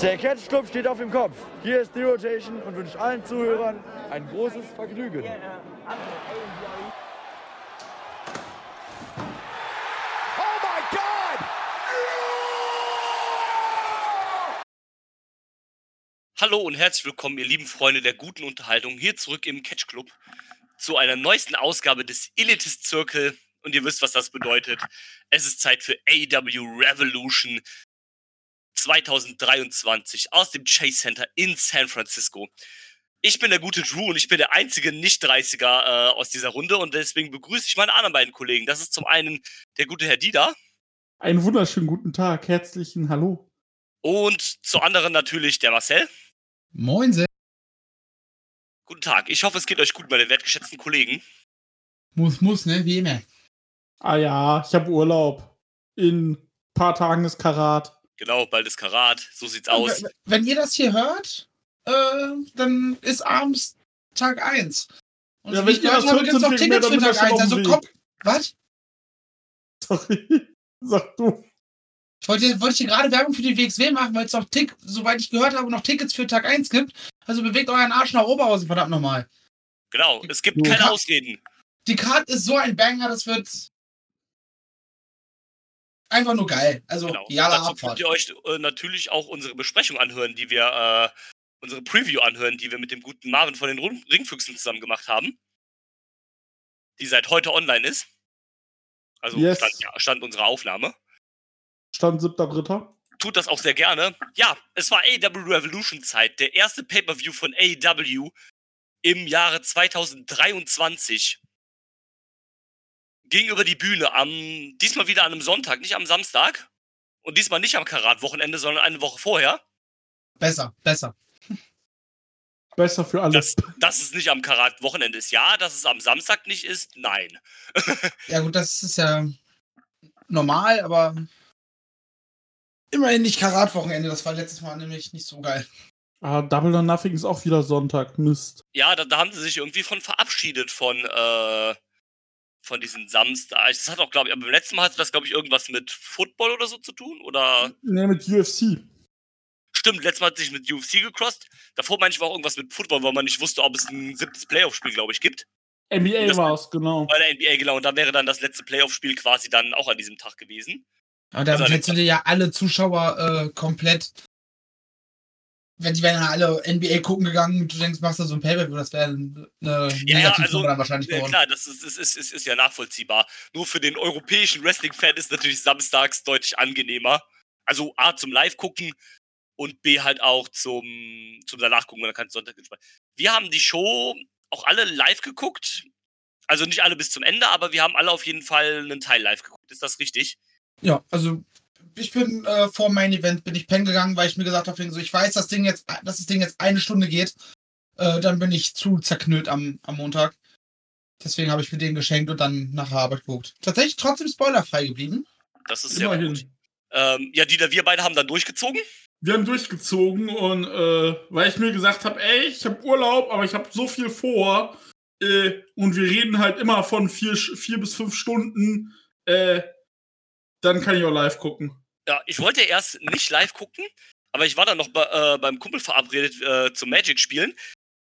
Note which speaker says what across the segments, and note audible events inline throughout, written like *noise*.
Speaker 1: Der Catch Club steht auf dem Kopf. Hier ist die Rotation und wünsche allen Zuhörern ein großes Vergnügen.
Speaker 2: Hallo und herzlich willkommen, ihr lieben Freunde der guten Unterhaltung, hier zurück im Catch Club zu einer neuesten Ausgabe des Elitist Circle. Und ihr wisst, was das bedeutet. Es ist Zeit für AW Revolution 2023 aus dem Chase Center in San Francisco. Ich bin der gute Drew und ich bin der einzige Nicht-30er äh, aus dieser Runde und deswegen begrüße ich meine anderen beiden Kollegen. Das ist zum einen der gute Herr Dida.
Speaker 3: Einen wunderschönen guten Tag, herzlichen Hallo.
Speaker 2: Und zu anderen natürlich der Marcel.
Speaker 4: Moin, Se.
Speaker 2: Guten Tag. Ich hoffe, es geht euch gut, meine wertgeschätzten Kollegen.
Speaker 4: Muss, muss, ne? Wie immer.
Speaker 3: Ah ja, ich habe Urlaub. In ein paar Tagen ist Karat.
Speaker 2: Genau, bald ist Karat. So sieht's aus.
Speaker 4: Wenn, wenn ihr das hier hört, äh, dann ist abends Tag 1. Und
Speaker 3: Ja, wenn
Speaker 4: ich
Speaker 3: ihr das
Speaker 4: gehört habe,
Speaker 3: hört,
Speaker 4: gibt's
Speaker 3: wir
Speaker 4: Tickets
Speaker 3: mehr
Speaker 4: für Tag
Speaker 3: schon
Speaker 4: 1.
Speaker 3: auf dem
Speaker 4: Also komm. Was?
Speaker 3: Sorry. *laughs* Sag du.
Speaker 4: Ich wollte, wollte ich hier gerade Werbung für die WXW machen, weil es auch Tick, soweit ich gehört habe, noch Tickets für Tag 1 gibt. Also bewegt euren Arsch nach Oberhausen, verdammt nochmal.
Speaker 2: Genau, es gibt
Speaker 3: Du
Speaker 2: keine Ausreden.
Speaker 4: Die Card ist so ein Banger, das wird einfach nur geil. Also,
Speaker 2: Genau.
Speaker 4: ja,
Speaker 2: Dazu
Speaker 4: Abfahrt.
Speaker 2: könnt ihr euch äh, natürlich auch unsere Besprechung anhören, die wir, äh, unsere Preview anhören, die wir mit dem guten Marvin von den Ringfüchsen zusammen gemacht haben. Die seit heute online ist. Also
Speaker 3: Yes.
Speaker 2: stand, ja, stand unserer Aufnahme.
Speaker 3: Stand siebter Dritter.
Speaker 2: Tut das auch sehr gerne. Ja, es war AEW Revolution Zeit, der erste Pay-Per-View von AEW im Jahre 2023. Ging über die Bühne am, diesmal wieder an einem Sonntag, nicht am Samstag. Und diesmal nicht am Karat-Wochenende, sondern eine Woche vorher.
Speaker 4: Besser, besser.
Speaker 3: Besser für alle.
Speaker 2: Das, dass es nicht am Karat-Wochenende ist, ja. Dass es am Samstag nicht ist, nein. *laughs*
Speaker 4: Ja, gut, das ist ja normal, aber immerhin nicht Karat-Wochenende. Das war letztes Mal nämlich nicht so geil.
Speaker 3: ah, Double or Nothing ist auch wieder Sonntag. Mist.
Speaker 2: Ja, da, da haben sie sich irgendwie von verabschiedet von, äh, von diesen Samstag. Das hat auch, glaube ich, aber beim letzten Mal hatte das, glaube ich, irgendwas mit Football oder so zu tun. Oder
Speaker 3: Ne, mit UFC.
Speaker 2: stimmt, letztes Mal hat sich mit UFC gecrossed. Davor meine ich war auch irgendwas mit Football, weil man nicht wusste, ob es ein siebtes Playoff-Spiel, glaube ich, gibt.
Speaker 3: NBA war es, genau.
Speaker 2: Bei der NBA, genau. Und da wäre dann das letzte Playoff-Spiel quasi dann auch an diesem Tag gewesen.
Speaker 4: Aber damit
Speaker 2: Also,
Speaker 4: hättest du dir ja alle Zuschauer äh, komplett. Wenn die wären ja alle NBA gucken gegangen und du denkst, machst du so ein Pay-Per-View, das wäre eine
Speaker 2: Ja, ja, also,
Speaker 4: dann wahrscheinlich
Speaker 2: Ja,
Speaker 4: geworden.
Speaker 2: klar, das ist, ist, ist, ist, ist ja nachvollziehbar. Nur für den europäischen Wrestling-Fan ist natürlich samstags deutlich angenehmer. Also A, zum Live-Gucken und B, halt auch zum, zum danach gucken, dann kannst du Sonntag entspannen. Wir haben die Show auch alle live geguckt. Also nicht alle bis zum Ende, aber wir haben alle auf jeden Fall einen Teil live geguckt. Ist das richtig?
Speaker 4: Ja, also ich bin äh, vor Main Event bin ich pennen gegangen, weil ich mir gesagt habe, so ich weiß, das Ding jetzt, dass das Ding jetzt eine Stunde geht. Äh, dann bin ich zu zerknüllt am, am Montag. Deswegen habe ich mir den geschenkt und dann nach der Arbeit geguckt. Tatsächlich trotzdem spoilerfrei geblieben.
Speaker 2: Das ist sehr gut.
Speaker 3: Immerhin.
Speaker 2: Ähm, ja, Dieter, wir beide haben dann durchgezogen.
Speaker 3: Wir haben durchgezogen und äh, weil ich mir gesagt habe, ey, ich habe Urlaub, aber ich habe so viel vor äh, und wir reden halt immer von vier, vier bis fünf Stunden, äh, dann kann ich auch live gucken.
Speaker 2: Ja, ich wollte erst nicht live gucken, aber ich war dann noch bei, äh, beim Kumpel verabredet äh, zum Magic spielen.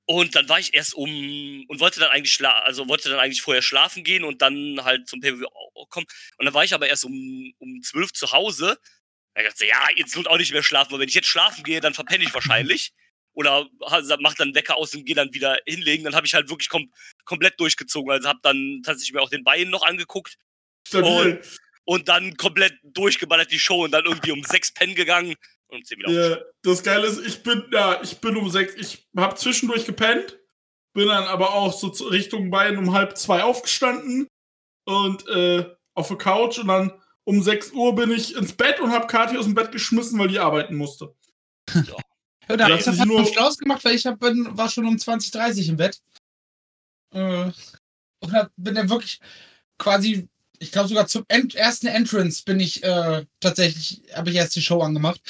Speaker 2: Und dann war ich erst um und wollte dann eigentlich schla also wollte dann eigentlich vorher schlafen gehen und dann halt zum au- kommen. Und dann war ich aber erst um, um 12 zu Hause. Da dachte ich, ja, jetzt wird auch nicht mehr schlafen, weil wenn ich jetzt schlafen gehe, dann verpenne ich wahrscheinlich. *laughs* Oder ha- mach dann Wecker aus und gehe dann wieder hinlegen. Dann habe ich halt wirklich kom komplett durchgezogen. Also habe dann tatsächlich mir auch den Beinen noch angeguckt
Speaker 3: Stabil.
Speaker 2: und dann komplett durchgeballert die Show und dann irgendwie um sechs pennen gegangen und zehn wieder
Speaker 3: Ja, das Geile ist, ich bin, ja, ich bin um sechs, ich habe zwischendurch gepennt, bin dann aber auch so Richtung Bayern um halb zwei aufgestanden und äh, auf der Couch und dann um 6 Uhr bin ich ins Bett und habe Kathi aus dem Bett geschmissen, weil die arbeiten musste.
Speaker 4: Ja, da
Speaker 3: Ja,
Speaker 4: hab ich
Speaker 3: das ist
Speaker 4: das
Speaker 3: nur-
Speaker 4: Strauß gemacht, weil ich hab, bin, war schon um 20.30 im Bett. Äh, und hab, bin dann wirklich quasi, ich glaube sogar zum Ent ersten Entrance bin ich äh, tatsächlich, habe ich erst die Show angemacht.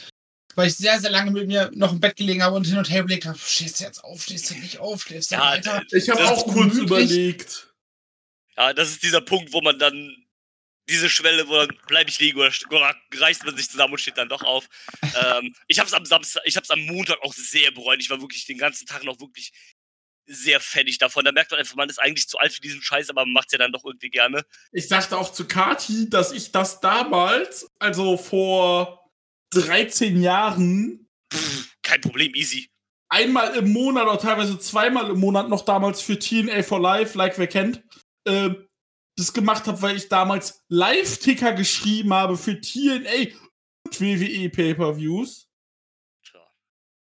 Speaker 4: Weil ich sehr, sehr lange mit mir noch im Bett gelegen habe und hin und her überlegt habe, stehst du jetzt auf, stehst du nicht auf, schläfst du
Speaker 2: Ja,
Speaker 4: weiter?
Speaker 3: Ich habe auch kurz überlegt.
Speaker 2: Ja, das ist dieser Punkt, wo man dann diese Schwelle, wo dann bleibe ich liegen oder, oder reißt man sich zusammen und steht dann doch auf. ähm, ich habe es am Samstag, ich habe es am Montag auch sehr bereut. Ich war wirklich den ganzen Tag noch wirklich sehr fertig davon. Da merkt man einfach, man ist eigentlich zu alt für diesen Scheiß, aber man macht es ja dann doch irgendwie gerne.
Speaker 3: Ich sagte auch zu Kati, dass ich das damals, also vor 13 Jahren,
Speaker 2: Pff, kein Problem, easy.
Speaker 3: einmal im Monat oder teilweise zweimal im Monat noch damals für TNA for Life, like wer kennt, äh, das gemacht habe, weil ich damals Live-Ticker geschrieben habe für TNA und WWE Pay-Per-Views.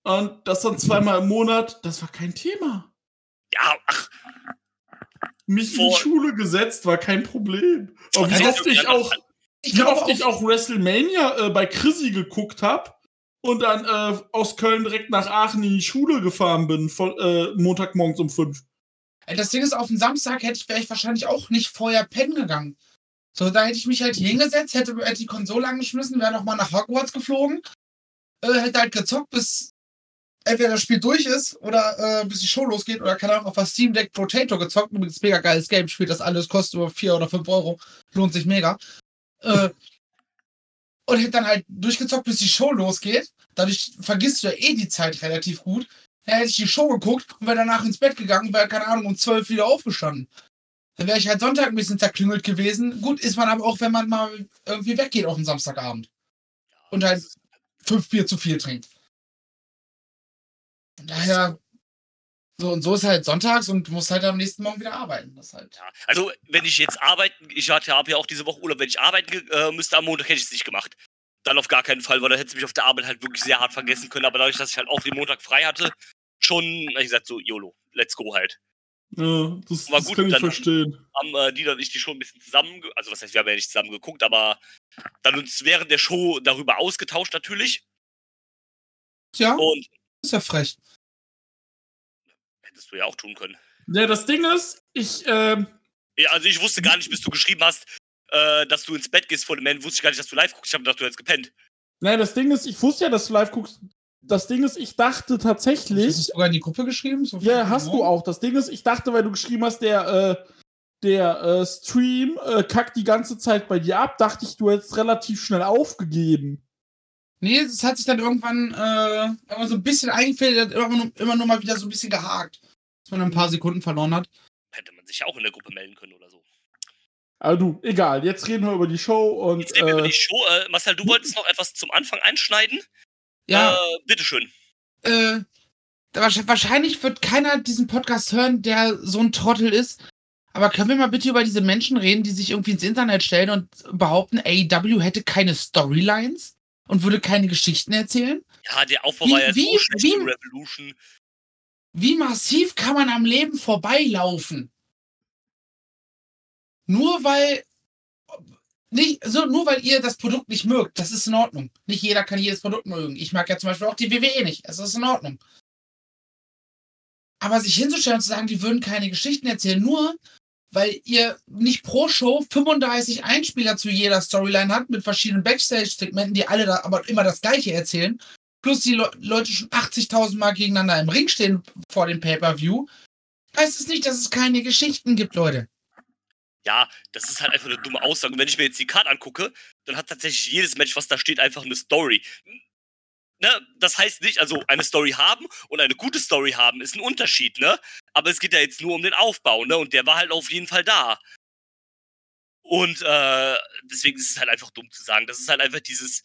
Speaker 3: Und das dann zweimal im Monat, das war kein Thema.
Speaker 2: Ja, ach,
Speaker 3: Mich in die Schule gesetzt, war kein Problem. Und wie oft ich auch,
Speaker 4: Ich
Speaker 3: wie oft ich auch WrestleMania äh, bei Chrissy geguckt habe und dann äh, aus Köln direkt nach Aachen in die Schule gefahren bin, voll, äh, Montagmorgens um fünf.
Speaker 4: Ey, Das Ding ist, auf den Samstag hätte ich, wäre ich wahrscheinlich auch nicht vorher pennen gegangen. So, da hätte ich mich halt hier hingesetzt, hätte, hätte die Konsole angeschmissen, wäre nochmal nach Hogwarts geflogen, äh, hätte halt gezockt, bis entweder das Spiel durch ist oder äh, bis die Show losgeht oder keine Ahnung, auf das Steam Deck Potato gezockt. Übrigens mega geiles Game, spielt das alles, kostet nur 4 oder 5 Euro, lohnt sich mega. Äh, *laughs* und hätte dann halt durchgezockt, bis die Show losgeht. Dadurch vergisst du ja eh die Zeit relativ gut. Dann hätte ich die Show geguckt und wäre danach ins Bett gegangen und wäre, keine Ahnung, um 12 wieder aufgestanden. Dann wäre ich halt Sonntag ein bisschen zerklüngelt gewesen. Gut, ist man aber auch, wenn man mal irgendwie weggeht auf den Samstagabend. Und halt fünf Bier zu viel trinkt. Von daher, so und so ist halt sonntags und du musst halt am nächsten Morgen wieder arbeiten. Das ist halt.
Speaker 2: Ja, also wenn ich jetzt arbeiten, ich hatte habe ja auch diese Woche Urlaub, wenn ich arbeiten äh, müsste am Montag, hätte ich es nicht gemacht. Dann auf gar keinen Fall, weil dann hätte ich mich auf der Arbeit halt wirklich sehr hart vergessen können. Aber dadurch, dass ich halt auch den Montag frei hatte, schon, ich gesagt, so, YOLO, let's go halt.
Speaker 3: Ja, das,
Speaker 2: War
Speaker 3: das
Speaker 2: gut,
Speaker 3: kann ich
Speaker 2: dann-
Speaker 3: verstehen.
Speaker 2: Haben äh, Dieter und ich die schon ein bisschen zusammen, also was heißt, wir haben ja nicht zusammen geguckt, aber dann uns während der Show darüber ausgetauscht natürlich.
Speaker 4: Ja,
Speaker 2: Und
Speaker 4: ist ja frech.
Speaker 2: hättest du ja auch tun können.
Speaker 3: Ja, das Ding ist, ich, ähm,
Speaker 2: Ja, also ich wusste gar nicht, bis du geschrieben hast, äh, dass du ins Bett gehst vor dem Man, wusste ich gar nicht, dass du live guckst. Ich habe gedacht, du hättest gepennt.
Speaker 3: naja, das Ding ist, ich wusste ja, dass du live guckst. Das Ding ist, ich dachte
Speaker 4: Hast du
Speaker 3: tatsächlich,
Speaker 4: sogar in die Gruppe geschrieben? So
Speaker 3: ja, hast du auch. Das Ding ist, ich dachte, weil du geschrieben hast, der, äh, der äh, Stream äh, kackt die ganze Zeit bei dir ab, dachte ich, du hättest relativ schnell aufgegeben.
Speaker 4: Nee, es hat sich dann irgendwann äh, immer so ein bisschen eingefädelt, immer, nur- immer nur mal wieder so ein bisschen gehakt. Dass man ein paar Sekunden verloren hat.
Speaker 2: Hätte man sich ja auch in der Gruppe melden können oder so.
Speaker 3: Aber du, egal, jetzt reden wir über die Show und
Speaker 2: Jetzt reden wir über
Speaker 3: äh,
Speaker 2: die Show. Äh, Marcel, du wolltest noch etwas zum Anfang einschneiden.
Speaker 4: Ja,
Speaker 2: Äh, bitteschön.
Speaker 4: äh, wahrsch- wahrscheinlich wird keiner diesen Podcast hören, der so ein Trottel ist. Aber können wir mal bitte über diese Menschen reden, die sich irgendwie ins Internet stellen und behaupten, AEW hätte keine Storylines und würde keine Geschichten erzählen?
Speaker 2: Ja, der Aufbau
Speaker 4: Wie-
Speaker 2: war ja
Speaker 4: wie-
Speaker 2: so schlecht
Speaker 4: wie-
Speaker 2: Revolution.
Speaker 4: Wie massiv kann man am Leben vorbeilaufen? Nur weil nicht, so, nur weil ihr das Produkt nicht mögt, das ist in Ordnung. Nicht jeder kann jedes Produkt mögen. Ich mag ja zum Beispiel auch die WWE nicht. Es ist in Ordnung. Aber sich hinzustellen und zu sagen, die würden keine Geschichten erzählen, nur weil ihr nicht pro Show 35 Einspieler zu jeder Storyline habt mit verschiedenen Backstage-Segmenten, die alle da aber immer das Gleiche erzählen, plus die Le Leute schon 80.000 Mal gegeneinander im Ring stehen vor dem Pay-Per-View, heißt es nicht, dass es keine Geschichten gibt, Leute.
Speaker 2: Ja, das ist halt einfach eine dumme Aussage. Und wenn ich mir jetzt die Card angucke, dann hat tatsächlich jedes Match, was da steht, einfach eine Story. Ne? Das heißt nicht, also eine Story haben und eine gute Story haben ist ein Unterschied, ne? Aber es geht ja jetzt nur um den Aufbau, ne? Und der war halt auf jeden Fall da. Und äh, deswegen ist es halt einfach dumm zu sagen. Das ist halt einfach dieses,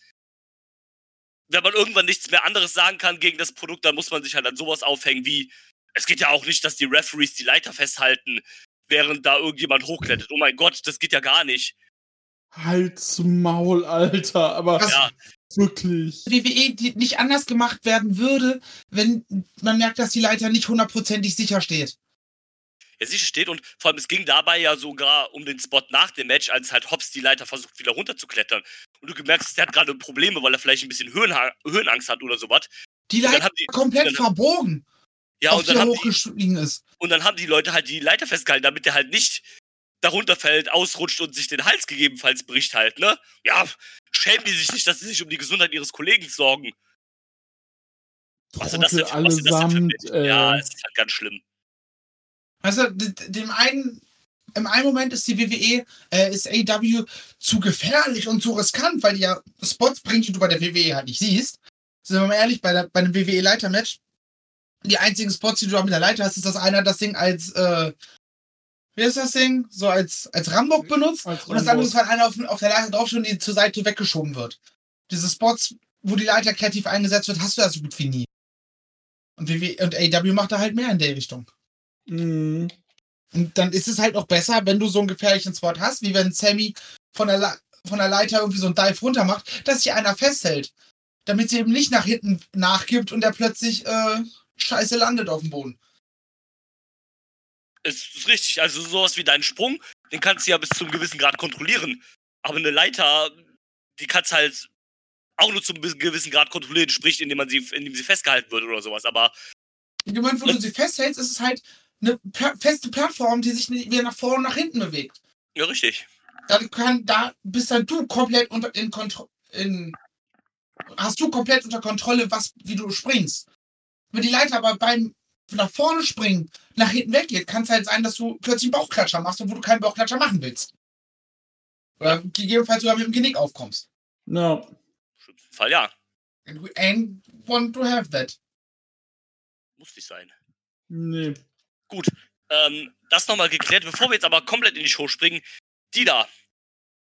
Speaker 2: wenn man irgendwann nichts mehr anderes sagen kann gegen das Produkt, dann muss man sich halt an sowas aufhängen wie, es geht ja auch nicht, dass die Referees die Leiter festhalten, während da irgendjemand hochklettert. Oh mein Gott, das geht ja gar nicht.
Speaker 3: Halt's Maul, Alter, aber
Speaker 4: Was-
Speaker 2: Ja,
Speaker 3: wirklich.
Speaker 4: WWE die nicht anders gemacht werden würde, wenn man merkt, dass die Leiter nicht hundertprozentig sicher steht.
Speaker 2: ja, sicher steht und vor allem, es ging dabei ja sogar um den Spot nach dem Match, als halt Hobbs die Leiter versucht, wieder runterzuklettern. Und du gemerkst, der hat gerade Probleme, weil er vielleicht ein bisschen Höhenha Höhenangst hat oder sowas.
Speaker 4: Die Leiter
Speaker 2: die,
Speaker 4: komplett
Speaker 2: dann-
Speaker 4: verbogen,
Speaker 2: ja,
Speaker 4: auf
Speaker 2: und dann haben die,
Speaker 4: ist.
Speaker 2: und dann haben die Leute halt die Leiter festgehalten, damit der halt nicht darunter fällt, ausrutscht und sich den Hals gegebenenfalls bricht halt, ne? Ja, schämen die sich nicht, dass sie sich um die Gesundheit ihres Kollegen sorgen. Was sind das denn für, was sind das denn für
Speaker 3: allesamt,
Speaker 2: Menschen? Ja,
Speaker 3: äh,
Speaker 2: es ist halt ganz schlimm.
Speaker 4: Weißt du, d- dem einen im einen Moment ist die WWE, äh, ist AW zu gefährlich und zu riskant, weil die ja Spots bringt, die du bei der WWE halt nicht siehst. Sind wir mal ehrlich, bei, der, bei einem WWE-Leiter-Match, die einzigen Spots, die du mit der Leiter hast, ist, dass einer das Ding als, äh, wie ist das Ding? So als, als Rambock benutzt.
Speaker 3: Als
Speaker 4: und das andere ist, weil einer auf, auf der Leiter draufsteht und die zur Seite weggeschoben wird. Diese Spots, wo die Leiter kreativ eingesetzt wird, hast du ja so gut wie nie. Und, WWE, und AW macht da halt mehr in der Richtung.
Speaker 3: Mhm.
Speaker 4: Und dann ist es halt auch besser, wenn du so einen gefährlichen Spot hast, wie wenn Sammy von der, von der Leiter irgendwie so einen Dive runter macht, dass sich einer festhält. Damit sie eben nicht nach hinten nachgibt und der plötzlich äh, scheiße landet auf dem Boden.
Speaker 2: Es ist richtig. Also sowas wie deinen Sprung, den kannst du ja bis zu einem gewissen Grad kontrollieren. Aber eine Leiter, die kannst halt auch nur zu einem gewissen Grad kontrollieren, sprich, indem man sie, indem sie festgehalten wird oder sowas. Aber
Speaker 4: In dem Moment, wo du sie festhältst, ist es halt eine feste Plattform, die sich wieder nach vorne und nach hinten bewegt.
Speaker 2: ja, richtig.
Speaker 4: Dann kann, da bist dann du komplett unter in Kontrolle. Hast du komplett unter Kontrolle, was, wie du springst. Wenn die Leiter aber beim nach vorne springen, nach hinten weggeht, kann es halt sein, dass du plötzlich einen Bauchklatscher machst, obwohl du keinen Bauchklatscher machen willst. Oder gegebenenfalls sogar mit dem Genick aufkommst.
Speaker 3: Ja.
Speaker 2: Im schlimmsten Fall ja.
Speaker 4: And we ain't want to have that.
Speaker 2: Muss nicht sein.
Speaker 3: Nee.
Speaker 2: Gut. Ähm, das nochmal geklärt. Bevor wir jetzt aber komplett in die Show springen. Dida,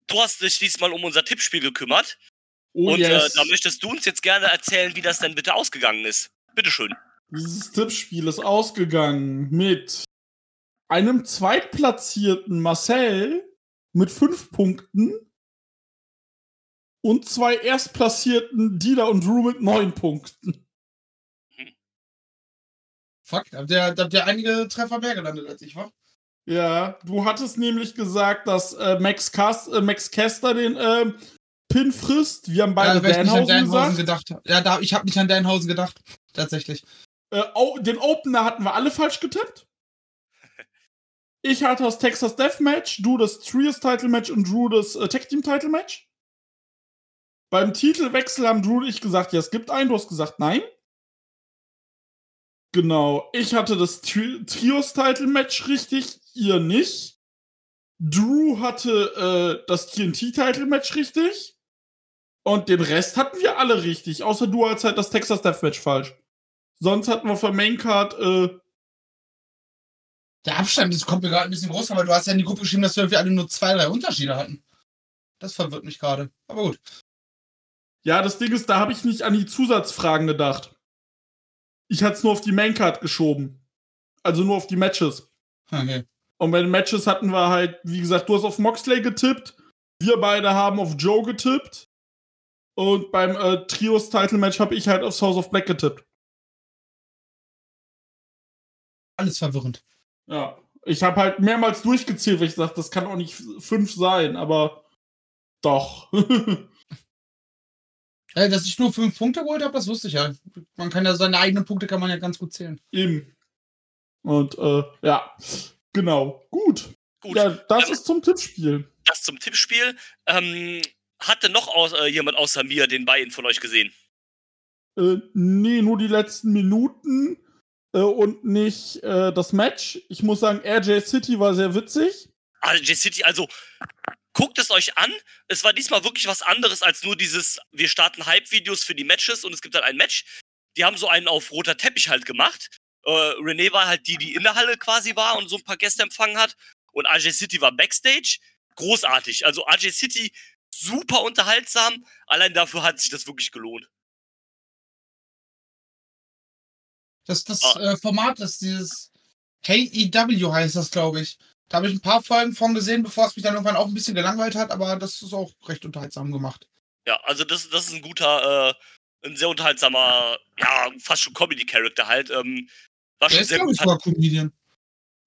Speaker 2: du hast dich diesmal um unser Tippspiel gekümmert.
Speaker 3: Oh
Speaker 2: und
Speaker 3: yes.
Speaker 2: äh, da möchtest du uns jetzt gerne erzählen, wie das denn bitte ausgegangen ist. Bitteschön.
Speaker 3: Dieses Tippspiel ist ausgegangen mit einem zweitplatzierten Marcel mit fünf Punkten und zwei erstplatzierten Dida und Drew mit neun Punkten.
Speaker 4: Fuck, da habt ihr, habt ihr einige Treffer mehr gelandet als ich, wa?
Speaker 3: Ja, du hattest nämlich gesagt, dass äh, Max, Cas äh, Max Kester den ähm, Pin frisst. Wir haben beide
Speaker 4: ja,
Speaker 3: Danhausen
Speaker 4: Danhausen
Speaker 3: gesagt.
Speaker 4: gedacht. Ja, da, ich habe nicht an Danhausen gedacht. Tatsächlich.
Speaker 3: Äh, den Opener hatten wir alle falsch getippt. *laughs* Ich hatte das Texas Deathmatch, du das Trios Title Match und Drew das äh, Tag Team Title Match. Beim Titelwechsel haben Drew und ich gesagt, ja, es gibt einen. Du hast gesagt, nein. Genau. Ich hatte das Tri Trios Title Match richtig, ihr nicht. Drew hatte äh, das TNT Title Match richtig. Und den Rest hatten wir alle richtig, außer du als halt das Texas Deathmatch falsch. Sonst hatten wir von Maincard, äh,
Speaker 4: Der Abstand das kommt mir gerade ein bisschen groß, aber du hast ja in die Gruppe geschrieben, dass wir irgendwie alle nur zwei, drei Unterschiede hatten. Das verwirrt mich gerade. Aber gut.
Speaker 3: ja, das Ding ist, da habe ich nicht an die Zusatzfragen gedacht. Ich hatte es nur auf die Maincard geschoben. Also nur auf die Matches.
Speaker 4: Okay.
Speaker 3: Und bei den Matches hatten wir halt, wie gesagt, du hast auf Moxley getippt. Wir beide haben auf Joe getippt. Und beim äh, Trios Title Match habe ich halt auf House of Black getippt.
Speaker 4: Alles verwirrend.
Speaker 3: Ja. Ich habe halt mehrmals durchgezählt, weil ich dachte, das kann auch nicht fünf sein, aber doch. *laughs*
Speaker 4: Äh, dass ich nur fünf Punkte geholt habe, das wusste ich ja. Man kann ja seine eigenen Punkte kann man ja ganz gut zählen.
Speaker 3: Eben. Und äh, ja, genau. Gut.
Speaker 2: Gut.
Speaker 3: Ja, das
Speaker 2: Ähm,
Speaker 3: ist zum Tippspiel.
Speaker 2: Das zum Tippspiel. Ähm, hatte noch aus, äh, jemand außer mir den Buy-In von euch gesehen?
Speaker 3: Äh, nee, nur die letzten Minuten und nicht äh, das Match. Ich muss sagen, RJ City war sehr witzig.
Speaker 2: RJ City, also guckt es euch an. Es war diesmal wirklich was anderes als nur dieses, wir starten Hype-Videos für die Matches und es gibt dann ein Match. Die haben so einen auf roter Teppich halt gemacht. Äh, Renee war halt die, die in der Halle quasi war und so ein paar Gäste empfangen hat. Und RJ City war Backstage. Großartig. Also RJ City super unterhaltsam. Allein dafür hat sich das wirklich gelohnt.
Speaker 4: Das, das
Speaker 2: Ah.
Speaker 4: äh, Format ist dieses Hey EW heißt das, glaube ich. Da habe ich ein paar Folgen von gesehen, bevor es mich dann irgendwann auch ein bisschen gelangweilt hat, aber das ist auch recht unterhaltsam gemacht.
Speaker 2: Ja, also das, das ist ein guter, äh, ein sehr unterhaltsamer, ja, fast schon Comedy-Character halt. Ähm, war
Speaker 4: Der
Speaker 2: schon
Speaker 4: ist,
Speaker 2: sehr
Speaker 4: glaube ich, sogar Comedian.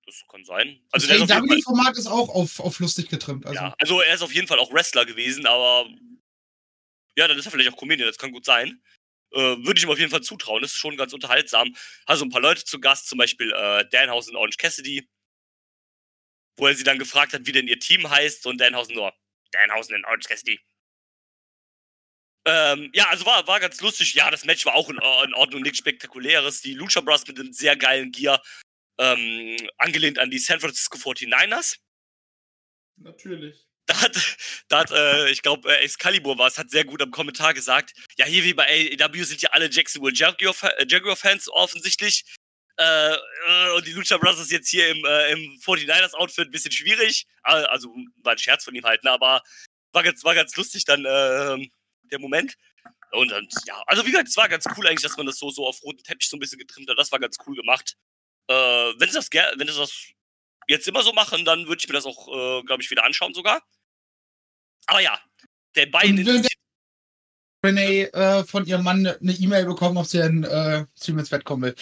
Speaker 2: Das kann sein. Also,
Speaker 4: das AEW-Format ist auch auf, auf lustig getrimmt. Also.
Speaker 2: ja, also er ist auf jeden Fall auch Wrestler gewesen, aber ja, dann ist er vielleicht auch Comedian, das kann gut sein. Äh, Würde ich ihm auf jeden Fall zutrauen, ist schon ganz unterhaltsam. Also ein paar Leute zu Gast, zum Beispiel äh, Danhausen und Orange Cassidy, wo er sie dann gefragt hat, wie denn ihr Team heißt und Danhausen nur, Danhausen und Orange Cassidy. Ähm, ja, also war, war ganz lustig. Ja, das Match war auch in, in Ordnung, nichts Spektakuläres. Die Lucha Bros mit einem sehr geilen Gear, ähm, angelehnt an die San Francisco 49ers.
Speaker 3: Natürlich.
Speaker 2: Da hat, da hat äh, ich glaube, äh, Excalibur war es, hat sehr gut am Kommentar gesagt, ja, hier wie bei AEW sind ja alle Jacksonville äh, Jaguar-Fans offensichtlich. Äh, äh, und die Lucha Brothers jetzt hier im, äh, im 49ers-Outfit ein bisschen schwierig. Also war ein Scherz von ihm halt, ne? aber war ganz, war ganz lustig dann äh, der Moment. Und dann, ja, also wie gesagt, es war ganz cool eigentlich, dass man das so, so auf roten Teppich so ein bisschen getrimmt hat. Das war ganz cool gemacht. Äh, wenn sie das, wenn sie das jetzt immer so machen, dann würde ich mir das auch, äh, glaube ich, wieder anschauen sogar. Aber ja, der Bein.
Speaker 4: Renee äh, von ihrem Mann eine E-Mail bekommen, ob sie ein äh, Stream ins Bett kommen will.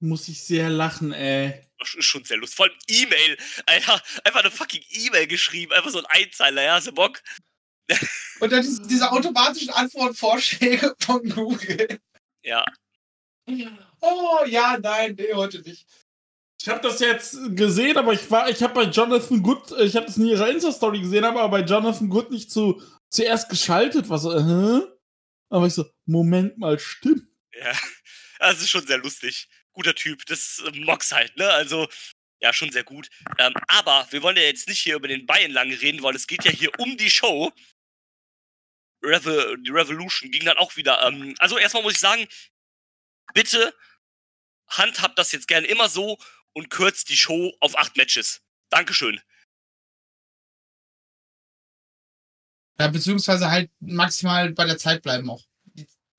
Speaker 3: Muss ich sehr lachen, ey.
Speaker 2: Das ist schon sehr lustig. Vor allem E-Mail. Alter, einfach eine fucking E-Mail geschrieben. Einfach so ein Einzeiler, ja, hast du Bock? *laughs*
Speaker 4: Und dann diese, diese automatischen Antwortvorschläge von Google.
Speaker 2: Ja.
Speaker 4: Oh, ja, nein, nee, heute nicht.
Speaker 3: Ich habe das jetzt gesehen, aber ich war, ich habe bei Jonathan Good, ich habe das in ihrer Insta-Story gesehen, aber bei Jonathan Good nicht zu, zuerst geschaltet, was äh, aber ich so, Moment mal, stimmt.
Speaker 2: Ja, das ist schon sehr lustig. Guter Typ, das ist Mox halt, ne? Also, ja, schon sehr gut. Ähm, aber wir wollen ja jetzt nicht hier über den Bayern lange reden, weil es geht ja hier um die Show. Revo die Revolution ging dann auch wieder. Ähm, also erstmal muss ich sagen, bitte handhabt das jetzt gerne immer so und kürzt die Show auf acht Matches. Dankeschön.
Speaker 4: Ja, beziehungsweise halt maximal bei der Zeit bleiben auch.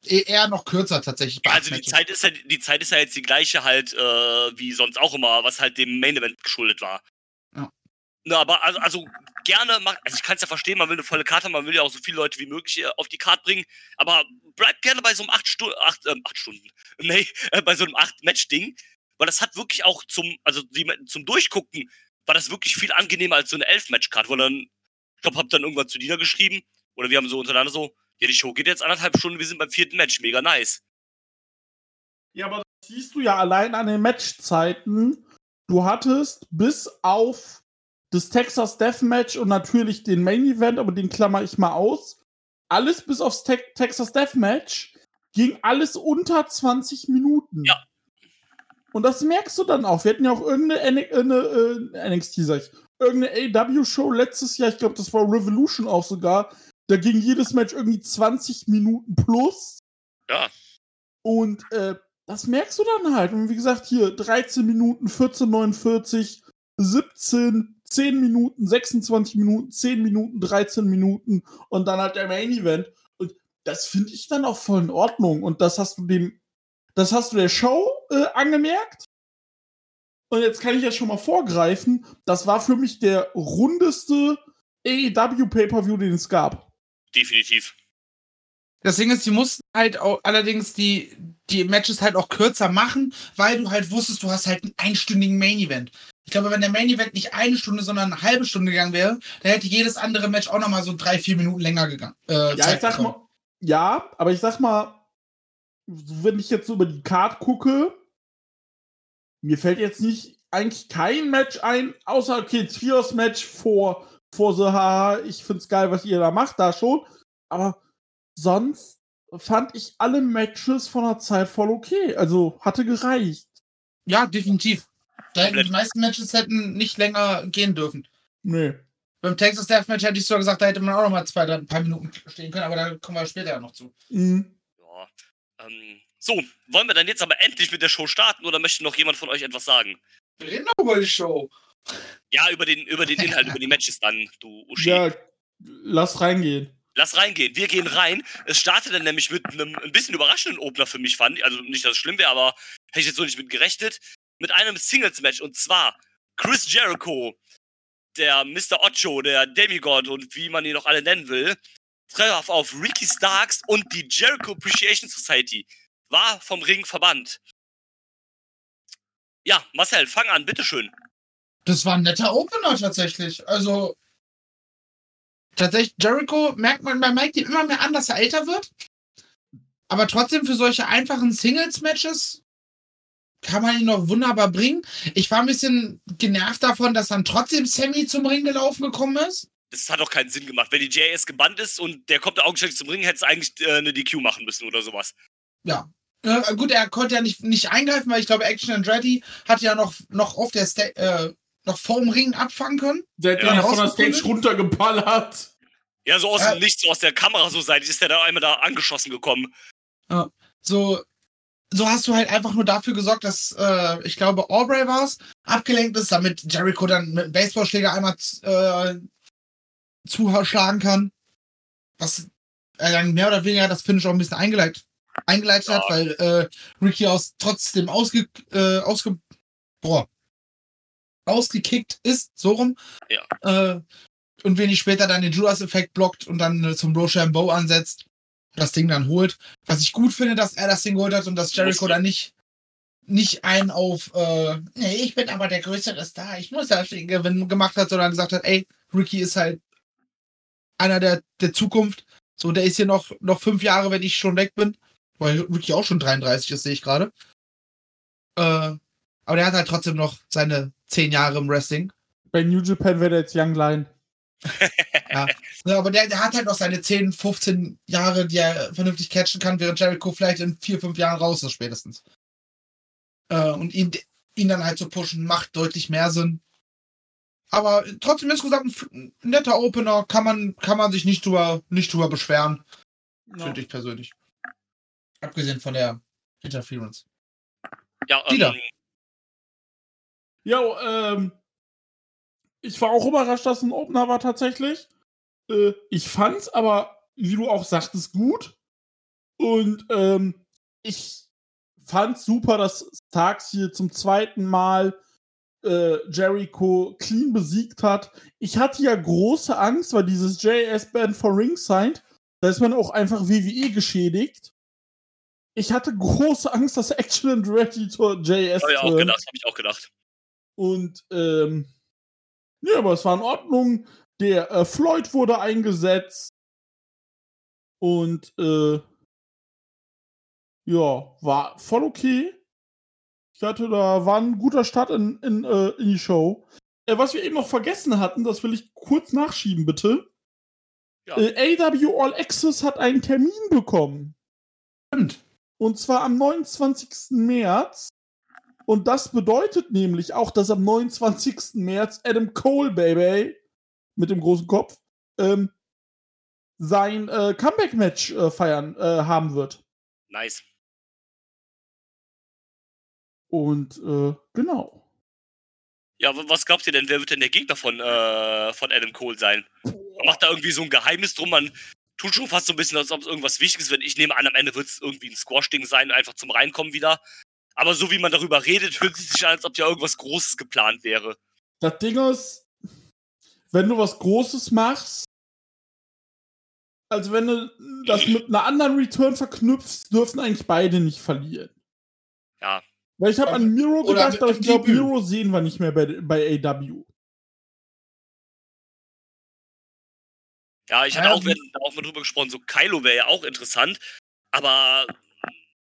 Speaker 4: E-, eher noch kürzer tatsächlich.
Speaker 2: Ja, also die Zeit, ist ja, die Zeit ist ja jetzt die gleiche halt äh, wie sonst auch immer, was halt dem Main Event geschuldet war. Ja. Na, aber also, also gerne macht, also ich kann es ja verstehen, man will eine volle Karte, man will ja auch so viele Leute wie möglich auf die Karte bringen, aber bleibt gerne bei so einem 8 Stunden, 8, äh, 8 Stunden, nee, äh, bei so einem 8-Match-Ding, weil das hat wirklich auch zum, also die, zum Durchgucken, war das wirklich viel angenehmer als so eine 11-Match-Card, wo dann, ich glaube, hab dann irgendwann zu Dieter geschrieben, oder wir haben so untereinander so, ja, die Show geht jetzt anderthalb Stunden, wir sind beim vierten Match, mega nice.
Speaker 3: Ja, aber das siehst du ja allein an den Matchzeiten. Du hattest bis auf das Texas Deathmatch und natürlich den Main Event, aber den klammer ich mal aus. Alles bis aufs Te Texas Deathmatch ging alles unter 20 Minuten.
Speaker 2: Ja.
Speaker 3: Und das merkst du dann auch. Wir hatten ja auch irgendeine eine, äh, NXT, sag ich, irgendeine AW-Show letztes Jahr, ich glaube, das war Revolution auch sogar. Da ging jedes Match irgendwie 20 Minuten plus.
Speaker 2: Ja.
Speaker 3: Und äh, das merkst du dann halt. Und wie gesagt, hier 13 Minuten, 14,49, 17, 10 Minuten, 26 Minuten, 10 Minuten, 13 Minuten und dann halt der Main Event. Und das finde ich dann auch voll in Ordnung. Und das hast du dem, das hast du der Show äh, angemerkt. Und jetzt kann ich ja schon mal vorgreifen. Das war für mich der rundeste AEW Pay-Per-View, den es gab.
Speaker 2: Definitiv.
Speaker 4: Das Ding ist, sie mussten halt auch allerdings die, die Matches halt auch kürzer machen, weil du halt wusstest, du hast halt einen einstündigen Main Event. Ich glaube, wenn der Main Event nicht eine Stunde, sondern eine halbe Stunde gegangen wäre, dann hätte jedes andere Match auch nochmal so drei, vier Minuten länger gegangen.
Speaker 3: Äh, ja, ich sag mal, ja, aber ich sag mal, wenn ich jetzt so über die Card gucke, mir fällt jetzt nicht eigentlich kein Match ein, außer okay, Trios Match vor, vor so, haha, ich find's geil, was ihr da macht, da schon. Aber sonst fand ich alle Matches von der Zeit voll okay. Also hatte gereicht.
Speaker 4: Ja, definitiv. Die meisten Matches hätten nicht länger gehen dürfen.
Speaker 3: Nee.
Speaker 4: Beim Texas Deathmatch hätte ich so gesagt, da hätte man auch noch mal zwei, drei, ein paar Minuten stehen können, aber da kommen wir später ja noch zu.
Speaker 3: Mhm.
Speaker 2: Ja, ähm, so, wollen wir dann jetzt aber endlich mit der Show starten oder möchte noch jemand von euch etwas sagen?
Speaker 4: Wir reden doch über die Show.
Speaker 2: Ja, über den, über den Inhalt, über die Matches dann, du
Speaker 3: Uschi. Ja, lass reingehen.
Speaker 2: Lass reingehen. Wir gehen rein. Es startet dann nämlich mit einem ein bisschen überraschenden Opener für mich, fand ich. Also nicht, dass es schlimm wäre, aber hätte ich jetzt so nicht mit gerechnet mit einem Singles-Match und zwar Chris Jericho, der Mr. Ocho, der Demigod und wie man ihn noch alle nennen will, traf auf Ricky Starks und die Jericho Appreciation Society. War vom Ring verbannt. Ja, Marcel, fang an, bitteschön.
Speaker 4: Das war ein netter Opener tatsächlich. Also, tatsächlich, Jericho merkt man bei Mike immer mehr an, dass er älter wird. Aber trotzdem für solche einfachen Singles-Matches kann man ihn noch wunderbar bringen. Ich war ein bisschen genervt davon, dass dann trotzdem Sammy zum Ring gelaufen gekommen ist.
Speaker 2: Das hat doch keinen Sinn gemacht. Wenn die JS gebannt ist und der kommt da augenscheinlich zum Ring, hätte es eigentlich äh, eine DQ machen müssen oder sowas.
Speaker 4: Ja. Äh, gut, er konnte ja nicht, nicht eingreifen, weil ich glaube, Action and Ready hat ja noch, noch auf der Sta äh, noch vorm Ring abfangen können.
Speaker 3: Der hat
Speaker 2: Ja,
Speaker 3: den von der. Stage runtergeballert.
Speaker 2: Ja, so aus
Speaker 4: Ja.
Speaker 2: dem Nichts, so aus der Kamera so seitlich ist der da einmal da angeschossen gekommen.
Speaker 4: So, so hast du halt einfach nur dafür gesorgt, dass, äh, ich glaube, Aubrey war es, abgelenkt ist, damit Jericho dann mit dem Baseballschläger einmal äh, zuschlagen kann. Was er dann mehr oder weniger das Finish auch ein bisschen eingeleitet, eingeleitet hat,
Speaker 2: Ja.
Speaker 4: weil äh, Ricky aus trotzdem ausge, äh, ausge, boah, ausgekickt ist, so rum.
Speaker 2: Ja.
Speaker 4: Äh, und wenig später dann den Judas-Effekt blockt und dann äh, zum Rochambeau ansetzt, das Ding dann holt. Was ich gut finde, dass er das Ding geholt hat und dass Jericho dann nicht, nicht einen auf, äh, nee, ich bin aber der größere Star, ich muss das Ding gewinnen, gemacht hat, sondern gesagt hat, ey, Ricky ist halt einer der, der Zukunft. So, der ist hier noch, noch fünf Jahre, wenn ich schon weg bin. Weil Ricky auch schon 33 ist, sehe ich gerade. Äh, aber der hat halt trotzdem noch seine zehn Jahre im Wrestling.
Speaker 3: Bei New Japan wäre der jetzt Young Lion. *laughs*
Speaker 4: Ja, aber der, der hat halt noch seine 10, 15 Jahre, die er vernünftig catchen kann, während Jericho vielleicht in vier, fünf Jahren raus ist, spätestens. Äh, und ihn, ihn dann halt zu pushen, macht deutlich mehr Sinn. Aber trotzdem insgesamt ein, netter Opener, kann man, kann man sich nicht drüber, nicht drüber beschweren, finde ich persönlich. Abgesehen von der Interference.
Speaker 2: Ja,
Speaker 4: Wieder.
Speaker 2: ähm,
Speaker 3: Ja, ähm, ich war auch überrascht, dass ein Opener war tatsächlich. Äh, ich fand's aber, wie du auch sagtest, gut. Und ähm, ich fand's super, dass Starks hier zum zweiten Mal äh, Jericho clean besiegt hat. Ich hatte ja große Angst, weil dieses JS-Band for Ringside, da ist man auch einfach WWE geschädigt. Ich hatte große Angst, dass Action and Ready to JS
Speaker 2: hab ich auch gedacht, hab ich auch gedacht.
Speaker 3: Und ähm, ja, aber es war in Ordnung. Der äh, Floyd wurde eingesetzt. Und äh, ja, war voll okay. Ich hatte da war ein guter Start in, in, äh, in die Show. Äh, was wir eben noch vergessen hatten, das will ich kurz nachschieben, bitte.
Speaker 2: Ja.
Speaker 3: Äh, AW All Access hat einen Termin bekommen.
Speaker 4: Stimmt.
Speaker 3: Und zwar am 29. März. Und das bedeutet nämlich auch, dass am 29. März Adam Cole, Baby, mit dem großen Kopf, ähm, sein äh, Comeback-Match äh, feiern äh, haben wird.
Speaker 2: Nice.
Speaker 3: Und äh, genau.
Speaker 2: Ja, wa- was glaubt ihr denn, wer wird denn der Gegner von, äh, von Adam Cole sein? Man macht da irgendwie so ein Geheimnis drum, man tut schon fast so ein bisschen, als ob es irgendwas Wichtiges wird. Ich nehme an, am Ende wird es irgendwie ein Squash-Ding sein, einfach zum Reinkommen wieder. Aber so wie man darüber redet, hört es sich an, als ob ja irgendwas Großes geplant wäre.
Speaker 3: Das Ding ist, wenn du was Großes machst, also wenn du das mit einer anderen Return verknüpfst, dürfen eigentlich beide nicht verlieren.
Speaker 2: Ja.
Speaker 3: Weil ich habe an Miro gedacht,
Speaker 4: mit
Speaker 3: aber ich glaube. Miro sehen wir nicht mehr bei, bei AW.
Speaker 2: Ja, ich hatte
Speaker 4: Ja,
Speaker 2: auch, da auch mal drüber gesprochen, so Kylo wäre ja auch interessant, aber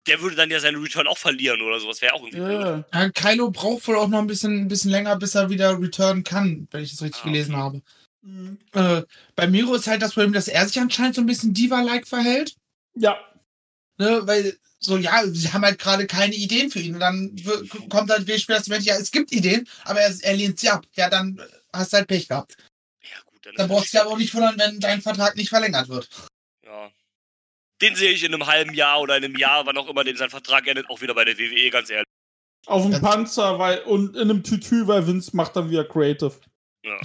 Speaker 2: der würde dann ja seinen Return auch verlieren oder sowas, wäre auch irgendwie.
Speaker 3: Ja.
Speaker 4: Ja, Kylo braucht wohl auch noch ein bisschen, ein bisschen länger, bis er wieder returnen kann, wenn ich das richtig
Speaker 2: Ah,
Speaker 4: gelesen
Speaker 2: okay.
Speaker 4: habe.
Speaker 3: Mhm.
Speaker 4: Äh, bei Miro ist halt das Problem, dass er sich anscheinend so ein bisschen Diva-like verhält.
Speaker 3: Ja.
Speaker 4: Ne, weil so, ja, sie haben halt gerade keine Ideen für ihn. Und dann kommt halt wenig später das Moment, ja, es gibt Ideen, aber er, er lehnt sie ab. Ja, dann hast du halt Pech gehabt.
Speaker 2: Ja, gut, dann,
Speaker 4: Dann brauchst du dich aber auch nicht wundern, wenn dein Vertrag nicht verlängert wird.
Speaker 2: Ja. Den sehe ich in einem halben Jahr oder in einem Jahr, wann auch immer den sein Vertrag endet, auch wieder bei der WWE, ganz ehrlich.
Speaker 3: Auf dem Panzer weil, und in einem Tütü, weil Vince macht dann wieder Creative.
Speaker 2: Ja.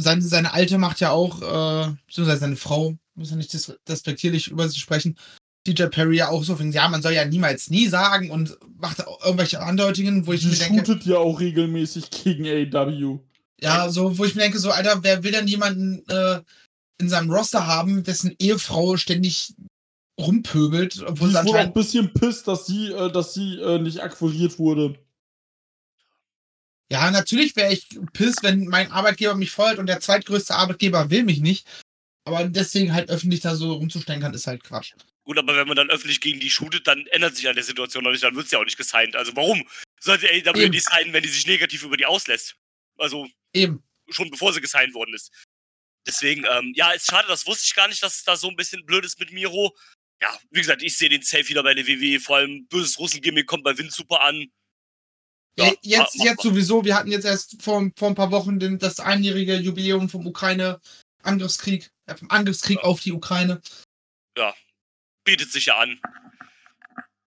Speaker 4: Seine, seine Alte macht ja auch, äh, beziehungsweise seine Frau, muss ja nicht respektierlich über sie sprechen, DJ Perry ja auch so, von, ja, man soll ja niemals nie sagen und macht auch irgendwelche Andeutungen, wo ich
Speaker 3: Die
Speaker 4: mir denke,
Speaker 3: shootet ja auch regelmäßig gegen AW.
Speaker 4: Ja, so, wo ich mir denke, so, Alter, wer will denn jemanden äh, in seinem Roster haben, dessen Ehefrau ständig rumpöbelt, obwohl sie
Speaker 3: wohl auch ein bisschen pisst, dass sie, äh, dass sie äh, nicht akquiriert wurde.
Speaker 4: Ja, natürlich wäre ich piss, wenn mein Arbeitgeber mich feuert und der zweitgrößte Arbeitgeber will mich nicht. Aber deswegen halt öffentlich da so rumzustellen kann, ist halt Quatsch.
Speaker 2: Gut, aber wenn man dann öffentlich gegen die shootet, dann ändert sich an der Situation noch nicht, dann wird es ja auch nicht gesigned. Also warum sollte AEW die signen, wenn die sich negativ über die auslässt? Also
Speaker 4: Eben.
Speaker 2: schon bevor sie gesigned worden ist. Deswegen, ähm, ja, ist schade, das wusste ich gar nicht, dass es da so ein bisschen blöd ist mit Miro. Ja, wie gesagt, ich sehe den Safe wieder bei der WWE, vor allem böses Russen-Gimmick kommt bei Vince super an.
Speaker 4: Ja,
Speaker 2: Ja,
Speaker 4: jetzt, jetzt sowieso. Wir hatten jetzt erst vor, vor ein paar Wochen den, das einjährige Jubiläum vom Ukraine-Angriffskrieg, äh, vom Angriffskrieg auf die Ukraine.
Speaker 2: bietet sich ja an.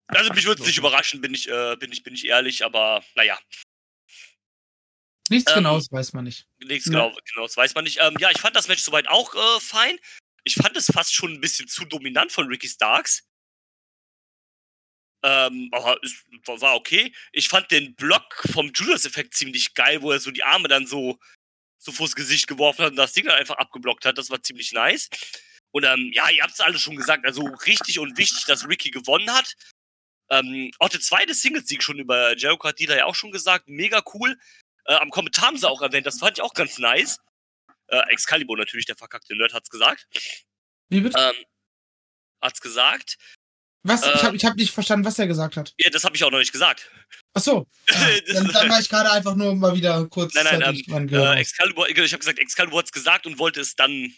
Speaker 2: Also mich würde es nicht überraschen, bin ich, äh, bin ich, bin ich ehrlich, aber naja,
Speaker 4: Nichts
Speaker 2: Ähm,
Speaker 4: Genaues weiß man nicht.
Speaker 2: nichts
Speaker 3: Ja.
Speaker 2: genau, genau, das weiß man nicht. Ähm, ja, ich fand das Match soweit auch äh, fein. Ich fand es fast schon ein bisschen zu dominant von Ricky Starks. Ähm, aber es war okay. Ich fand den Block vom Judas-Effekt ziemlich geil, wo er so die Arme dann so, so vors Gesicht geworfen hat und das Ding dann einfach abgeblockt hat. Das war ziemlich nice. Und ähm, ja, ihr habt es alle schon gesagt, also richtig und wichtig, dass Ricky gewonnen hat. Ähm, auch der zweite Singles-Sieg schon über Jericho hat die da ja auch schon gesagt, mega cool. Äh, am Kommentar haben sie auch erwähnt, das fand ich auch ganz nice. Äh, Excalibur natürlich, der verkackte Nerd, hat's gesagt.
Speaker 4: Wie bitte?
Speaker 2: Ähm, hat's gesagt.
Speaker 4: Was? ich
Speaker 2: äh,
Speaker 4: habe ich hab nicht verstanden, was er gesagt hat.
Speaker 2: Ja, das habe ich auch noch nicht gesagt.
Speaker 4: Ach so. *laughs*
Speaker 2: Das-
Speaker 4: dann, dann war ich gerade einfach nur mal wieder kurz
Speaker 2: Nein, nein,
Speaker 4: zeitig dran
Speaker 2: Äh. Excalibur, ich habe gesagt, Excalibur hat's gesagt und wollte es dann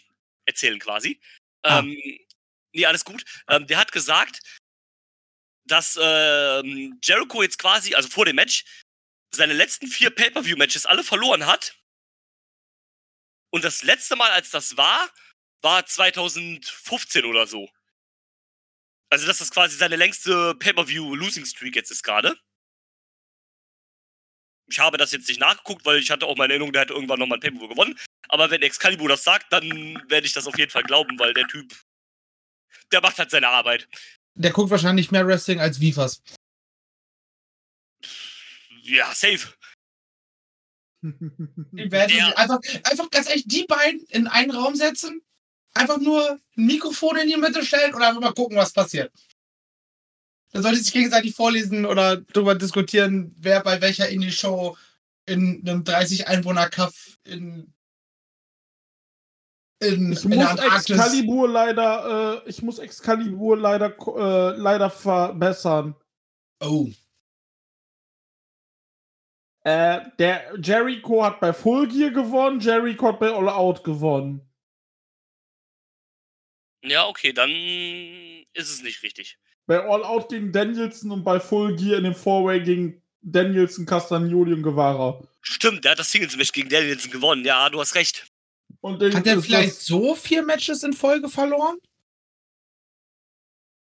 Speaker 2: erzählen quasi.
Speaker 4: Ah.
Speaker 2: Ähm, nee, alles gut. Ähm, der hat gesagt, dass ähm, Jericho jetzt quasi, also vor dem Match, seine letzten vier Pay-Per-View-Matches alle verloren hat. Und das letzte Mal, als das war, war 2015 oder so. Also, dass das quasi seine längste Pay-Per-View-Losing-Streak jetzt ist gerade. Ich habe das jetzt nicht nachgeguckt, weil ich hatte auch meine Erinnerung, der hätte irgendwann nochmal ein Pay-Per-View gewonnen. Aber wenn Excalibur das sagt, dann werde ich das auf jeden Fall glauben, weil der Typ, der macht halt seine Arbeit.
Speaker 4: Der guckt wahrscheinlich mehr Wrestling als Vivas.
Speaker 2: Ja, safe.
Speaker 4: Werden
Speaker 2: Der-
Speaker 4: einfach, einfach ganz ehrlich, die beiden in einen Raum setzen, einfach nur ein Mikrofon in die Mitte stellen und einfach mal gucken, was passiert. Dann sollte sich gegenseitig vorlesen oder darüber diskutieren, wer bei welcher Indie-Show in einem 30-Einwohner-Kaff in, in,
Speaker 3: Ich
Speaker 4: in
Speaker 3: muss. Excalibur leider, äh, ich muss Excalibur leider, äh, leider verbessern.
Speaker 4: Oh.
Speaker 3: Äh, der Jericho hat bei Full Gear gewonnen, Jericho hat bei All Out gewonnen.
Speaker 2: Ja, okay, dann ist es nicht richtig.
Speaker 3: Bei All Out gegen Danielson und bei Full Gear in dem Four-Way gegen Danielson, Castagnoli und Guevara.
Speaker 2: Stimmt, der hat das Singles-Match gegen Danielson gewonnen. Ja, du hast recht.
Speaker 3: Und den
Speaker 4: Hat er vielleicht so vier Matches in Folge verloren?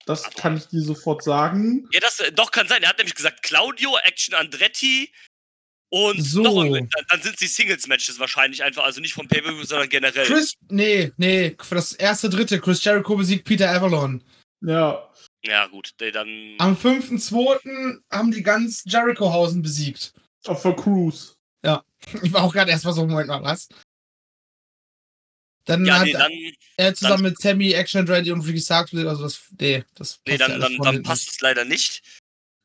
Speaker 3: das kann ich dir sofort sagen.
Speaker 2: Ja, das äh, doch kann sein. Er hat nämlich gesagt, Claudio, Action Andretti und
Speaker 4: So.
Speaker 2: noch ein- dann, dann sind die Singles-Matches wahrscheinlich einfach, also nicht vom Pay-Per-View, sondern generell.
Speaker 4: Chris, nee, nee, für das erste, dritte. Chris Jericho besiegt Peter Avalon.
Speaker 3: Ja.
Speaker 2: Ja, gut, nee, dann.
Speaker 4: Am 5.2. haben die ganz Jerichohausen besiegt.
Speaker 3: Auf der Cruise. *laughs*
Speaker 4: Ich war auch gerade erstmal so, Moment mal, was? Dann
Speaker 2: Ja,
Speaker 4: hat
Speaker 2: nee, dann,
Speaker 4: er zusammen mit Sammy, Action Ready und Ricky Starks, also das, nee, das
Speaker 2: nee,
Speaker 4: passt ja
Speaker 2: dann,
Speaker 4: alles
Speaker 2: dann, dann passt es leider nicht.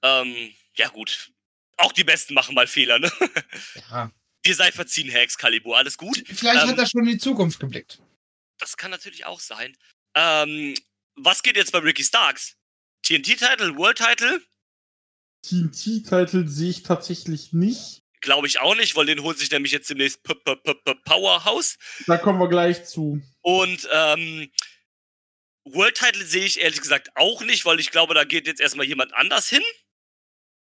Speaker 2: Ähm, ja, gut. Auch die Besten machen mal Fehler, ne?
Speaker 4: Ja.
Speaker 2: Dir sei verziehen, Herr Excalibur, alles gut.
Speaker 4: Vielleicht
Speaker 2: Ähm,
Speaker 4: hat er schon in die Zukunft geblickt.
Speaker 2: Das kann natürlich auch sein. Ähm, was geht jetzt bei Ricky Starks? TNT-Title, World-Title?
Speaker 3: TNT-Titel sehe ich tatsächlich nicht.
Speaker 2: Glaube ich auch nicht, weil den holt sich nämlich jetzt demnächst P -P -P -P Powerhouse.
Speaker 3: Da kommen wir gleich zu.
Speaker 2: Und ähm, World Title sehe ich ehrlich gesagt auch nicht, weil ich glaube, da geht jetzt erstmal jemand anders hin.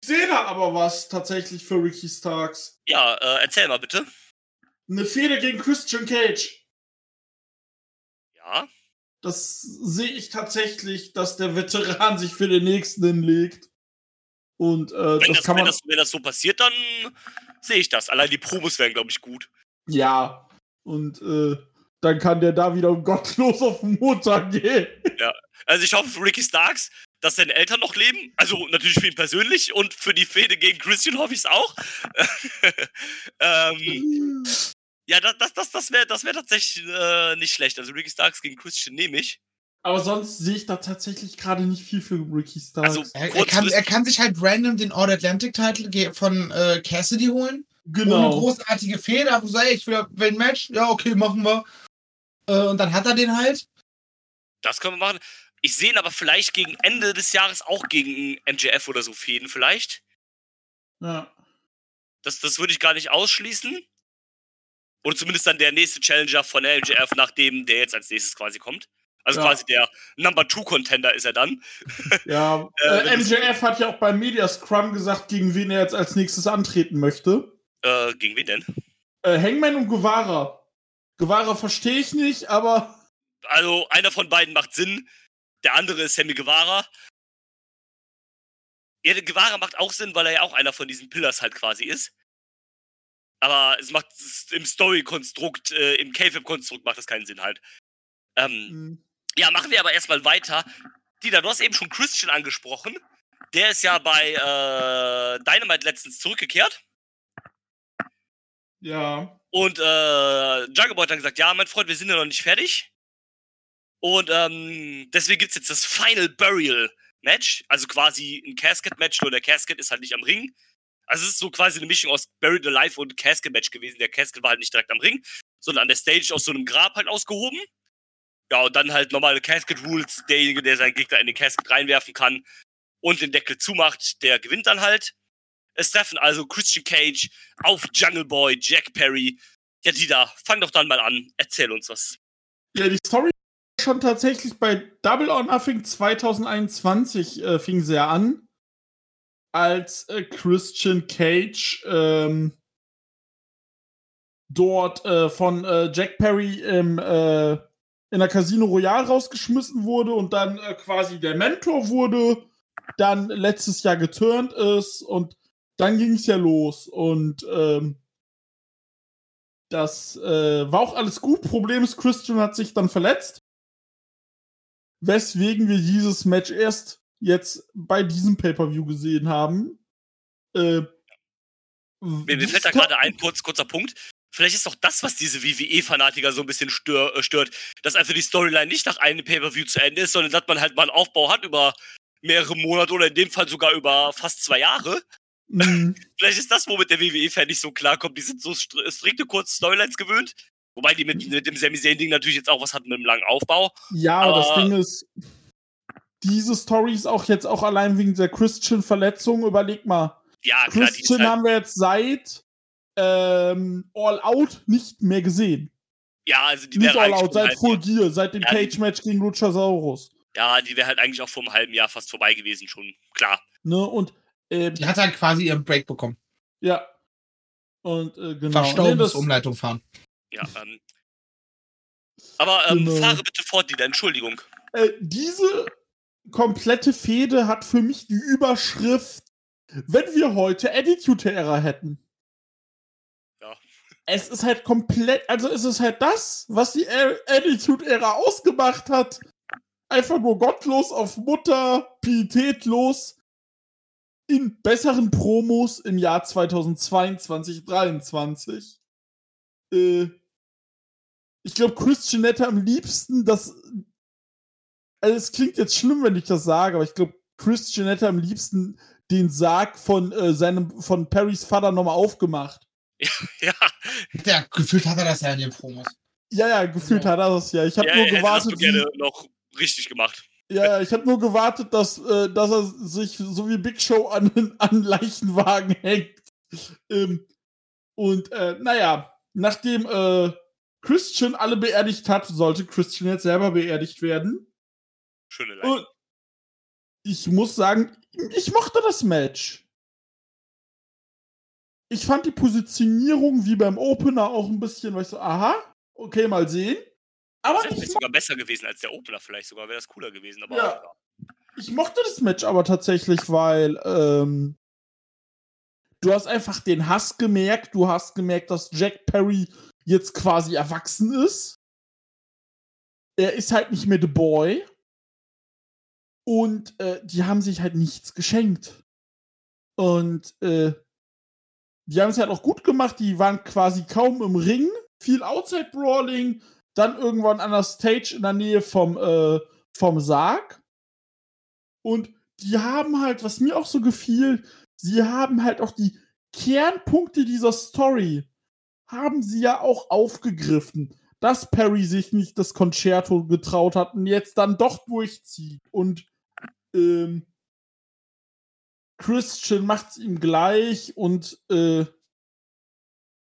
Speaker 3: Ich sehe da aber was tatsächlich für Ricky Starks.
Speaker 2: Ja, äh, erzähl mal bitte.
Speaker 3: Eine Fehde gegen Christian Cage.
Speaker 2: Ja.
Speaker 3: Das sehe ich tatsächlich, dass der Veteran sich für den nächsten hinlegt. Und äh,
Speaker 2: Wenn
Speaker 3: das
Speaker 2: das,
Speaker 3: kann
Speaker 2: wenn,
Speaker 3: man.
Speaker 2: das, wenn das so passiert, dann sehe ich das. Allein die Promos wären, glaube ich, gut.
Speaker 3: Ja. Und äh, dann kann der da wieder gottlos auf den Motor gehen.
Speaker 2: Also ich hoffe für Ricky Starks, dass seine Eltern noch leben. Also natürlich für ihn persönlich und für die Fehde gegen Christian hoffe ich es auch. *laughs* ähm, ja, das, das, das, das wäre das wär tatsächlich äh, nicht schlecht. Also Ricky Starks gegen Christian nehme ich.
Speaker 3: Aber sonst sehe ich da tatsächlich gerade nicht viel für Ricky Starks.
Speaker 2: Also-
Speaker 4: Er, er, kann, er kann sich halt random den All-Atlantic-Title von äh, Cassidy holen. Ohne
Speaker 3: genau.
Speaker 4: großartige Fehler, wo sei ich will, will ein Match, ja, okay, machen wir. Äh, und dann hat er den halt.
Speaker 2: Das können wir machen. Ich sehe ihn aber vielleicht gegen Ende des Jahres auch gegen MJF oder so Fäden vielleicht.
Speaker 3: Ja.
Speaker 2: Das, das würde ich gar nicht ausschließen. Oder zumindest dann der nächste Challenger von MJF, nachdem der jetzt als nächstes quasi kommt. Also
Speaker 3: Ja.
Speaker 2: quasi der Number Two Contender ist er dann. *laughs*
Speaker 3: Ja, *laughs*
Speaker 2: Äh,
Speaker 3: äh, MJF hat ja auch beim Media Scrum gesagt, gegen wen er jetzt als nächstes antreten möchte.
Speaker 2: Äh, gegen wen denn?
Speaker 3: Äh, Hangman und Guevara. Guevara verstehe ich nicht, aber
Speaker 2: Also einer von beiden macht Sinn, der andere ist Sammy Guevara. Ja, der Guevara macht auch Sinn, weil er ja auch einer von diesen Pillars halt quasi ist. Aber es macht im Story-Konstrukt, äh, im K-Fib-Konstrukt macht das keinen Sinn halt. Ähm,
Speaker 3: mh,
Speaker 2: Ja, machen wir aber erstmal weiter. Dieter, du hast eben schon Christian angesprochen. Der ist ja bei äh, Dynamite letztens zurückgekehrt.
Speaker 3: ja.
Speaker 2: Und äh, Jungle Boy hat dann gesagt, ja, mein Freund, wir sind ja noch nicht fertig. Und ähm, deswegen gibt's jetzt das Final Burial Match. Also quasi ein Casket-Match, nur der Casket ist halt nicht am Ring. Also es ist so quasi eine Mischung aus Buried Alive und Casket-Match gewesen. Der Casket war halt nicht direkt am Ring, sondern an der Stage aus so einem Grab halt ausgehoben. Ja, und dann halt normale Casket-Rules. Derjenige, der seinen Gegner in den Casket reinwerfen kann und den Deckel zumacht, der gewinnt dann halt. Es treffen also Christian Cage auf Jungle Boy, Jack Perry. Ja, Dieter, fang doch dann mal an. Erzähl uns was.
Speaker 3: Ja, die Story schon tatsächlich bei Double or Nothing 2021 äh, fing sie ja an, als äh, Christian Cage ähm, dort äh, von äh, Jack Perry im, äh, in der Casino Royale rausgeschmissen wurde und dann äh, quasi der Mentor wurde, dann letztes Jahr geturnt ist und dann ging es ja los und ähm, das äh, war auch alles gut. Problem ist, Christian hat sich dann verletzt. Weswegen wir dieses Match erst jetzt bei diesem Pay-Per-View gesehen haben. Äh,
Speaker 2: Mir, mir fällt da gerade ein, kurz, kurzer Punkt. Vielleicht ist doch das, was diese WWE-Fanatiker so ein bisschen stör, äh, stört, dass einfach die Storyline nicht nach einem Pay-Per-View zu Ende ist, sondern dass man halt mal einen Aufbau hat über mehrere Monate oder in dem Fall sogar über fast zwei Jahre.
Speaker 3: Mm, *laughs*
Speaker 2: Vielleicht ist das, womit der WWE-Fan nicht so klarkommt. Die sind so str strikte kurze Storylines gewöhnt. Wobei die mit, mit dem Sami Zayn-Ding natürlich jetzt auch was hatten mit einem langen Aufbau.
Speaker 3: ja, aber das Ding ist, diese Story ist auch jetzt auch allein wegen der Christian-Verletzung. Überleg mal,
Speaker 2: Ja, klar,
Speaker 3: Christian
Speaker 2: halt,
Speaker 3: haben wir jetzt seit ähm, All Out nicht mehr gesehen.
Speaker 2: ja, also die
Speaker 3: Nicht All Out, seit Full Gear, seit dem
Speaker 2: Ja,
Speaker 3: Cage-Match gegen Luchasaurus.
Speaker 2: Ja, die wäre halt eigentlich auch vor einem halben Jahr fast vorbei gewesen schon. Klar.
Speaker 3: Ne? Und ähm,
Speaker 4: Die hat halt quasi ihren Break bekommen.
Speaker 3: ja. Und äh, genau. Nee, das,
Speaker 4: Verstaubensumleitung fahren.
Speaker 2: Ja, ähm. Aber ähm,
Speaker 3: Genau.
Speaker 2: fahre bitte fort, Dieter, Entschuldigung.
Speaker 3: äh, diese komplette Fehde hat für mich die Überschrift, wenn wir heute Attitude Era hätten.
Speaker 2: Ja.
Speaker 3: Es ist halt komplett, also es ist halt das, was die Attitude Era ausgemacht hat. Einfach nur gottlos auf Mutter, pietätlos. In besseren Promos im Jahr 2022, 2023. Äh, ich glaube, Christian hätte am liebsten das. Also, es klingt jetzt schlimm, wenn ich das sage, aber ich glaube, Christian hätte am liebsten den Sarg von äh, seinem von Perrys Vater nochmal aufgemacht. *laughs*
Speaker 2: Ja,
Speaker 4: Der gefühlt hat er das ja in den Promos.
Speaker 3: Ja, ja, gefühlt
Speaker 4: Ja.
Speaker 3: hat er das ja. Ich habe
Speaker 2: ja,
Speaker 3: nur
Speaker 2: hätte das
Speaker 3: gewartet,
Speaker 2: so gerne noch richtig gemacht.
Speaker 3: ja, ja, ich habe nur gewartet, dass, äh, dass er sich so wie Big Show an an Leichenwagen *laughs* hängt. Ähm, und äh, naja, nachdem äh, Christian alle beerdigt hat, sollte Christian jetzt selber beerdigt werden.
Speaker 2: Schöne Line.
Speaker 3: Und ich muss sagen, ich mochte das Match. Ich fand die Positionierung wie beim Opener auch ein bisschen, weil ich so, aha, okay, mal sehen. Aber
Speaker 2: Das wäre sogar besser gewesen als der Opener, vielleicht sogar wäre das cooler gewesen. Aber
Speaker 3: Ja. ich mochte das Match aber tatsächlich, weil ähm, du hast einfach den Hass gemerkt. Du hast gemerkt, dass Jack Perry jetzt quasi erwachsen ist. Er ist halt nicht mehr The Boy. Und äh, die haben sich halt nichts geschenkt. Und äh, die haben es halt auch gut gemacht. Die waren quasi kaum im Ring. Viel Outside Brawling. Dann irgendwann an der Stage in der Nähe vom, äh, vom Sarg. Und die haben halt, was mir auch so gefiel, sie haben halt auch die Kernpunkte dieser Story, haben sie ja auch aufgegriffen. Dass Perry sich nicht das Concerto getraut hat und jetzt dann doch durchzieht. Und ähm, Christian macht's ihm gleich und äh,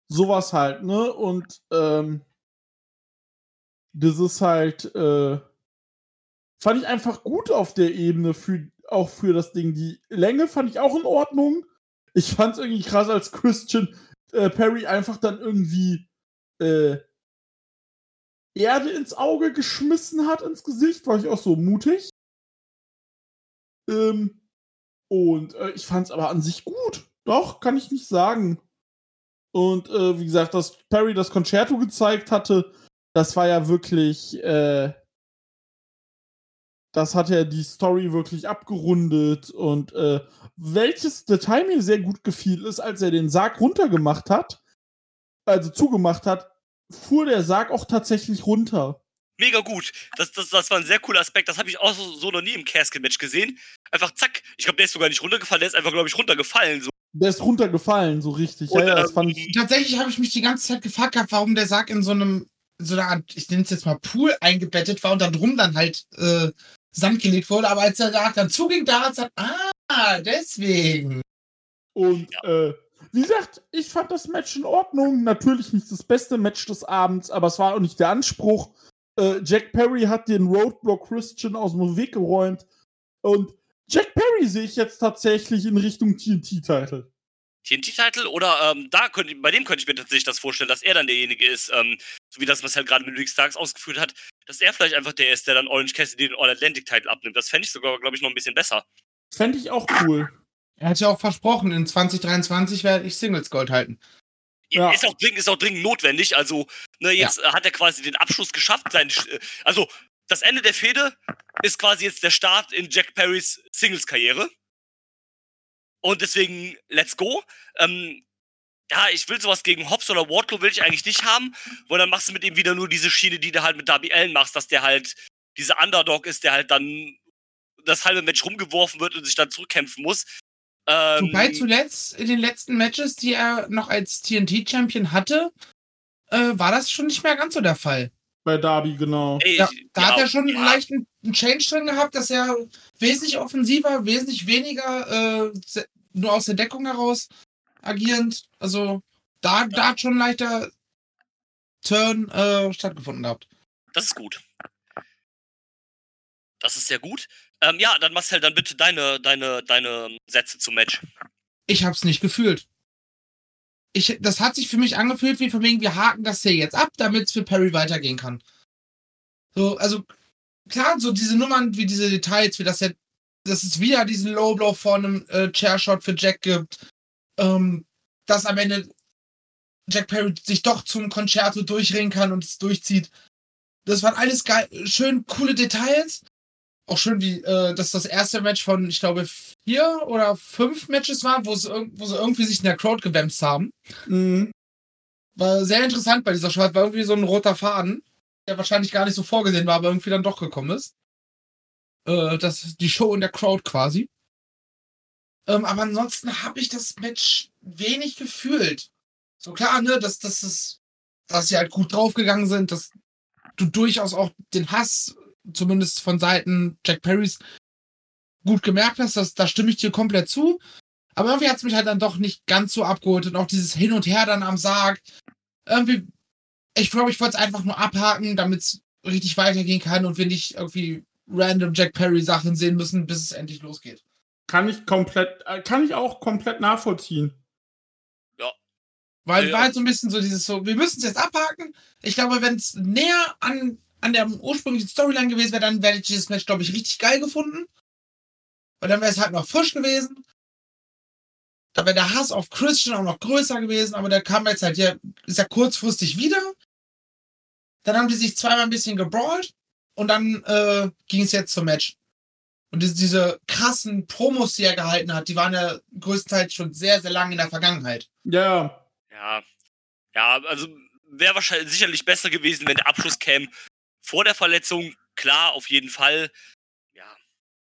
Speaker 3: sowas halt, ne? Und ähm, das ist halt, äh, fand ich einfach gut auf der Ebene für auch für das Ding. Die Länge fand ich auch in Ordnung. Ich fand es irgendwie krass, als Christian äh, Perry einfach dann irgendwie äh, Erde ins Auge geschmissen hat, ins Gesicht. War ich auch so mutig. Ähm, und äh, ich fand es aber an sich gut. Doch, kann ich nicht sagen. Und äh, wie gesagt, dass Perry das Concerto gezeigt hatte, das war ja wirklich, äh, das hat ja die Story wirklich abgerundet. Und äh, welches Detail mir sehr gut gefiel, ist, als er den Sarg runtergemacht hat, also zugemacht hat, fuhr der Sarg auch tatsächlich runter.
Speaker 2: Mega gut. Das, das, das war ein sehr cooler Aspekt. Das habe ich auch so, so noch nie im Casket-Match gesehen. Einfach zack. Ich glaube, der ist sogar nicht runtergefallen, der ist einfach, glaube ich, runtergefallen. So.
Speaker 3: Der ist runtergefallen, so richtig. Und, ja, ja, das fand ich.
Speaker 4: Tatsächlich habe ich mich die ganze Zeit gefragt gehabt, warum der Sarg in so einem, so einer Art, ich nenne es jetzt mal Pool eingebettet war und dann drum dann halt äh, Sand gelegt wurde. Aber als der Sarg dann zuging, da hat es dann, ah, deswegen.
Speaker 3: Und, ja. äh, wie gesagt, ich fand das Match in Ordnung. Natürlich nicht das beste Match des Abends, aber es war auch nicht der Anspruch. Äh, Jack Perry hat den Roadblock Christian aus dem Weg geräumt. Und Jack Perry sehe ich jetzt tatsächlich in Richtung TNT-Title.
Speaker 2: TNT-Title oder ähm, da könnte, bei dem könnte ich mir tatsächlich das vorstellen, dass er dann derjenige ist, ähm, so wie das was halt gerade mit Rick Starks ausgeführt hat, dass er vielleicht einfach der ist, der dann Orange Cassidy den All-Atlantic-Title abnimmt. Das fände ich sogar, glaube ich, noch ein bisschen besser.
Speaker 3: Fände ich auch cool.
Speaker 4: Er hat ja auch versprochen, in 2023 werde ich Singles Gold halten.
Speaker 2: Ja. Ist, auch dringend, ist auch dringend notwendig. Also, ne, jetzt ja. hat er quasi den Abschluss geschafft. Sein, also, das Ende der Fehde ist quasi jetzt der Start in Jack Perrys Singles-Karriere. Und deswegen, let's go. Ähm, ja, ich will sowas gegen Hobbs oder Wardlow will ich eigentlich nicht haben, weil dann machst du mit ihm wieder nur diese Schiene, die du halt mit Darby Allen machst, dass der halt dieser Underdog ist, der halt dann das halbe Match rumgeworfen wird und sich dann zurückkämpfen muss.
Speaker 4: Ähm, Wobei zuletzt in den letzten Matches, die er noch als TNT-Champion hatte, äh, war das schon nicht mehr ganz so der Fall.
Speaker 3: Bei Darby, genau.
Speaker 4: Ey, ja, da ja, hat er schon ja. einen leichten Change drin gehabt, dass er wesentlich offensiver, wesentlich weniger äh, nur aus der Deckung heraus agierend. Also da, da hat schon ein leichter Turn äh, stattgefunden gehabt.
Speaker 2: Das ist gut. Das ist sehr gut. Ähm, ja, dann Marcel, dann bitte deine, deine, deine Sätze zum Match.
Speaker 4: Ich hab's nicht gefühlt. Ich, das hat sich für mich angefühlt, wie von wegen, wir haken das hier jetzt ab, damit es für Perry weitergehen kann. So, also, klar, so diese Nummern, wie diese Details, wie das ja, dass es wieder diesen Low Blow vor einem äh, Chairshot für Jack gibt, ähm, dass am Ende Jack Perry sich doch zum Concerto durchringen kann und es durchzieht. Das waren alles geil, schön coole Details auch schön, wie äh, dass das erste Match von, ich glaube, vier oder fünf Matches war, wo, es, wo sie irgendwie sich in der Crowd gewämst haben. Mhm. War sehr interessant bei dieser Show. War irgendwie so ein roter Faden, der wahrscheinlich gar nicht so vorgesehen war, aber irgendwie dann doch gekommen ist. Äh, das, die Show in der Crowd quasi. Ähm, aber ansonsten habe ich das Match wenig gefühlt. So klar, ne, dass, dass, dass, dass sie halt gut draufgegangen sind, dass du durchaus auch den Hass zumindest von Seiten Jack Perrys gut gemerkt hast, dass, da stimme ich dir komplett zu. Aber irgendwie hat es mich halt dann doch nicht ganz so abgeholt und auch dieses Hin und Her dann am Sarg. Irgendwie, ich glaube, ich wollte es einfach nur abhaken, damit es richtig weitergehen kann und wir nicht irgendwie random Jack Perry Sachen sehen müssen, bis es endlich losgeht.
Speaker 3: Kann ich komplett, äh, kann ich auch komplett nachvollziehen.
Speaker 2: Ja.
Speaker 4: Weil ja. war halt so ein bisschen so dieses so, wir müssen es jetzt abhaken. Ich glaube, wenn es näher an an der ursprünglichen Storyline gewesen wäre, dann wäre ich dieses Match, glaube ich, richtig geil gefunden. Und dann wäre es halt noch frisch gewesen. Da wäre der Hass auf Christian auch noch größer gewesen, aber der kam jetzt halt ja, ist ja kurzfristig wieder. Dann haben die sich zweimal ein bisschen gebrawlt und dann äh, ging es jetzt zum Match. Und diese, diese krassen Promos, die er gehalten hat, die waren ja größtenteils schon sehr, sehr lange in der Vergangenheit.
Speaker 3: Ja.
Speaker 2: Ja. Ja, also wäre wahrscheinlich sicherlich besser gewesen, wenn der Abschluss käme vor der Verletzung, klar, auf jeden Fall, ja,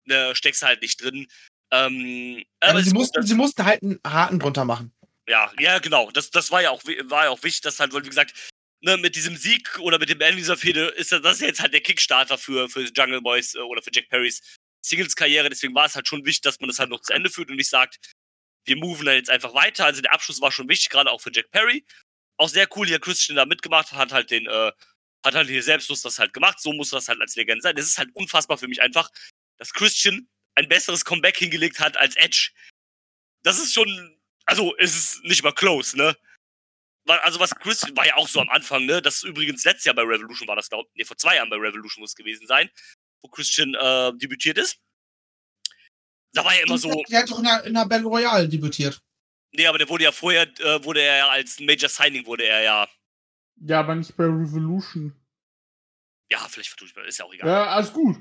Speaker 2: ne, steckst halt nicht drin. Ähm,
Speaker 4: aber sie, mussten, sie mussten halt einen Haken drunter machen.
Speaker 2: Ja, ja, genau. Das, das war ja auch, war ja auch wichtig, dass halt, wie gesagt, ne, mit diesem Sieg oder mit dem Ende dieser Fehde ist das jetzt halt der Kickstarter für, für Jungle Boys äh, oder für Jack Perrys Singles-Karriere. Deswegen war es halt schon wichtig, dass man das halt noch zu Ende führt und nicht sagt, wir moven da jetzt einfach weiter. Also der Abschluss war schon wichtig, gerade auch für Jack Perry. Auch sehr cool, hier Christian da mitgemacht hat, halt den äh, hat halt hier selbstlos das halt gemacht, so muss das halt als Legende sein. Das ist halt unfassbar für mich einfach, dass Christian ein besseres Comeback hingelegt hat als Edge. Das ist schon, also es ist nicht mal close, ne? Also was Christian war ja auch so am Anfang, ne? Das ist übrigens letztes Jahr bei Revolution war das, glaube ich, nee, vor zwei Jahren bei Revolution muss es gewesen sein, wo Christian äh, debütiert ist. Da war ja immer so.
Speaker 4: Der hat doch in der, in der Battle Royale debütiert.
Speaker 2: Nee, aber der wurde ja vorher, äh, wurde er ja als Major Signing, wurde er ja.
Speaker 3: Ja, aber nicht bei Revolution.
Speaker 2: Ja, vielleicht vertue ich mal, ist ja auch egal.
Speaker 3: Ja, alles gut.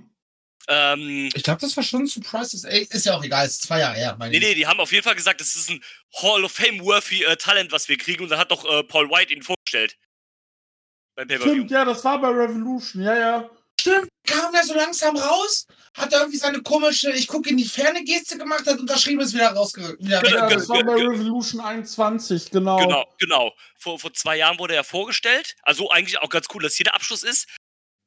Speaker 2: Ähm,
Speaker 4: Ich glaube, das war schon Surprises. Ey, ist ja auch egal, ist zwei Jahre her. Meine
Speaker 2: nee, nee, die haben auf jeden Fall gesagt, das ist ein Hall of Fame-worthy äh, Talent, was wir kriegen. Und dann hat doch äh, Paul White ihn vorgestellt. Beim Pay-Per-View.
Speaker 3: Stimmt, ja, das war bei Revolution, ja, ja.
Speaker 4: Kam der so langsam raus, hat er irgendwie seine komische, ich gucke in die Ferne Geste gemacht, hat unterschrieben, ist wieder rausgerückt. Wieder
Speaker 2: Genau,
Speaker 3: Ja, das war bei Revolution 21, genau.
Speaker 2: Genau, genau. Vor, vor zwei Jahren wurde er vorgestellt. Also eigentlich auch ganz cool, dass hier der Abschluss ist.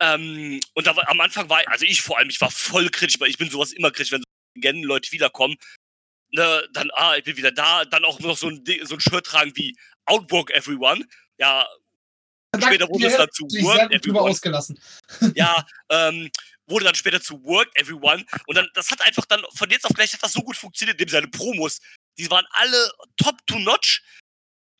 Speaker 2: Ähm, und da war, am Anfang war, also ich vor allem, ich war voll kritisch, weil ich bin sowas immer kritisch, wenn so Legenden-Leute wiederkommen. Ne, dann, ah, ich bin wieder da, dann auch noch so ein, so ein Shirt tragen wie Outwork Everyone. Ja, später wurde es dann zu Work Everyone.
Speaker 4: ausgelassen. *laughs*
Speaker 2: ja, ähm, wurde dann später zu Work Everyone. Und dann, das hat einfach dann von jetzt auf gleich hat das so gut funktioniert, indem seine Promos, die waren alle top to notch.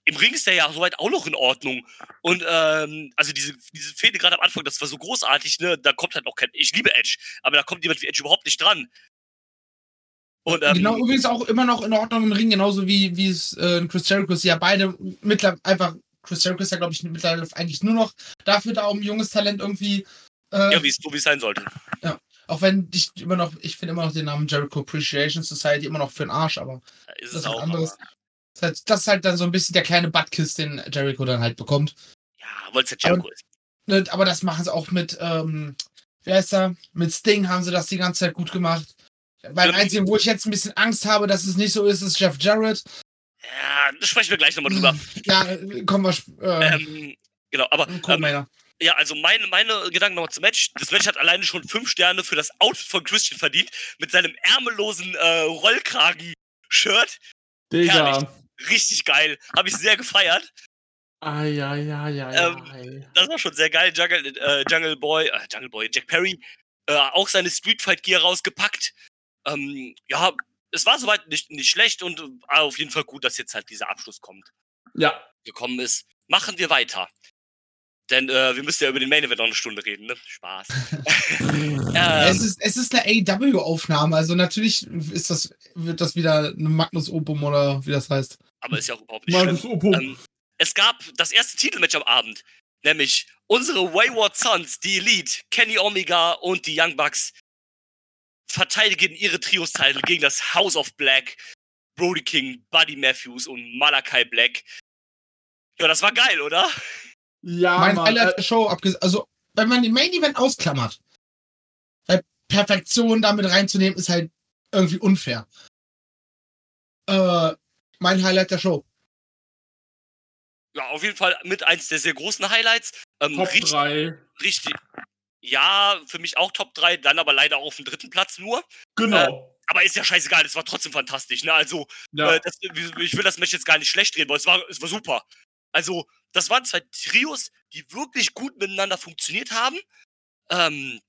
Speaker 2: Im Ring ist der ja soweit auch noch in Ordnung. Und ähm, also diese, diese Fehde gerade am Anfang, das war so großartig, ne? Da kommt halt auch kein. Ich liebe Edge, aber da kommt jemand wie Edge überhaupt nicht dran. Und ähm,
Speaker 4: genau, übrigens auch immer noch in Ordnung im Ring, genauso wie, wie es äh, Chris Jericho ist. Ja, beide mittlerweile einfach, Chris Jericho ist ja, glaube ich, mittlerweile eigentlich nur noch dafür da, um junges Talent irgendwie. Äh,
Speaker 2: ja, wie es so es sein sollte.
Speaker 4: auch wenn ich immer noch, ich finde immer noch den Namen Jericho Appreciation Society immer noch für den Arsch, aber
Speaker 2: Ist
Speaker 4: Das ist
Speaker 2: auch.
Speaker 4: anderes.
Speaker 2: Aber,
Speaker 4: das ist, halt, das ist halt dann so ein bisschen der kleine Buttkiss, den Jericho dann halt bekommt.
Speaker 2: ja, weil es ja Jericho ist.
Speaker 4: Ne, Aber das machen sie auch mit, ähm, wie heißt er? Mit Sting haben sie das die ganze Zeit gut gemacht. Beim
Speaker 2: Ja.
Speaker 4: einzigen, wo ich jetzt ein bisschen Angst habe, dass es nicht so ist, ist Jeff Jarrett.
Speaker 2: Ja, da sprechen wir gleich nochmal drüber. *laughs*
Speaker 4: Ja, kommen wir. Äh,
Speaker 2: ähm, genau, aber ähm,
Speaker 4: ja.
Speaker 2: Also meine, meine Gedanken nochmal zum Match. Das Match hat alleine schon fünf Sterne für das Outfit von Christian verdient. Mit seinem ärmellosen äh, Rollkragen-Shirt.
Speaker 3: Digga.
Speaker 2: Richtig geil. Habe ich sehr gefeiert.
Speaker 3: Eieieiei.
Speaker 2: Ähm, Das war schon sehr geil. Jungle, äh, Jungle Boy, äh, Jungle Boy, Jack Perry, äh, auch seine Street Fight Gear rausgepackt. Ähm, ja, es war soweit nicht, nicht schlecht und äh, auf jeden Fall gut, dass jetzt halt dieser Abschluss kommt,
Speaker 3: ja.
Speaker 2: gekommen ist. Machen wir weiter. Denn äh, wir müssen ja über den Main Event noch eine Stunde reden, ne? Spaß. *laughs* *laughs* ähm,
Speaker 4: es, ist, es ist eine AW-Aufnahme, also natürlich ist das, wird das wieder eine Magnus Opum oder wie das heißt.
Speaker 2: aber ist ja auch überhaupt nicht schlimm.
Speaker 3: Markus Opum.
Speaker 2: Ähm, es gab das erste Titelmatch am Abend, nämlich unsere Wayward Sons, die Elite, Kenny Omega und die Young Bucks verteidigen ihre Trios-Titel gegen das House of Black, Brody King, Buddy Matthews und Malachi Black. Ja, das war geil, oder?
Speaker 3: ja,
Speaker 4: mein
Speaker 3: Mann.
Speaker 4: Highlight
Speaker 3: Äh,
Speaker 4: der Show, also wenn man den Main Event ausklammert, weil Perfektion damit reinzunehmen, ist halt irgendwie unfair. Äh, mein Highlight der Show.
Speaker 2: Ja, auf jeden Fall mit eins der sehr großen Highlights. Ähm,
Speaker 3: Top
Speaker 2: richtig,
Speaker 3: 3.
Speaker 2: richtig. Ja, für mich auch Top 3, dann aber leider auf dem dritten Platz nur.
Speaker 3: Genau.
Speaker 2: Aber ist ja scheißegal, das war trotzdem fantastisch. Ne? Also,
Speaker 3: ja.
Speaker 2: Äh, das, ich will das Match jetzt gar nicht schlecht reden, weil es war, es war super. Also, das waren zwei Trios, die wirklich gut miteinander funktioniert haben. Ähm,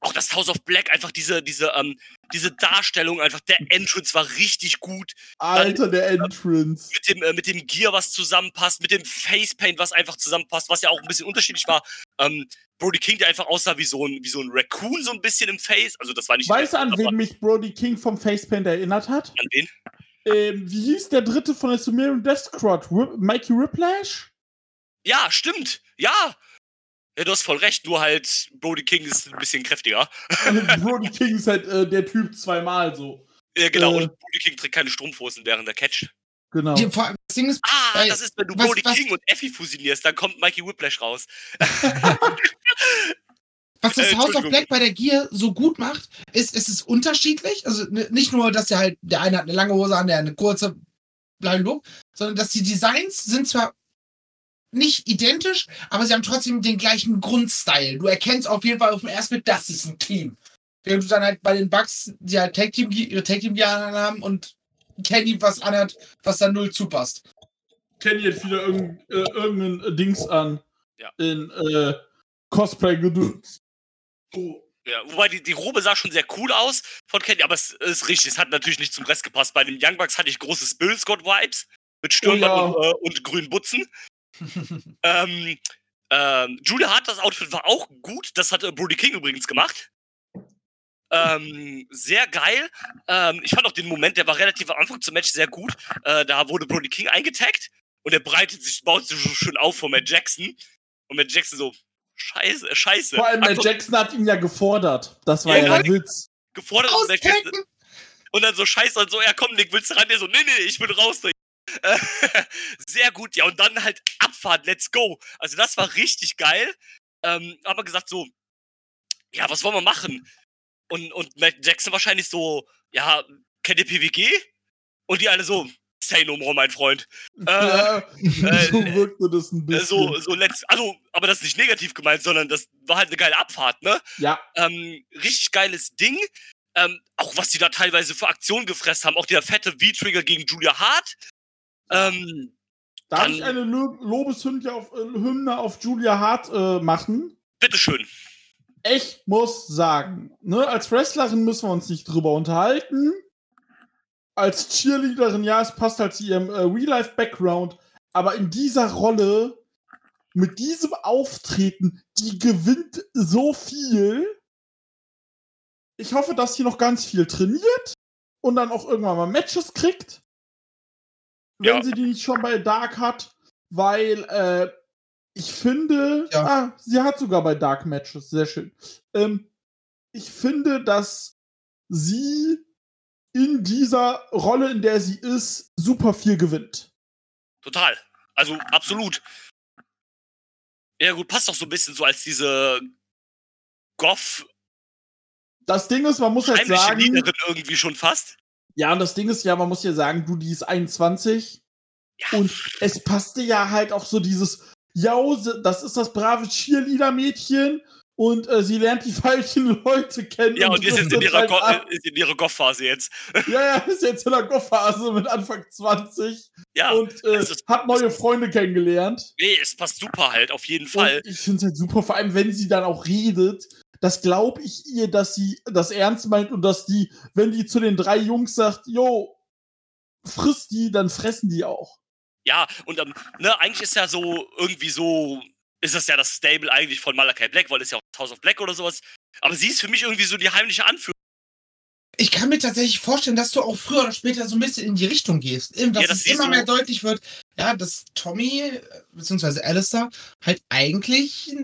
Speaker 2: auch das House of Black, einfach diese, diese, ähm, diese Darstellung, einfach der Entrance war richtig gut.
Speaker 3: Alter, der Entrance.
Speaker 2: Mit dem, äh, mit dem Gear, was zusammenpasst, mit dem Facepaint, was einfach zusammenpasst, was ja auch ein bisschen unterschiedlich war. Ähm, Brody King, der einfach aussah wie so ein, wie so ein Raccoon, so ein bisschen im Face. Also, das war nicht.
Speaker 3: Weißt du, an wen mich Brody King vom Facepaint erinnert hat?
Speaker 2: An wen?
Speaker 3: Ähm, wie hieß der dritte von der Sumerian Death Squad? Rip Mikey Whiplash?
Speaker 2: Ja, stimmt. Ja. Ja, du hast voll recht, nur halt Brody King ist ein bisschen kräftiger. *laughs*
Speaker 3: Brody King ist halt äh, der Typ zweimal so.
Speaker 2: Ja, genau,
Speaker 3: Äh.
Speaker 2: und Brody King trägt keine Strumpfhosen, während er catcht.
Speaker 3: Genau.
Speaker 4: Hier, vor allem, das Ding ist,
Speaker 2: Ah,
Speaker 4: Weil-
Speaker 2: das ist, wenn du
Speaker 4: was-
Speaker 2: Brody
Speaker 4: was-
Speaker 2: King und Effie fusionierst, dann kommt Mikey Whiplash raus. *laughs*
Speaker 4: was das
Speaker 2: Äh,
Speaker 4: House of. Black bei der Gear so gut macht, ist, es ist unterschiedlich. Also nicht nur, dass der halt, der eine hat eine lange Hose an, der eine kurze, blablabla, sondern dass die Designs sind zwar nicht identisch, aber sie haben trotzdem den gleichen Grundstyle. Du erkennst auf jeden Fall auf den ersten Blick, das ist ein Team. Während du dann halt bei den Bugs, die halt Tag Team, ihre Tag Team Gear haben und Kenny was anhat, was dann null zupasst.
Speaker 3: Kenny hat wieder irgend, äh, irgendein äh, Dings an.
Speaker 2: Ja.
Speaker 3: In, äh, Cosplay-Gedöns.
Speaker 2: Oh. Ja, wobei die, die Robe sah schon sehr cool aus von Kenny, aber es ist richtig, es hat natürlich nicht zum Rest gepasst. Bei den Young Bucks hatte ich große Spill Scott-Vibes mit Stürmband
Speaker 3: Oh ja.
Speaker 2: und, äh, und grünen Butzen. *laughs* ähm, ähm, Julia Hart, das Outfit war auch gut. Das hat äh, Brody King übrigens gemacht. Ähm, sehr geil. Ähm, ich fand auch den Moment, der war relativ am Anfang zum Match sehr gut. Äh, da wurde Brody King eingetaggt und er breitet sich, baut sich so schön auf vor Matt Jackson. Und Matt Jackson so, scheiße, scheiße.
Speaker 3: Vor allem, Matt
Speaker 2: Einfach
Speaker 3: Jackson hat ihn ja gefordert. Das war
Speaker 2: Ja,
Speaker 3: ja, der Witz.
Speaker 2: gefordert und Matt Jackson! Und dann so scheiße und so, ja komm, Nick, willst du ran? Der so, nee, nee, ich bin raus. *laughs* Sehr gut, ja, und dann halt Abfahrt, let's go. Also das war richtig geil. Ähm, aber gesagt so, ja, was wollen wir machen? Und, und Matt Jackson wahrscheinlich so, ja, kennt ihr PWG? Und die alle so, say no more, mein Freund. *laughs* Äh,
Speaker 3: ja,
Speaker 2: äh,
Speaker 3: so wirkte das ein
Speaker 2: äh,
Speaker 3: bisschen.
Speaker 2: so, so let's, also, aber das ist nicht negativ gemeint, sondern das war halt eine geile Abfahrt, ne?
Speaker 3: ja,
Speaker 2: Ähm, richtig geiles Ding. Ähm, auch was die da teilweise für Aktionen gefressen haben. Auch der fette V-Trigger gegen Julia Hart. Ähm,
Speaker 3: darf
Speaker 2: dann-
Speaker 3: ich eine Lo Lobeshymne auf, äh, Hymne auf Julia Hart äh, machen?
Speaker 2: bitteschön.
Speaker 3: Ich muss sagen, ne, als Wrestlerin müssen wir uns nicht drüber unterhalten. Als Cheerleaderin, ja, es passt halt zu ihrem äh, Real-Life-Background. Aber in dieser Rolle, mit diesem Auftreten, die gewinnt so viel. Ich hoffe, dass sie noch ganz viel trainiert und dann auch irgendwann mal Matches kriegt. Wenn
Speaker 2: Ja.
Speaker 3: sie die nicht schon bei Dark hat, weil äh, ich finde,
Speaker 4: Ja.
Speaker 3: ah, sie hat sogar bei Dark Matches, sehr schön. Ähm, ich finde, dass sie in dieser Rolle, in der sie ist, super viel gewinnt.
Speaker 2: Total. Also absolut. Ja gut, passt doch so ein bisschen so als diese Goff
Speaker 3: Das Ding ist, man muss halt
Speaker 2: heimliche
Speaker 3: sagen,
Speaker 2: Liederin irgendwie schon fast.
Speaker 3: Ja, und das Ding ist ja, man muss ja sagen, du, die ist 21
Speaker 2: Ja,
Speaker 3: und es passte ja halt auch so dieses, ja, das ist das brave Cheerleader-Mädchen und äh, sie lernt die *laughs* falschen Leute kennen.
Speaker 2: ja und ist jetzt in ihrer,
Speaker 3: halt
Speaker 2: ist in ihrer Goff-Phase jetzt. *laughs*
Speaker 3: Ja, ja, ist jetzt in der Goff-Phase mit Anfang 20
Speaker 2: Ja,
Speaker 3: und äh,
Speaker 2: es ist-
Speaker 3: hat neue Freunde kennengelernt.
Speaker 2: nee, es passt super halt, auf jeden Fall.
Speaker 3: Und ich finde es halt super, vor allem wenn sie dann auch redet, das glaube ich ihr, dass sie das ernst meint und dass die, wenn die zu den drei Jungs sagt, yo, frisst die, dann fressen die auch.
Speaker 2: Ja, und ähm, ne, eigentlich ist ja so, irgendwie so, ist das ja das Stable eigentlich von Malachi Black, weil es ja auch House of Black oder sowas. Aber sie ist für mich irgendwie so die heimliche Anführerin.
Speaker 4: Ich kann mir tatsächlich vorstellen, dass du auch früher oder später so ein bisschen in die Richtung gehst. Dass
Speaker 2: Ja, dass
Speaker 4: es immer
Speaker 2: so-
Speaker 4: mehr deutlich wird, ja, dass Tommy, äh, beziehungsweise Alistair, halt eigentlich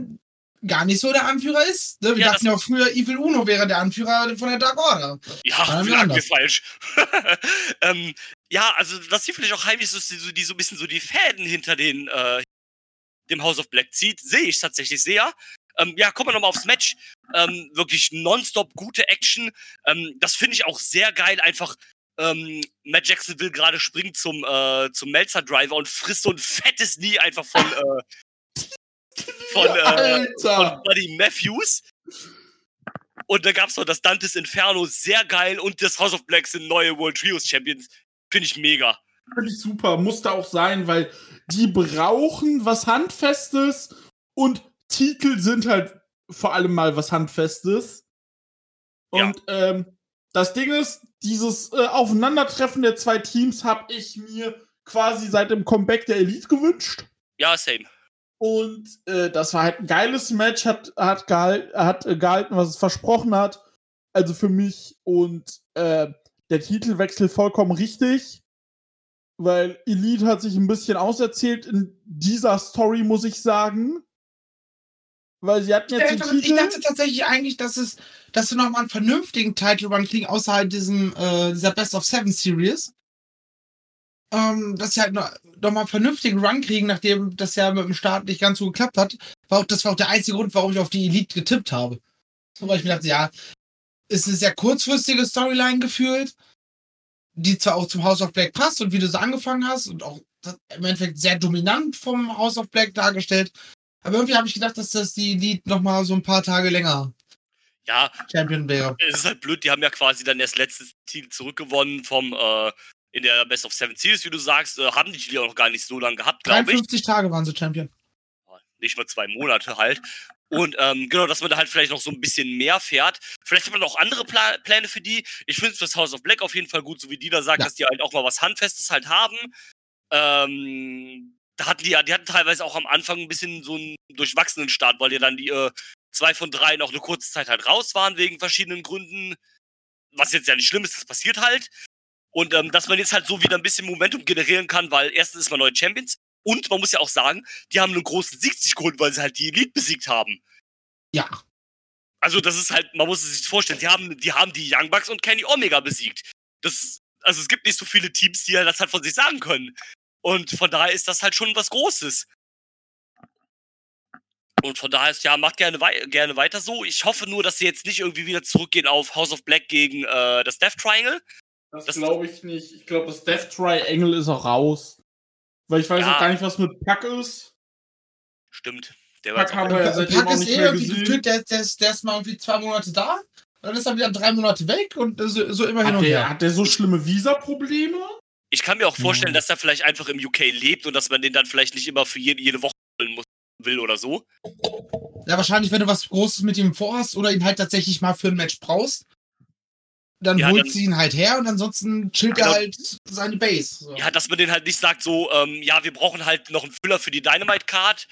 Speaker 4: gar nicht so der Anführer ist. Ne? Wir
Speaker 2: Ja,
Speaker 4: dachten ja auch früher, Evil Uno wäre der Anführer von der Dark Order.
Speaker 2: Ja, ist falsch. *laughs* ähm, ja, also dass sie vielleicht auch heimlich so, so, die so ein bisschen so die Fäden hinter den, äh, dem House of Black zieht, sehe ich tatsächlich sehr. Ähm, ja, kommen wir nochmal aufs Match. Ähm, wirklich nonstop gute Action. Ähm, das finde ich auch sehr geil. Einfach, ähm, Matt Jackson will gerade springen zum, äh, zum Melzer Driver und frisst so ein fettes Knie einfach von, *laughs* äh, von, äh, von Buddy Matthews. Und da gab's noch das Dantes Inferno, sehr geil. Und das House of Black sind neue World Trios Champions. Finde ich mega.
Speaker 3: Finde ich super, musste auch sein, weil die brauchen was Handfestes und Titel sind halt vor allem mal was Handfestes.
Speaker 2: Ja.
Speaker 3: Und ähm, das Ding ist, dieses äh, Aufeinandertreffen der zwei Teams habe ich mir quasi seit dem Comeback der Elite gewünscht.
Speaker 2: Ja, same.
Speaker 3: Und äh, das war halt ein geiles Match, hat, hat, gehal hat äh, gehalten, was es versprochen hat. Also für mich und äh, der Titelwechsel vollkommen richtig. Weil Elite hat sich ein bisschen auserzählt in dieser Story, muss ich sagen. Weil sie hatten jetzt
Speaker 4: Ich
Speaker 3: den
Speaker 4: dachte, ich
Speaker 3: Titel.
Speaker 4: dachte tatsächlich eigentlich, dass es, dass wir nochmal einen vernünftigen Title Run kriegen, außerhalb diesem, äh, dieser Best of Seven Series. Ähm, dass sie halt noch, noch mal einen vernünftigen Run kriegen, nachdem das ja mit dem Start nicht ganz so geklappt hat. War auch, das war auch der einzige Grund, warum ich auf die Elite getippt habe. So, weil ich mir dachte, ja, ist eine sehr kurzfristige Storyline gefühlt, die zwar auch zum House of Black passt und wie du so angefangen hast und auch im Endeffekt sehr dominant vom House of Black dargestellt. Aber irgendwie habe ich gedacht, dass das die Elite noch mal so ein paar Tage länger
Speaker 2: Ja,
Speaker 4: Champion wäre.
Speaker 2: es ist halt blöd, die haben ja quasi dann erst letztes Titel zurückgewonnen vom, äh, in der Best of Seven Series, wie du sagst, äh, haben die Titel auch noch gar nicht so lange gehabt, glaube ich.
Speaker 4: 53 Tage waren sie Champion.
Speaker 2: Nicht mal zwei Monate halt. Und ähm, genau, dass man da halt vielleicht noch so ein bisschen mehr fährt. Vielleicht hat man auch andere Pla Pläne für die. Ich finde es fürs House of Black auf jeden Fall gut, so wie die da sagt,
Speaker 4: Ja.
Speaker 2: dass die halt auch mal was Handfestes halt haben. Ähm, da hatten die ja, die hatten teilweise auch am Anfang ein bisschen so einen durchwachsenen Start, weil ja dann die äh, zwei von drei noch eine kurze Zeit halt raus waren wegen verschiedenen Gründen. Was jetzt ja nicht schlimm ist, das passiert halt. Und ähm, dass man jetzt halt so wieder ein bisschen Momentum generieren kann, weil erstens ist man neue Champions und man muss ja auch sagen, die haben einen großen Sieg sich geholt, weil sie halt die Elite besiegt haben.
Speaker 4: Ja.
Speaker 2: Also das ist halt, man muss es sich vorstellen, die haben, die haben die Young Bucks und Kenny Omega besiegt. Das, also es gibt nicht so viele Teams, die das halt von sich sagen können. Und von daher ist das halt schon was Großes. Und von daher ist, ja, macht gerne, wei gerne weiter so. Ich hoffe nur, dass sie jetzt nicht irgendwie wieder zurückgehen auf House of Black gegen äh, das Death Triangle.
Speaker 3: Das,
Speaker 2: Das-
Speaker 3: glaube ich nicht. Ich glaube, das Death Triangle ist auch raus. Weil ich weiß
Speaker 2: Ja.
Speaker 3: auch gar nicht, was mit Pack ist.
Speaker 2: Stimmt. Der war
Speaker 3: Pack haben wir ja seitdem
Speaker 4: Pack
Speaker 3: auch
Speaker 4: ist
Speaker 3: nicht
Speaker 4: eh
Speaker 3: mehr
Speaker 4: irgendwie
Speaker 3: gesehen.
Speaker 4: gefühlt, der, der, ist, der ist mal irgendwie zwei Monate da, dann ist er wieder drei Monate weg und so, so immer hin
Speaker 3: Hat
Speaker 4: und
Speaker 3: der,
Speaker 4: her.
Speaker 3: hat der so schlimme Visa-Probleme?
Speaker 2: ich kann mir auch vorstellen,
Speaker 4: Ja.
Speaker 2: dass er vielleicht einfach im UK lebt und dass man den dann vielleicht nicht immer für jede, jede Woche holen muss, will oder so.
Speaker 4: Ja, wahrscheinlich, wenn du was Großes mit ihm vorhast oder ihn halt tatsächlich mal für ein Match brauchst, dann
Speaker 2: Ja,
Speaker 4: holst
Speaker 2: dann-
Speaker 4: du ihn halt her und ansonsten chillt
Speaker 2: Genau.
Speaker 4: er halt seine Base. So.
Speaker 2: Ja, dass man den halt nicht sagt, so, ähm, ja, wir brauchen halt noch einen Füller für die Dynamite-Card,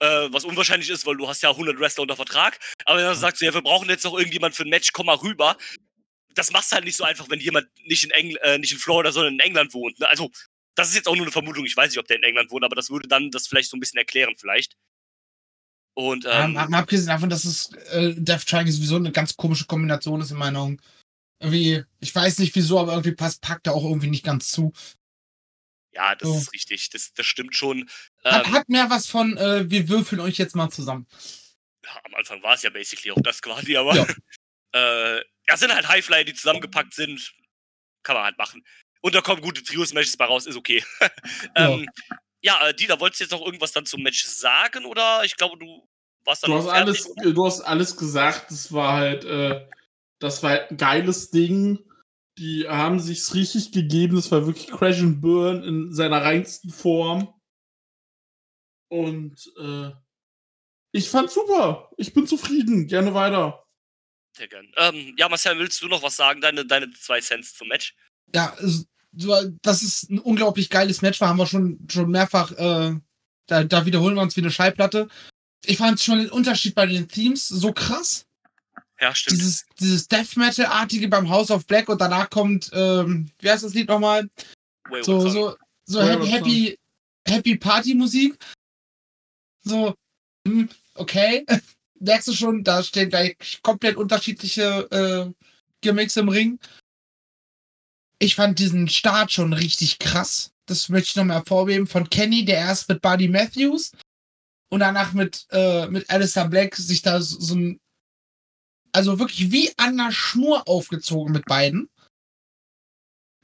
Speaker 2: äh, was unwahrscheinlich ist, weil du hast ja 100 Wrestler unter Vertrag. Aber dann sagst du, ja, wir brauchen jetzt noch irgendjemand für ein Match, komm mal rüber. Das machst du halt nicht so einfach, wenn jemand nicht in, Engl äh, nicht in Florida, sondern in England wohnt. Ne? Also, das ist jetzt auch nur eine Vermutung. Ich weiß nicht, ob der in England wohnt, aber das würde dann das vielleicht so ein bisschen erklären, vielleicht. Und,
Speaker 4: Ja,
Speaker 2: ähm,
Speaker 4: mal abgesehen davon, dass es äh, Death Triangle sowieso eine ganz komische Kombination ist in meinen Augen. Irgendwie, ich weiß nicht wieso, aber irgendwie passt Pack da auch irgendwie nicht ganz zu.
Speaker 2: ja, das
Speaker 4: so.
Speaker 2: ist richtig. Das, das stimmt schon.
Speaker 4: Hat,
Speaker 2: Ähm,
Speaker 4: hat mehr was von, äh, wir würfeln euch jetzt mal zusammen.
Speaker 2: ja, am Anfang war es ja basically auch das quasi, aber
Speaker 4: Ja. *laughs*
Speaker 2: äh, ja, sind halt Highflyer, die zusammengepackt sind. Kann man halt machen. Und da kommen gute Trios-Matches bei raus, ist okay. *laughs* ähm, ja, äh, Dieter, wolltest du jetzt noch irgendwas dann zum Match sagen oder ich glaube, du warst dann
Speaker 3: Du
Speaker 2: noch
Speaker 3: hast, alles, du hast alles gesagt. Das war halt, äh, das war halt ein geiles Ding. Die haben sich's richtig gegeben. Das war wirklich Crash and Burn in seiner reinsten Form. Und äh, ich fand's super. Ich bin zufrieden. Gerne weiter.
Speaker 2: Sehr gern. Ähm, ja, Marcel, willst du noch was sagen? Deine, deine zwei Cents zum Match?
Speaker 4: Ja, das ist ein unglaublich geiles Match, war, haben wir schon, schon mehrfach, äh, da, da wiederholen wir uns wie eine Schallplatte. Ich fand schon den Unterschied bei den Themes so krass.
Speaker 2: Ja, stimmt.
Speaker 4: Dieses, dieses Death Metal-artige beim House of Black und danach kommt, ähm, wie heißt das Lied nochmal? So, so, so
Speaker 3: Wayward
Speaker 4: happy, happy, happy Party-Musik. So, hm, okay. *laughs* Merkst du schon, da stehen gleich komplett unterschiedliche äh, Gimmicks im Ring. Ich fand diesen Start schon richtig krass. Das möchte ich nochmal hervorheben. Von Kenny, der erst mit Buddy Matthews und danach mit, äh, mit Alistair Black sich da so, so ein. Also wirklich wie an der Schnur aufgezogen mit beiden.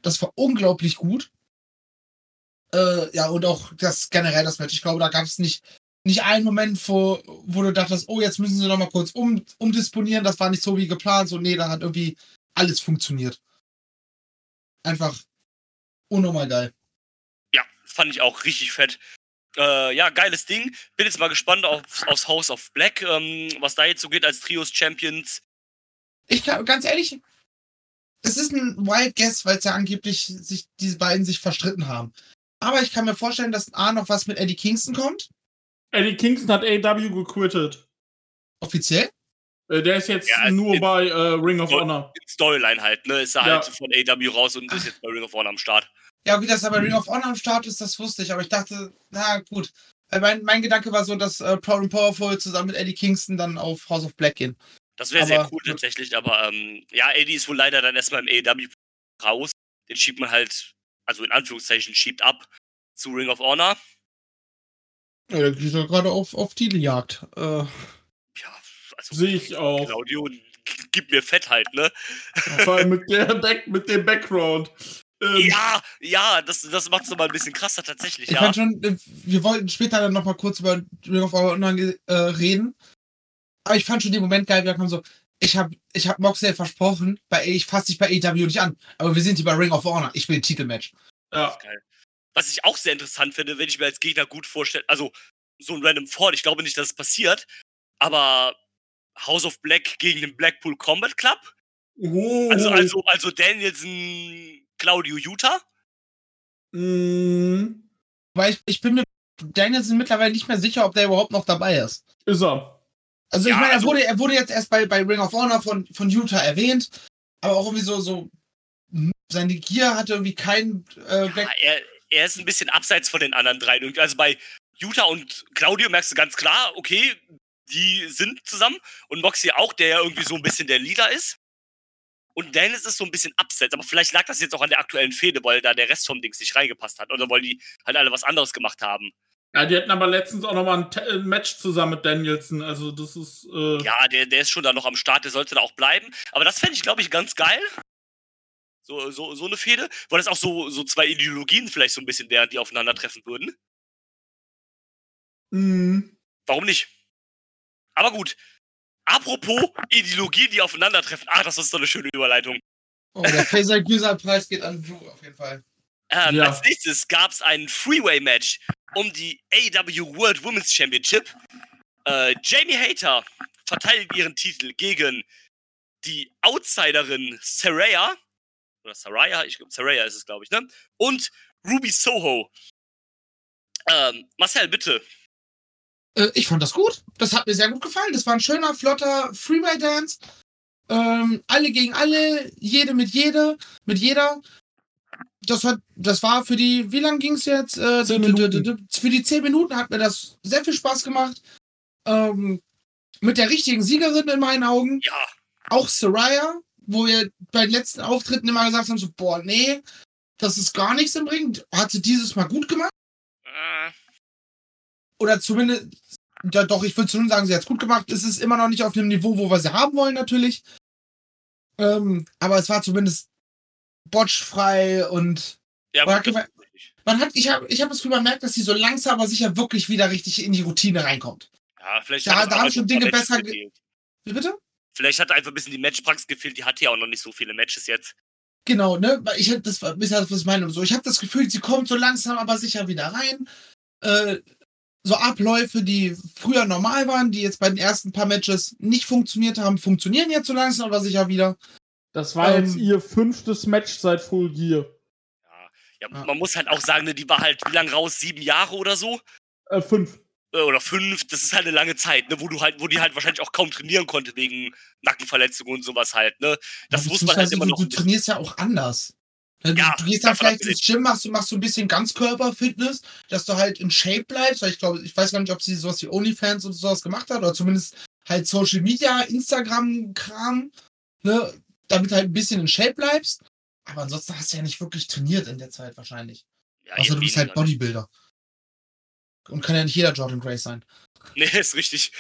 Speaker 4: Das war unglaublich gut. Äh, ja, und auch das generell das Match. Ich glaube, da gab es nicht, nicht einen Moment, wo, wo du dachtest, oh, jetzt müssen sie noch mal kurz um, umdisponieren. Das war nicht so wie geplant. So, nee, da hat irgendwie alles funktioniert. Einfach unnormal geil.
Speaker 2: Ja, fand ich auch richtig fett. Äh, ja, geiles Ding. Bin jetzt mal gespannt auf, aufs House of Black, ähm, was da jetzt so geht als Trios-Champions.
Speaker 4: Ich kann, ganz ehrlich, es ist ein Wild Guess, weil es ja angeblich sich diese beiden sich verstritten haben. Aber ich kann mir vorstellen, dass A noch was mit Eddie Kingston kommt.
Speaker 3: Eddie Kingston hat AW gequittet.
Speaker 4: Offiziell.
Speaker 3: Äh, Der ist jetzt
Speaker 2: Ja,
Speaker 3: nur
Speaker 2: in-
Speaker 3: bei äh, Ring of
Speaker 2: in-
Speaker 3: Honor.
Speaker 2: Storyline halt, ne? Ist er
Speaker 3: Ja.
Speaker 2: halt von AW raus und ist jetzt bei Ring of Honor am Start.
Speaker 4: Ja, wie das aber Ring of Honor am Start ist, das wusste ich. Aber ich dachte, na gut. Mein, mein Gedanke war so, dass äh, Proud and Powerful zusammen mit Eddie Kingston dann auf House of Black gehen.
Speaker 2: Das wäre sehr cool tatsächlich, aber ähm, ja, AD ist wohl leider dann erstmal im AEW raus. Den schiebt man halt, also in Anführungszeichen, schiebt ab zu Ring of Honor.
Speaker 4: Ja, der geht ja gerade auf, auf Titeljagd. Äh,
Speaker 2: Ja, also
Speaker 3: Sehe ich auch.
Speaker 2: Claudio, gib mir Fett halt, ne?
Speaker 3: Vor allem mit, *laughs* der Back, mit dem Background. Ähm,
Speaker 2: Ja, ja, das, das macht es nochmal ein bisschen krasser tatsächlich,
Speaker 4: ich
Speaker 2: ja.
Speaker 4: fand schon, äh, wir wollten später dann nochmal kurz über Ring of Honor äh, reden. Aber ich fand schon den Moment geil, wir kamen so, ich hab, ich hab Moxley versprochen, bei, ich fasse dich bei AEW nicht an, aber wir sind hier bei Ring of Honor, ich will ein Titelmatch.
Speaker 3: ja.
Speaker 2: Was ich auch sehr interessant finde, wenn ich mir als Gegner gut vorstelle, also so ein Random Fall, ich glaube nicht, dass es passiert, aber House of Black gegen den Blackpool Combat Club.
Speaker 3: Oh.
Speaker 2: Also, also, also Danielson, Claudio Utah.
Speaker 3: Mm,
Speaker 4: Weil ich, ich bin mir Danielson mittlerweile nicht mehr sicher, ob der überhaupt noch dabei ist.
Speaker 3: ist er.
Speaker 4: Also ich
Speaker 2: Ja,
Speaker 4: meine, er
Speaker 2: also-
Speaker 4: wurde, er wurde jetzt erst bei, bei Ring of Honor von, von Utah erwähnt, aber auch irgendwie so, so seine Gier hatte irgendwie kein äh,
Speaker 2: Ja, er, er ist ein bisschen abseits von den anderen drei. Also bei Utah und Claudio merkst du ganz klar, okay, die sind zusammen. Und Moxie auch, der ja irgendwie so ein bisschen der Leader ist. Und Dennis ist so ein bisschen abseits. Aber vielleicht lag das jetzt auch an der aktuellen Fehde, weil da der Rest vom Dings nicht reingepasst hat. Oder weil die halt alle was anderes gemacht haben.
Speaker 3: Ja, die hatten aber letztens auch nochmal ein, ein Match zusammen mit Danielson. Also das ist. Äh,
Speaker 2: Ja, der, der ist schon da noch am Start, der sollte da auch bleiben. Aber das fände ich, glaube ich, ganz geil. So, so, so eine Fehde, weil das auch so, so zwei Ideologien vielleicht so ein bisschen wären, die aufeinandertreffen würden.
Speaker 3: mm,
Speaker 2: Warum nicht? Aber gut. Apropos Ideologien, die aufeinandertreffen. Ah, das ist doch eine schöne Überleitung.
Speaker 4: Oh, der Faisal Güser Preis geht an Drew auf jeden Fall.
Speaker 2: Ähm,
Speaker 3: Ja.
Speaker 2: Als nächstes gab es ein Freeway-Match um die AW World Women's Championship. Äh, Jamie Hater verteidigt ihren Titel gegen die Outsiderin Saraya. Oder Saraya, ich glaube, Saraya ist es, glaube ich, ne? Und Ruby Soho. Ähm, Marcel, bitte.
Speaker 4: Äh, ich fand das gut. Das hat mir sehr gut gefallen. Das war ein schöner, flotter Freeway-Dance. Ähm, alle gegen alle, jede mit jede, mit jeder. Das hat, das war für die, wie lang ging es jetzt? Äh, Für die zehn Minuten hat mir das sehr viel Spaß gemacht. Ähm, mit der richtigen Siegerin in meinen Augen.
Speaker 2: Ja,
Speaker 4: Auch Soraya, wo wir bei den letzten Auftritten immer gesagt haben, so, boah, nee, das ist gar nichts im Ring. Hat sie dieses Mal gut gemacht
Speaker 2: äh,
Speaker 4: oder zumindest, ja, doch, ich würde schon sagen, sie hat es gut gemacht. Es ist immer noch nicht auf dem Niveau, wo wir sie haben wollen, natürlich. Ähm, aber es war zumindest botchfrei und
Speaker 2: ja, das
Speaker 4: hat man hat, ich habe ich hab das Gefühl, man merkt, dass sie so langsam, aber sicher wirklich wieder richtig in die Routine reinkommt.
Speaker 2: Ja, vielleicht
Speaker 4: Da-
Speaker 2: hat
Speaker 4: da haben schon Dinge besser ge-
Speaker 2: gefehlt.
Speaker 4: Wie bitte?
Speaker 2: Vielleicht hat einfach ein bisschen die Matchpraxis gefehlt. Die hatte ja auch noch nicht so viele Matches jetzt.
Speaker 4: Genau, ne? Ich hab, das halt, was ich meine. und So, ich habe das Gefühl, sie kommt so langsam, aber sicher wieder rein. Äh, so Abläufe, die früher normal waren, die jetzt bei den ersten paar Matches nicht funktioniert haben, funktionieren jetzt so langsam, aber sicher wieder.
Speaker 3: das war
Speaker 4: Ähm,
Speaker 3: jetzt ihr fünftes Match seit Full Gear.
Speaker 2: Ja, ja,
Speaker 4: Ja.
Speaker 2: man muss halt auch sagen, ne, die war halt wie lange raus? Sieben Jahre oder so?
Speaker 3: Äh, fünf.
Speaker 2: Äh, Oder fünf, das ist halt eine lange Zeit, ne, wo du halt, wo die halt wahrscheinlich auch kaum trainieren konnte wegen Nackenverletzungen und sowas halt, ne? Das
Speaker 4: Ja,
Speaker 2: muss man halt immer noch.
Speaker 4: Du trainierst ja auch anders. Ne, Du,
Speaker 2: Ja,
Speaker 4: du gehst dann vielleicht ins Gym, machst, du machst so ein bisschen Ganzkörperfitness, dass du halt in Shape bleibst. Weil ich glaube, ich weiß gar nicht, ob sie sowas wie OnlyFans und sowas gemacht hat oder zumindest halt Social Media, Instagram-Kram, ne, damit du halt ein bisschen in Shape bleibst. Aber ansonsten hast du ja nicht wirklich trainiert in der Zeit wahrscheinlich.
Speaker 2: Ja,
Speaker 4: Außer du bist halt. Bodybuilder. Und kann ja nicht jeder Jordan Grace sein. *laughs*
Speaker 2: Nee, ist richtig.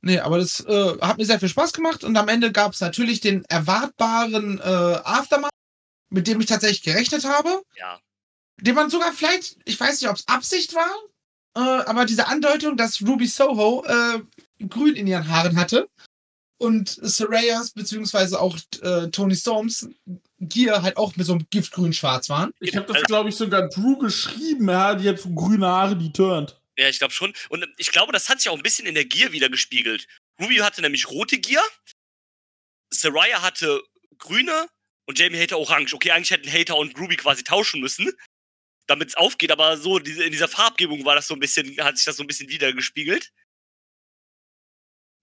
Speaker 4: Nee, aber das äh, hat mir sehr viel Spaß gemacht und am Ende gab es natürlich den erwartbaren äh, Aftermath, mit dem ich tatsächlich gerechnet habe.
Speaker 2: Ja.
Speaker 4: Den man sogar vielleicht, ich weiß nicht, ob es Absicht war, äh, aber diese Andeutung, dass Ruby Soho äh, grün in ihren Haaren hatte und Sarayas beziehungsweise auch äh, Tony Storms Gier halt auch mit so einem Giftgrün-Schwarz waren.
Speaker 3: Ich habe das, glaube ich, sogar Drew geschrieben. Ja, die hat so grüne Haare, die turnt.
Speaker 2: Ja, ich glaube schon. Und ähm, ich glaube, das hat sich auch ein bisschen in der Gier wieder gespiegelt. Ruby hatte nämlich rote Gier, Saraya hatte grüne und Jamie Hater orange. Okay, eigentlich hätten Hater und Ruby quasi tauschen müssen, damit es aufgeht, aber so diese, in dieser Farbgebung war das so ein bisschen, hat sich das so ein bisschen wieder gespiegelt.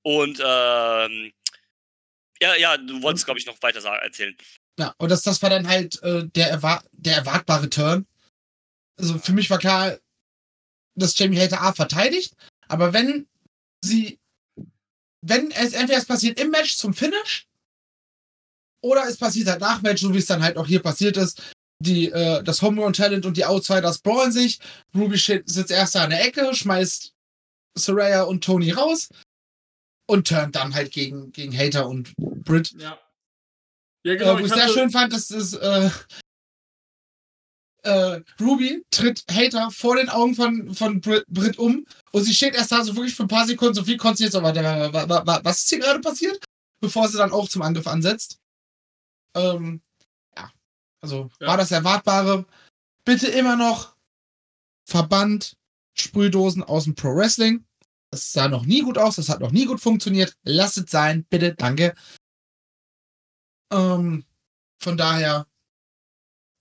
Speaker 2: Und ähm, ja, ja, du wolltest, glaube ich, noch weiter sagen, erzählen.
Speaker 4: Ja, und das, das war dann halt äh, der, erwar der erwartbare Turn. Also für mich war klar, dass Jamie Hater A verteidigt, aber wenn sie, wenn es entweder es passiert im Match zum Finish oder es passiert halt nach Match, so wie es dann halt auch hier passiert ist, die, äh, das Homegrown Talent und die Outsiders brawlen sich, Ruby sitzt erst da an der Ecke, schmeißt Saraya und Tony raus und turnt dann halt gegen, gegen Hater und Britt.
Speaker 3: Ja. Ja, genau.
Speaker 4: äh, wo ich
Speaker 3: ich
Speaker 4: sehr schön fand, dass das äh, äh, Ruby tritt Hater vor den Augen von, von Brit, Brit um und sie steht erst da so wirklich für ein paar Sekunden, so viel konnte sie jetzt aber, wa- wa- wa- was ist hier gerade passiert? Bevor sie dann auch zum Angriff ansetzt. Ähm, ja, also
Speaker 3: Ja.
Speaker 4: war das Erwartbare. Bitte immer noch Verband, Sprühdosen aus dem Pro Wrestling. Das sah noch nie gut aus, das hat noch nie gut funktioniert. Lass es sein, bitte, danke. Ähm, von daher.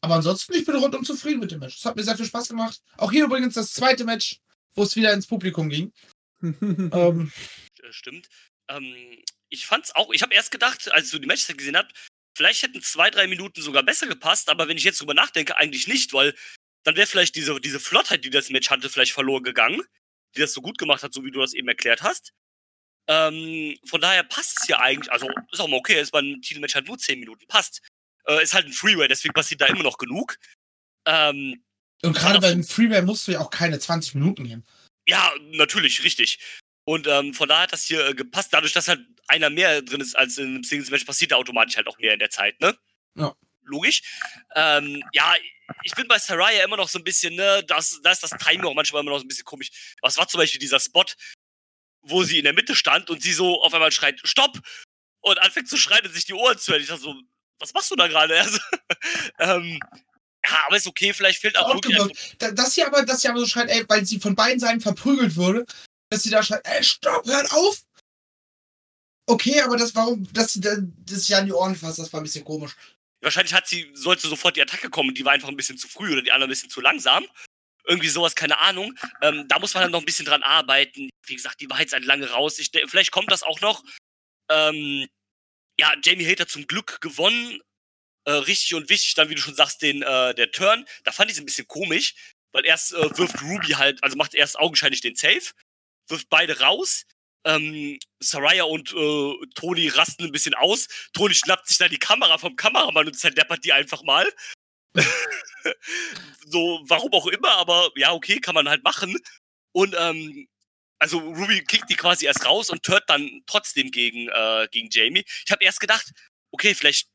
Speaker 4: Aber ansonsten, ich bin rundum zufrieden mit dem Match. Es hat mir sehr viel Spaß gemacht. Auch hier übrigens das zweite Match, wo es wieder ins Publikum ging. *laughs* ähm,
Speaker 2: Äh, Stimmt. Ähm, ich fand's auch, ich habe erst gedacht, als du die Matches gesehen hast, vielleicht hätten zwei, drei Minuten sogar besser gepasst, aber wenn ich jetzt drüber nachdenke, eigentlich nicht, weil dann wäre vielleicht diese, diese Flottheit, die das Match hatte, vielleicht verloren gegangen, die das so gut gemacht hat, so wie du das eben erklärt hast. Ähm, von daher passt es ja eigentlich, also ist auch mal okay, ist beim Titelmatch halt nur 10 Minuten, passt. Äh, ist halt ein Freeway, deswegen passiert da immer noch genug. Ähm,
Speaker 4: und gerade beim Freeway musst du ja auch keine 20 Minuten gehen.
Speaker 2: ja, natürlich, richtig. Und ähm, von daher hat das hier äh, gepasst. Dadurch, dass halt einer mehr drin ist als in einem Singles-Match, passiert da automatisch halt auch mehr in der Zeit, ne?
Speaker 4: Ja.
Speaker 2: Logisch. Ähm, ja, ich bin bei Saraya immer noch so ein bisschen, ne, das, da ist das Timing auch manchmal immer noch so ein bisschen komisch. Was war zum Beispiel dieser Spot, wo sie in der Mitte stand und sie so auf einmal schreit, Stopp! Und anfängt zu schreien und sich die Ohren zu hören. Ich dachte so, was machst du da gerade? *laughs* Also, ähm, ja, aber ist okay, vielleicht fehlt auch wirklich
Speaker 4: gewirkt. Da- Dass sie aber, dass sie aber so schreit, ey, weil sie von beiden Seiten verprügelt wurde, dass sie da schreit, ey, stopp, hört auf! Okay, aber das, warum, dass sie da, das sich an die Ohren fasst, das war ein bisschen komisch.
Speaker 2: Wahrscheinlich hat sie, sollte sofort die Attacke kommen die war einfach ein bisschen zu früh oder die andere ein bisschen zu langsam. Irgendwie sowas, keine Ahnung. Ähm, da muss man dann noch ein bisschen dran arbeiten. Wie gesagt, die war jetzt halt lange raus. Ich, vielleicht kommt das auch noch. Ähm, ja, Jamie Hater zum Glück gewonnen. Äh, richtig und wichtig, dann, wie du schon sagst, den, äh, der Turn. Da fand ich es ein bisschen komisch, weil erst äh, wirft Ruby halt, also macht erst augenscheinlich den Safe, wirft beide raus. Ähm, Saraya und äh, Toni rasten ein bisschen aus. Toni schnappt sich dann die Kamera vom Kameramann und zerdeppert die einfach mal. *laughs* so, warum auch immer, aber ja, okay, kann man halt machen. Und ähm, also Ruby kickt die quasi erst raus und turnt dann trotzdem gegen, äh, gegen Jamie. Ich habe erst gedacht, okay, vielleicht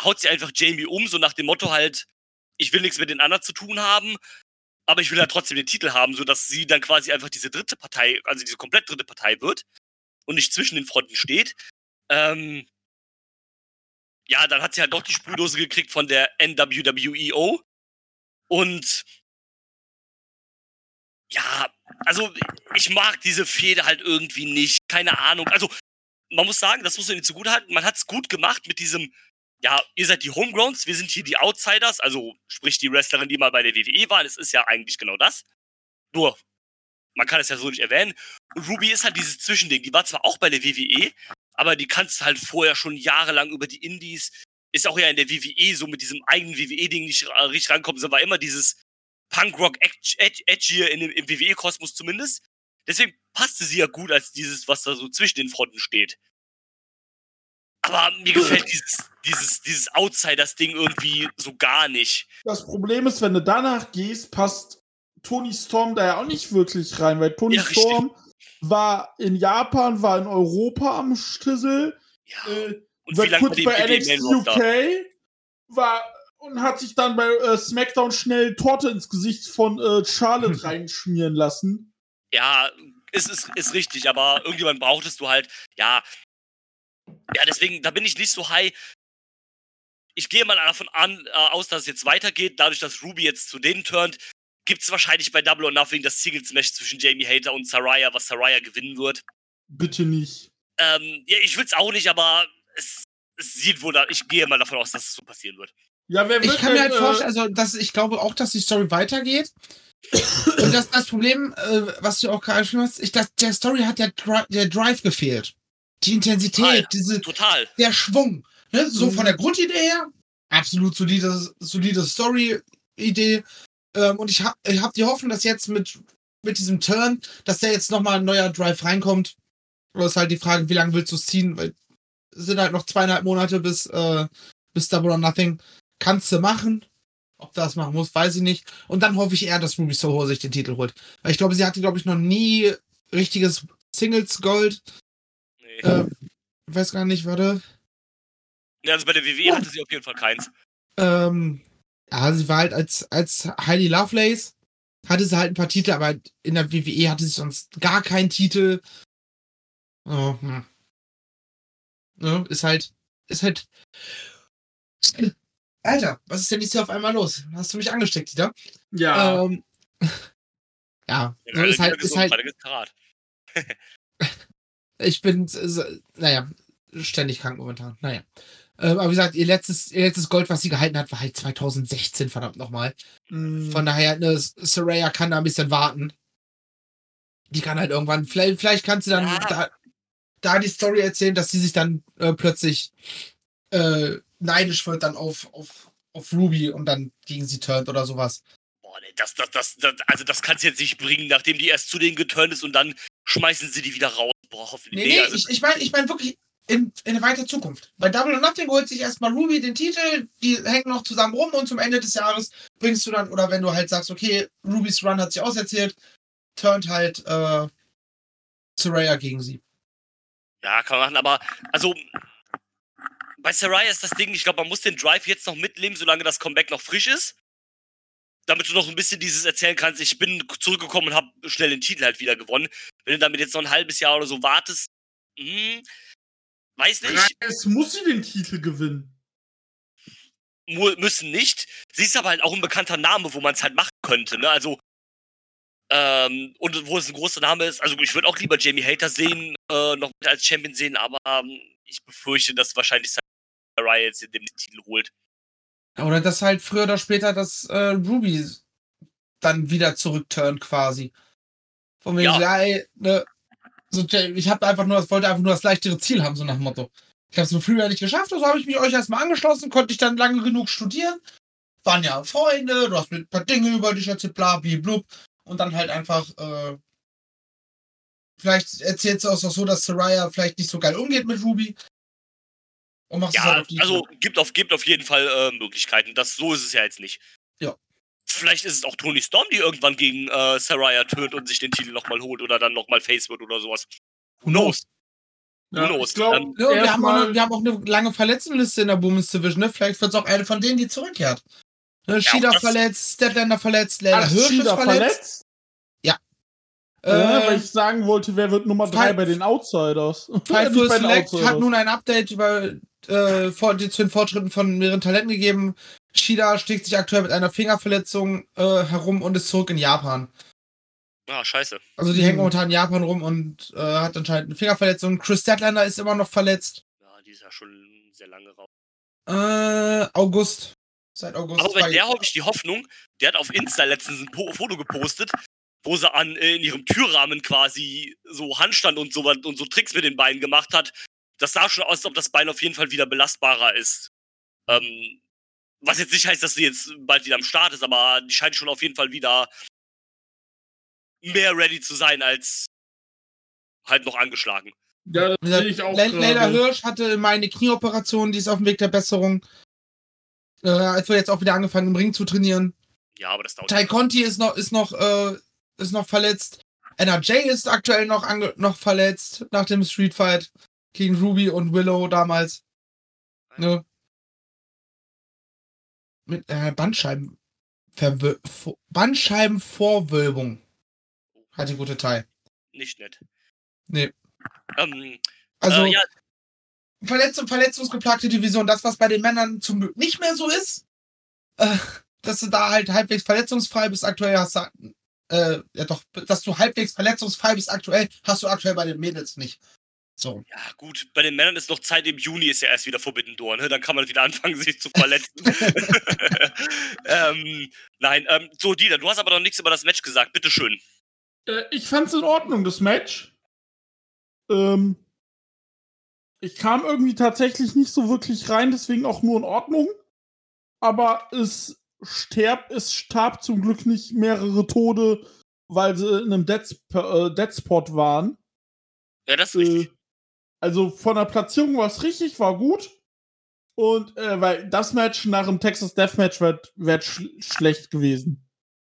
Speaker 2: haut sie einfach Jamie um, so nach dem Motto halt, ich will nichts mit den anderen zu tun haben, aber ich will halt trotzdem den Titel haben, sodass sie dann quasi einfach diese dritte Partei, also diese komplett dritte Partei wird und nicht zwischen den Fronten steht. Ähm, ja, dann hat sie halt doch die Sprühdose gekriegt von der NWWEO. Und ja, also ich mag diese Fehde halt irgendwie nicht. Keine Ahnung. Also, man muss sagen, das muss man ihnen zugutehalten. Man hat es gut gemacht mit diesem, ja, ihr seid die Homegrowns, wir sind hier die Outsiders, also sprich die Wrestlerin, die mal bei der WWE war. Es ist ja eigentlich genau das. Nur, man kann es ja so nicht erwähnen. Und Ruby ist halt dieses Zwischending. Die war zwar auch bei der WWE, aber die kannst halt vorher schon jahrelang über die Indies. Ist auch ja in der WWE so mit diesem eigenen WWE-Ding nicht ra- richtig rankommen. Sie war immer dieses Punkrock Edge, Edge, Edge hier in dem, im WWE-Kosmos zumindest. Deswegen passte sie ja gut als dieses, was da so zwischen den Fronten steht. Aber mir gefällt dieses, dieses, dieses Outsiders-Ding irgendwie so gar nicht.
Speaker 3: Das Problem ist, wenn du danach gehst, passt Tony Storm da ja auch nicht wirklich rein, weil Tony
Speaker 2: Ja.
Speaker 3: Storm war in Japan, war in Europa am Stissel,
Speaker 2: Ja.
Speaker 3: äh,
Speaker 2: Und
Speaker 3: war kurz bei NXT? UK, war und hat sich dann bei äh, SmackDown schnell Torte ins Gesicht von äh, Charlotte *laughs* reinschmieren lassen.
Speaker 2: Ja, ist, ist, ist richtig, aber irgendjemand brauchtest du halt, ja. Ja, deswegen, da bin ich nicht so high. Ich gehe mal davon an, äh, aus, dass es jetzt weitergeht. Dadurch, dass Ruby jetzt zu denen turnt, gibt es wahrscheinlich bei Double or Nothing das Singles-Match zwischen Jamie Hater und Saraya, was Saraya gewinnen wird.
Speaker 3: Bitte nicht.
Speaker 2: Ähm, ja, ich will es auch nicht, aber es, es sieht wohl, da, ich gehe mal davon aus, dass es so passieren wird.
Speaker 3: Ja, wer
Speaker 4: Ich
Speaker 3: wird
Speaker 4: kann mir
Speaker 3: denn,
Speaker 4: halt vorstellen, also dass ich glaube auch, dass die Story weitergeht. Und das, das Problem, äh, was du auch gerade schon hast, ich, das, der Story hat der, Dri der Drive gefehlt. Die Intensität,
Speaker 2: Total.
Speaker 4: diese,
Speaker 2: Total.
Speaker 4: der Schwung. Ne? So
Speaker 3: Mhm.
Speaker 4: von der Grundidee her, absolut solide, solide Story-Idee. Ähm, und ich habe ich hab die Hoffnung, dass jetzt mit, mit diesem Turn, dass da jetzt nochmal ein neuer Drive reinkommt. Aber ist halt die Frage, wie lange willst du es ziehen? Weil es sind halt noch zweieinhalb Monate bis, äh, bis Double or Nothing. Kannst du machen. Ob das machen muss, weiß ich nicht. Und dann hoffe ich eher, dass Ruby Soho sich den Titel holt. Weil ich glaube, sie hatte, glaube ich, noch nie richtiges Singles Gold.
Speaker 2: Nee.
Speaker 4: Äh, ich weiß gar nicht, warte.
Speaker 2: Ja, also bei der WWE hatte sie auf jeden Fall keins.
Speaker 4: Ähm, ja, sie war halt als, als Heidi Lovelace, hatte sie halt ein paar Titel, aber in der WWE hatte sie sonst gar keinen Titel. Oh, hm. Ne, ist halt, ist halt. Alter, was ist denn jetzt hier auf einmal los? Hast du mich angesteckt, Dieter?
Speaker 3: Ja,
Speaker 4: Ähm, *laughs* ja, so
Speaker 2: Alle
Speaker 4: ist halt, ist halt. *laughs* ich bin, naja, ständig krank momentan. Naja. Ähm, aber wie gesagt, ihr letztes, ihr letztes Gold, was sie gehalten hat, war halt 2016, verdammt nochmal.
Speaker 3: Mhm.
Speaker 4: Von daher, ne, Saraya kann da ein bisschen warten. Die kann halt irgendwann, vielleicht, vielleicht kannst du dann
Speaker 2: Ja.
Speaker 4: da, da die Story erzählen, dass sie sich dann äh, plötzlich äh, neidisch wird dann auf, auf, auf Ruby und dann gegen sie turnt oder sowas.
Speaker 2: Boah, nee, das, das, das, das, also das kannst du jetzt nicht bringen, nachdem die erst zu denen geturnt ist und dann schmeißen sie die wieder raus. Boah, hoffentlich.
Speaker 4: Nee, nee,
Speaker 2: also,
Speaker 4: ich, ich meine ich mein wirklich in, in weiter Zukunft. Bei Double or Nothing holt sich erstmal Ruby den Titel, die hängen noch zusammen rum und zum Ende des Jahres bringst du dann, oder wenn du halt sagst, okay, Ruby's Run hat sich auserzählt, turnt halt äh, Soraya gegen sie.
Speaker 2: Ja, kann man machen, aber also bei Sarai ist das Ding, ich glaube, man muss den Drive jetzt noch mitleben, solange das Comeback noch frisch ist. Damit du noch ein bisschen dieses erzählen kannst, ich bin zurückgekommen und habe schnell den Titel halt wieder gewonnen. Wenn du damit jetzt noch ein halbes Jahr oder so wartest, hm, weiß nicht,
Speaker 3: Es muss sie den Titel gewinnen.
Speaker 2: mu müssen nicht. Sie ist aber halt auch ein bekannter Name, wo man es halt machen könnte, ne? Also, ähm, und wo es ein großer Name ist, also ich würde auch lieber Jamie Hater sehen, äh, noch mit als Champion sehen, aber ähm, ich befürchte, dass wahrscheinlich Sarai jetzt den Titel holt.
Speaker 4: Oder dass halt früher oder später das äh, Ruby dann wieder zurückturnt quasi. Von wegen,
Speaker 2: Ja.
Speaker 4: ja, ey, ne, so, ich hab einfach nur, wollte einfach nur das leichtere Ziel haben, so nach dem Motto. Ich habe es früher nicht geschafft, also habe ich mich euch erstmal angeschlossen, konnte ich dann lange genug studieren. Waren ja Freunde, du hast mir ein paar Dinge über dich erzählt, bla, blub. Und dann halt einfach, äh, vielleicht erzählst du es auch so, dass Soraya vielleicht nicht so geil umgeht mit Ruby. Und machst es halt
Speaker 2: Ja,
Speaker 4: auf die
Speaker 2: also gibt auf, gibt auf jeden Fall äh, Möglichkeiten. Das, so ist es ja jetzt nicht.
Speaker 4: Ja.
Speaker 2: Vielleicht ist es auch Tony Storm, die irgendwann gegen äh, Saraya tönt und sich den Titel nochmal holt oder dann nochmal Face wird oder sowas. Who knows?
Speaker 3: Ja,
Speaker 2: knows?
Speaker 3: ich glaube,
Speaker 2: Ähm,
Speaker 4: Ja, wir, haben eine, wir haben auch eine lange Verletztenliste in der Women's Division. Ne? Vielleicht wird es auch eine von denen, die zurückkehrt. Ne, Shida
Speaker 2: das-
Speaker 4: verletzt, Statlander verletzt, Leila Hirsch ist
Speaker 3: Shida
Speaker 4: verletzt.
Speaker 3: verletzt.
Speaker 4: Äh,
Speaker 3: ja, weil ich sagen wollte, wer wird Nummer 3
Speaker 4: Five-
Speaker 3: bei den Outsiders? *laughs* Den
Speaker 4: Select hat
Speaker 3: Outsiders.
Speaker 4: nun ein Update über äh, vor, die, zu den Fortschritten von mehreren Talenten gegeben. Shida schlägt sich aktuell mit einer Fingerverletzung äh, herum und ist zurück in Japan.
Speaker 2: Ah, scheiße.
Speaker 4: Also die
Speaker 3: Hm.
Speaker 4: hängt momentan in Japan rum und äh, hat anscheinend eine Fingerverletzung. Chris Statlander ist immer noch verletzt.
Speaker 2: Ja, die ist ja schon sehr lange raus.
Speaker 4: Äh, August. Seit August.
Speaker 2: Aber bei der habe ich die Hoffnung, der hat auf Insta letztens ein po Foto gepostet, wo sie an äh, in ihrem Türrahmen quasi so Handstand und so was- und so Tricks mit den Beinen gemacht hat. Das sah schon aus, als ob das Bein auf jeden Fall wieder belastbarer ist. Ähm, was jetzt nicht heißt, dass sie jetzt bald wieder am Start ist, aber die scheint schon auf jeden Fall wieder mehr ready zu sein als halt noch angeschlagen.
Speaker 3: Ja, das sehe ich auch
Speaker 4: Le Leila
Speaker 3: gerade.
Speaker 4: Hirsch hatte meine Knieoperation, die ist auf dem Weg der Besserung. Äh, als wir jetzt auch wieder angefangen im Ring zu trainieren.
Speaker 2: Ja, aber das dauert.
Speaker 4: Tai Conti ist noch, ist noch, äh, ist noch verletzt. NRJ ist aktuell noch, noch verletzt nach dem Street Fight gegen Ruby und Willow damals. Ne? Mit äh, Bandscheiben Bandscheibenvorwölbung. Hat die gute Tai.
Speaker 2: Nicht nett.
Speaker 4: Nee.
Speaker 2: Ähm,
Speaker 4: Also
Speaker 2: äh, ja,
Speaker 4: Verletzung, verletzungsgeplagte Division, das, was bei den Männern zum Glück nicht mehr so ist. Äh, dass du da halt halbwegs verletzungsfrei bist, aktuell hast du, äh, ja doch, dass du halbwegs verletzungsfrei bist, aktuell, hast du aktuell bei den Mädels nicht. So.
Speaker 2: Ja, gut, bei den Männern ist noch Zeit, im Juni ist ja erst wieder Forbidden Door, ne? Dann kann man wieder anfangen, sich zu verletzen. *laughs* *laughs* ähm, nein, ähm, so, Dieter, du hast aber noch nichts über das Match gesagt, bitteschön.
Speaker 3: Äh, ich fand's in Ordnung, das Match. Ähm, ich kam irgendwie tatsächlich nicht so wirklich rein, deswegen auch nur in Ordnung. Aber es sterb, es starb zum Glück nicht mehrere Tode, weil sie in einem Dead, äh, Deadspot waren.
Speaker 2: Ja, das ist richtig.
Speaker 3: Äh, also von der Platzierung war es richtig, war gut. Und äh, weil das Match nach dem Texas Deathmatch wäre wär sch schlecht gewesen.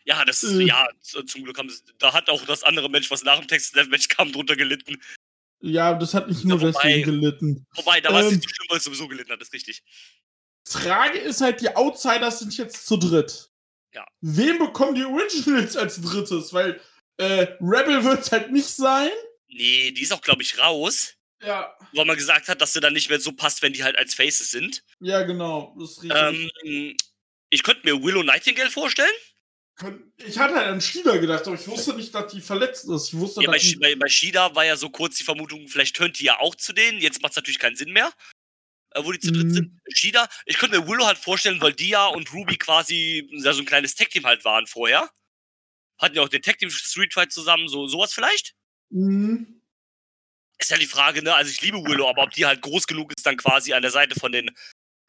Speaker 2: Ja, das,
Speaker 3: äh.
Speaker 2: ja, zum Glück haben sie, da hat auch das andere Match, was nach dem Text Match kam, drunter gelitten.
Speaker 3: Ja, das hat nicht nur
Speaker 2: Ja, wobei-
Speaker 3: deswegen gelitten.
Speaker 2: Wobei, da war es
Speaker 3: Ähm.
Speaker 2: nicht schlimm, weil es sowieso gelitten hat, ist richtig.
Speaker 3: Frage ist halt, die Outsiders sind jetzt zu dritt.
Speaker 2: Ja.
Speaker 3: Wem bekommen die Originals als drittes? Weil äh, Rebel wird's halt nicht sein.
Speaker 2: Nee, die ist auch, glaube ich, raus,
Speaker 3: Ja.
Speaker 2: weil man gesagt hat, dass sie dann nicht mehr so passt, wenn die halt als Faces sind.
Speaker 3: Ja, genau. Das ist richtig.
Speaker 2: Ähm, ich könnte mir Willow Nightingale vorstellen.
Speaker 3: Ich hatte halt an Shida gedacht, aber ich wusste nicht, dass die verletzt ist. Ich wusste,
Speaker 2: Ja, bei, bei, bei Shida war ja so kurz die Vermutung, vielleicht tönt die ja auch zu denen. Jetzt macht es natürlich keinen Sinn mehr, wo die zu dritt
Speaker 3: Mhm.
Speaker 2: sind. Shida, ich könnte mir Willow halt vorstellen, weil Dia und Ruby quasi ja, so ein kleines Tag-Team halt waren vorher. Hatten ja auch den Tag-Team Street Fight zusammen, so sowas vielleicht.
Speaker 3: Mhm.
Speaker 2: Ist ja die Frage, ne? Also ich liebe Willow, aber ob die halt groß genug ist, dann quasi an der Seite von den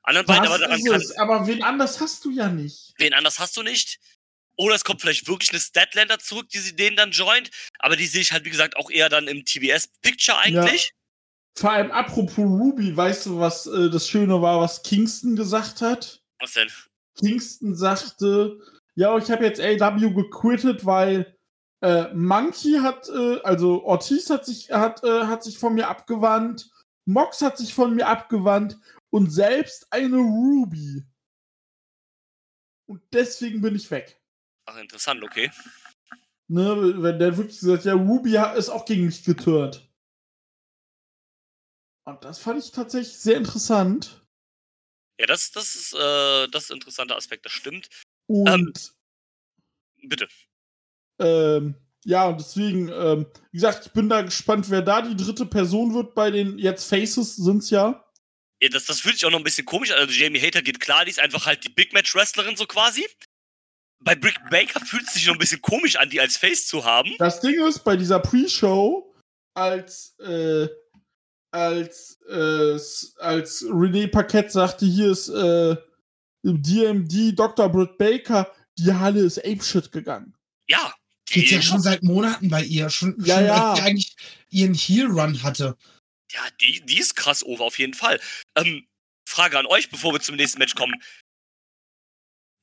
Speaker 2: anderen beiden, aber daran
Speaker 3: ist
Speaker 2: kann,
Speaker 3: es. Aber wen anders hast du ja nicht.
Speaker 2: wen anders hast du nicht. Oder es kommt vielleicht wirklich eine Statlander zurück, die sie denen dann joint. Aber die sehe ich halt, wie gesagt, auch eher dann im TBS-Picture eigentlich.
Speaker 3: Vor allem apropos Ruby, weißt du, was äh, das Schöne war, was Kingston gesagt hat?
Speaker 2: Was denn?
Speaker 3: Kingston sagte, ja, ich habe jetzt AW gequittet, weil äh, Monkey hat, äh, also Ortiz hat sich, hat, äh, hat sich von mir abgewandt, Mox hat sich von mir abgewandt und selbst eine Ruby. Und deswegen bin ich weg.
Speaker 2: Ach, interessant, okay.
Speaker 3: Ne, wenn der wirklich gesagt, ja, Ruby ist auch gegen mich geturnt. Und das fand ich tatsächlich sehr interessant.
Speaker 2: Ja, das, das ist äh, das ist ein interessanter Aspekt, das stimmt.
Speaker 3: Und
Speaker 2: Bitte.
Speaker 3: Ähm, ja, und deswegen, ähm, wie gesagt, ich bin da gespannt, wer da die dritte Person wird bei den jetzt Faces sind's ja.
Speaker 2: Ja, das, das fühlt sich auch noch ein bisschen komisch an. Also Jamie Hater geht klar, die ist einfach halt die Big Match Wrestlerin so quasi. Bei Brick Baker fühlt es sich noch ein bisschen komisch an, die als Face zu haben.
Speaker 3: Das Ding ist, bei dieser Pre-Show, als, äh, als, äh, als René Paquette sagte, hier ist, äh, DMD, Dr. Britt Baker, die Halle ist apeshit gegangen.
Speaker 2: Ja.
Speaker 4: Geht's ja schon seit Monaten bei ihr. Schon,
Speaker 3: Ja,
Speaker 4: schon
Speaker 3: ja.
Speaker 4: als sie eigentlich ihren Heel-Run hatte.
Speaker 2: ja, die, die ist krass over, auf jeden Fall. Ähm, Frage an euch, bevor wir zum nächsten Match kommen.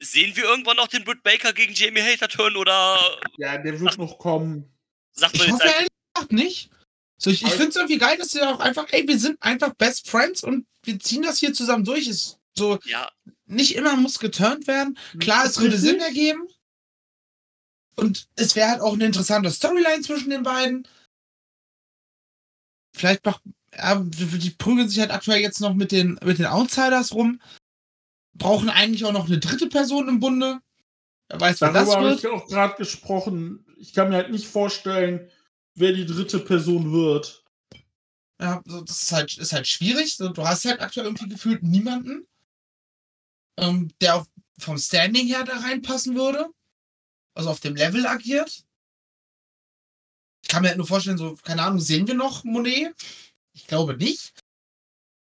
Speaker 2: Sehen wir irgendwann noch den Britt Baker gegen Jamie Hater Turn oder
Speaker 3: Ja, der wird noch kommen.
Speaker 2: sagt
Speaker 4: Ich hoffe
Speaker 2: einfach,
Speaker 4: ehrlich gesagt nicht. So, ich ich finde es irgendwie geil, dass sie auch einfach, ey, wir sind einfach Best Friends und wir ziehen das hier zusammen durch. Ist so,
Speaker 2: ja,
Speaker 4: nicht immer muss geturnt werden. Klar, es würde? Sinn ergeben. Und es wäre halt auch eine interessante Storyline zwischen den beiden. Vielleicht noch, ja, die prügeln sich halt aktuell jetzt noch mit den, mit den Outsiders rum. Brauchen eigentlich auch noch eine dritte Person im Bunde. Wer weiß, wer das
Speaker 3: Darüber habe
Speaker 4: wird.
Speaker 3: ich auch gerade gesprochen. Ich kann mir halt nicht vorstellen, wer die dritte Person wird.
Speaker 4: Ja, so, das ist halt, ist halt schwierig. So, du hast halt aktuell irgendwie gefühlt niemanden, ähm, der auf, vom Standing her da reinpassen würde. Also auf dem Level agiert. Ich kann mir halt nur vorstellen, so, keine Ahnung, sehen wir noch Monet? Ich glaube nicht.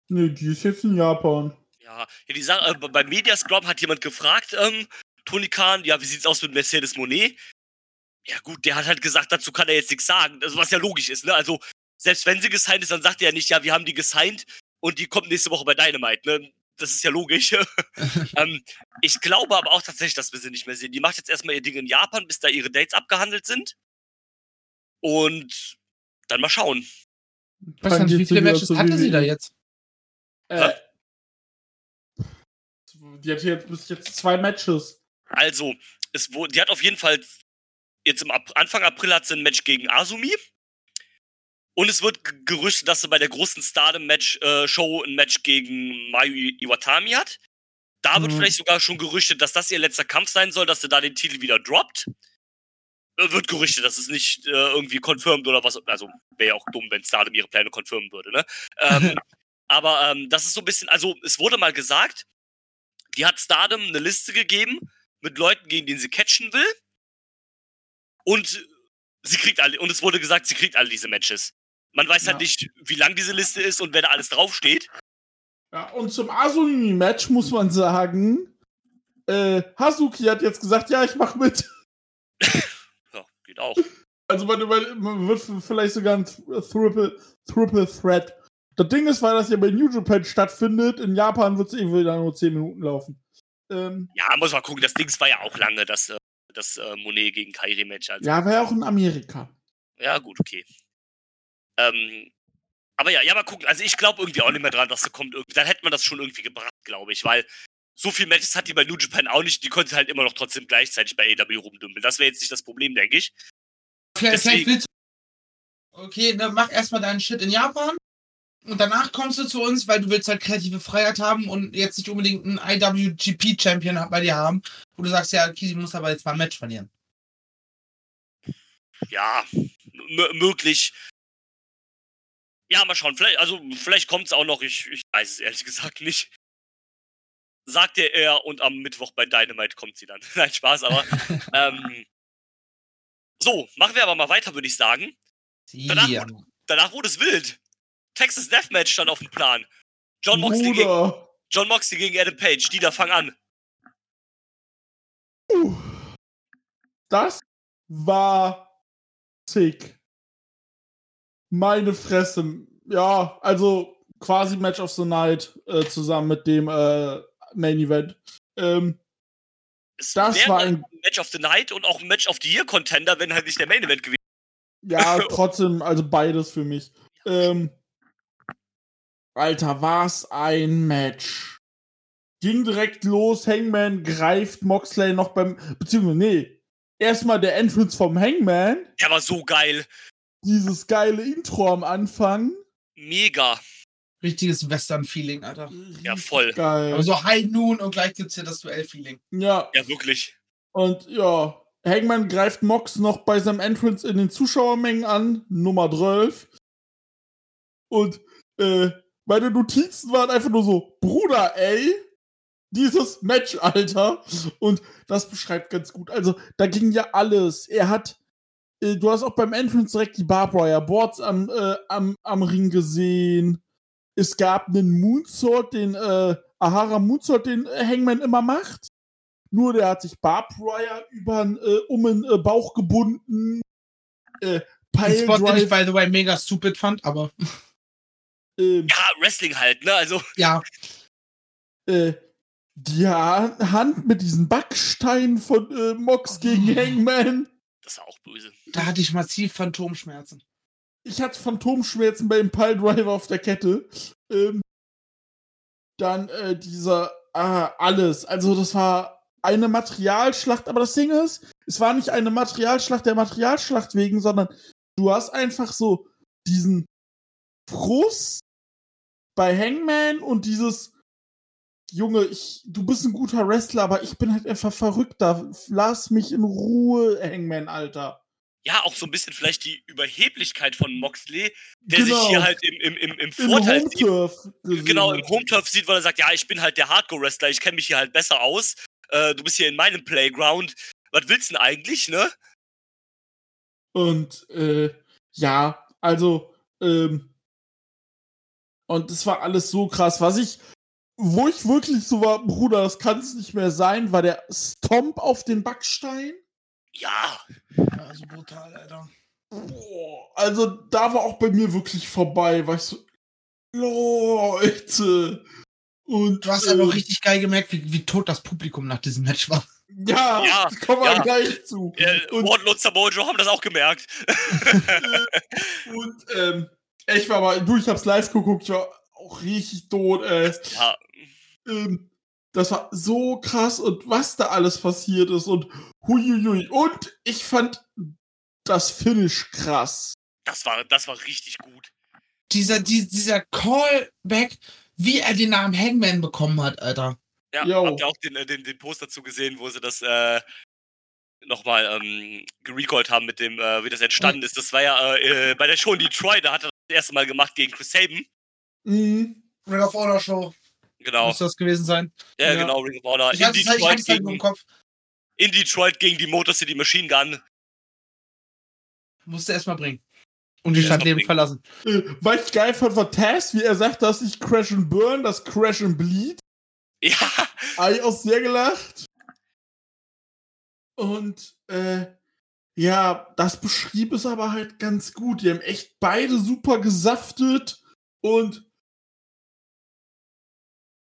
Speaker 3: Nee, die ist jetzt in Japan.
Speaker 2: ja. ja die Sache, äh, beim Mediascrub hat jemand gefragt, ähm, Tony Khan, ja, wie sieht's aus mit Mercedes Monet? Ja gut, der hat halt gesagt, dazu kann er jetzt nichts sagen, also, was ja logisch ist, ne? Also, selbst wenn sie gesigned ist, dann sagt er ja nicht, ja, wir haben die gesigned und die kommt nächste Woche bei Dynamite, ne? Das ist ja logisch. *laughs* ähm, ich glaube aber auch tatsächlich, dass wir sie nicht mehr sehen. Die macht jetzt erstmal ihr Ding in Japan, bis da ihre Dates abgehandelt sind. Und dann mal schauen.
Speaker 4: Gar nicht, wie viele Matches hatte sie da jetzt?
Speaker 3: Äh, die hat jetzt bis jetzt zwei Matches.
Speaker 2: Also, es die hat auf jeden Fall jetzt im Ap Anfang April hat sie ein Match gegen Asumi. Und es wird gerüchtet, dass sie bei der großen Stardom-Match-Show ein Match gegen Mayu I- Iwatani hat. Da wird
Speaker 3: Mhm.
Speaker 2: vielleicht sogar schon gerüchtet, dass das ihr letzter Kampf sein soll, dass sie da den Titel wieder droppt. Äh, Wird gerüchtet, dass es nicht äh, irgendwie confirmed oder was. Also wäre ja auch dumm, wenn Stardom ihre Pläne confirmen würde, ne? Ähm, *laughs* aber ähm, das ist so ein bisschen, also es wurde mal gesagt, die hat Stardom eine Liste gegeben mit Leuten, gegen denen sie catchen will. Und sie kriegt alle, und es wurde gesagt, sie kriegt alle diese Matches. Man weiß
Speaker 3: Ja.
Speaker 2: halt nicht, wie lang diese Liste ist und wer da alles draufsteht.
Speaker 3: Ja, und zum Asumi-Match muss man sagen, äh, Hazuki hat jetzt gesagt, ja, ich mach mit. *laughs*
Speaker 2: Ja, geht auch.
Speaker 3: Also man, man wird vielleicht sogar ein Triple, Triple Threat. Das Ding ist, weil das ja bei New Japan stattfindet, in Japan wird es eh wieder nur 10 Minuten laufen. Ähm,
Speaker 2: Ja, muss mal gucken. Das Ding war ja auch lange, das, äh, das äh, Monet gegen Kairi-Match. Also,
Speaker 3: ja, war ja auch in Amerika.
Speaker 2: ja, gut, okay. Ähm, aber ja, ja, mal gucken. Also ich glaube irgendwie auch nicht mehr dran, dass sie kommt. Irgendwie. Dann hätte man das schon irgendwie gebracht, glaube ich, weil so viel Matches hat die bei New Japan auch nicht. Die konnte halt immer noch trotzdem gleichzeitig bei AW rumdümpeln. Das wäre jetzt nicht das Problem, denke ich.
Speaker 4: Vielleicht,
Speaker 2: Deswegen-
Speaker 4: vielleicht willst du. Okay, dann mach erstmal deinen Shit in Japan. Und danach kommst du zu uns, weil du willst halt kreative Freiheit haben und jetzt nicht unbedingt einen IWGP-Champion bei dir haben, wo du sagst, ja, Kisi muss aber jetzt mal ein Match verlieren.
Speaker 2: Ja, möglich. Ja, mal schauen. Vielleicht, also, vielleicht kommt es auch noch. Ich, ich weiß es ehrlich gesagt nicht. Sagte er und am Mittwoch bei Dynamite kommt sie dann. *laughs* Nein, Spaß, aber. *laughs* ähm, so, machen wir aber mal weiter, würde ich sagen. Danach, ja. danach wurde es wild. Texas Deathmatch stand auf dem Plan. John Moxley, gegen, John Moxley gegen Adam Page. Die da fang an.
Speaker 3: Das war sick. Meine Fresse. Ja, also quasi Match of the Night äh, zusammen mit dem äh, Main Event. Ähm,
Speaker 2: das war ein Match of the Night und auch ein Match of the Year Contender, wenn halt nicht der Main Event gewesen
Speaker 3: Ja, trotzdem, also beides für mich. Ähm, Alter, was ein Match. Ging direkt los, Hangman greift Moxley noch beim, beziehungsweise, nee, erstmal der Entrance vom Hangman.
Speaker 2: Der war so geil.
Speaker 3: Dieses geile Intro am Anfang.
Speaker 2: Mega.
Speaker 4: Richtiges Western-Feeling, Alter.
Speaker 2: Ja, voll.
Speaker 3: Geil.
Speaker 4: Aber so High Noon und gleich gibt's hier das Duell-Feeling.
Speaker 3: Ja.
Speaker 2: Ja, wirklich.
Speaker 3: Und ja, Hangman greift Mox noch bei seinem Entrance in den Zuschauermengen an, Nummer 12. Und äh, meine Notizen waren einfach nur so, Bruder, ey, dieses Match, Alter. Und das beschreibt ganz gut. Also, da ging ja alles. Er hat, äh, du hast auch beim Entrance direkt die Barbwire Boards am, äh, am, am Ring gesehen. Es gab einen Moonsault, den äh, Ahara Moonsault, den äh, Hangman immer macht. Nur der hat sich Barbwire über, äh, um den äh, Bauch gebunden.
Speaker 4: Äh, Pile Spot, den ich, by the way, mega stupid fand, aber.
Speaker 2: Ähm, ja, Wrestling halt, ne? Also. *laughs*
Speaker 4: Ja.
Speaker 3: Äh, die Hand mit diesen Backsteinen von äh, Mox gegen Hangman.
Speaker 2: Das war auch böse.
Speaker 4: Da hatte ich massiv Phantomschmerzen.
Speaker 3: Ich hatte Phantomschmerzen beim Piledriver auf der Kette. Ähm, dann äh, dieser ah, alles. Also das war eine Materialschlacht, aber das Ding ist, es war nicht eine Materialschlacht der Materialschlacht wegen, sondern du hast einfach so diesen Frust bei Hangman und dieses Junge, ich, du bist ein guter Wrestler, aber ich bin halt einfach verrückter. Lass mich in Ruhe, Hangman, Alter.
Speaker 2: Ja, auch so ein bisschen vielleicht die Überheblichkeit von Moxley, der genau. sich hier halt im, im, im, im Vorteil Im sieht. Genau, im Home-Turf sieht, weil er sagt, ja, ich bin halt der Hardcore-Wrestler, ich kenne mich hier halt besser aus. Äh, du bist hier in meinem Playground. Was willst du denn eigentlich, ne?
Speaker 3: Und, äh, ja, also, ähm, und es war alles so krass. Was ich, wo ich wirklich so war, Bruder, das kann es nicht mehr sein, war der Stomp auf den Backstein.
Speaker 2: Ja.
Speaker 4: Ja, so brutal, Alter.
Speaker 3: Boah, also da war auch bei mir wirklich vorbei, weil ich so, Leute. Und,
Speaker 4: du hast äh, aber richtig geil gemerkt, wie, wie tot das Publikum nach diesem Match war.
Speaker 3: Ja, ja *laughs* kommen wir ja. gleich zu.
Speaker 2: Äh, Wardlow und Samojo haben das auch gemerkt. *laughs*
Speaker 3: und ähm, ich war mal, du, ich hab's live geguckt, ich war auch richtig tot, ey. Ja. Ähm, das war so krass und was da alles passiert ist und huiuiui. Und ich fand das Finish krass.
Speaker 2: Das war, das war richtig gut.
Speaker 4: Dieser, die, dieser Callback, wie er den Namen Hangman bekommen hat, Alter.
Speaker 2: Ja, Yo. habt ihr auch den, äh, den, den Post dazu gesehen, wo sie das äh, nochmal ähm, gerecallt haben mit dem, äh, wie das entstanden ist. Das war ja äh, äh bei der Show in Detroit, da hat er das erste Mal gemacht gegen Chris Sabin.
Speaker 4: Mhm. Ring of Honor Show.
Speaker 2: Genau.
Speaker 4: Muss das gewesen sein?
Speaker 2: Ja, ja. genau, Ring of Honor.
Speaker 4: Ich in, Detroit halt, gegen, im Kopf.
Speaker 2: in Detroit gegen die Motor City Machine Gun.
Speaker 4: Musste erstmal bringen. Und die Stadt Leben verlassen.
Speaker 3: Äh, weil ich geil fand, war Taz, wie er sagt, dass nicht Crash and Burn, das Crash and Bleed.
Speaker 2: Ja.
Speaker 3: Habe ich auch sehr gelacht. Und, äh, ja, das beschrieb es aber halt ganz gut. Die haben echt beide super gesaftet und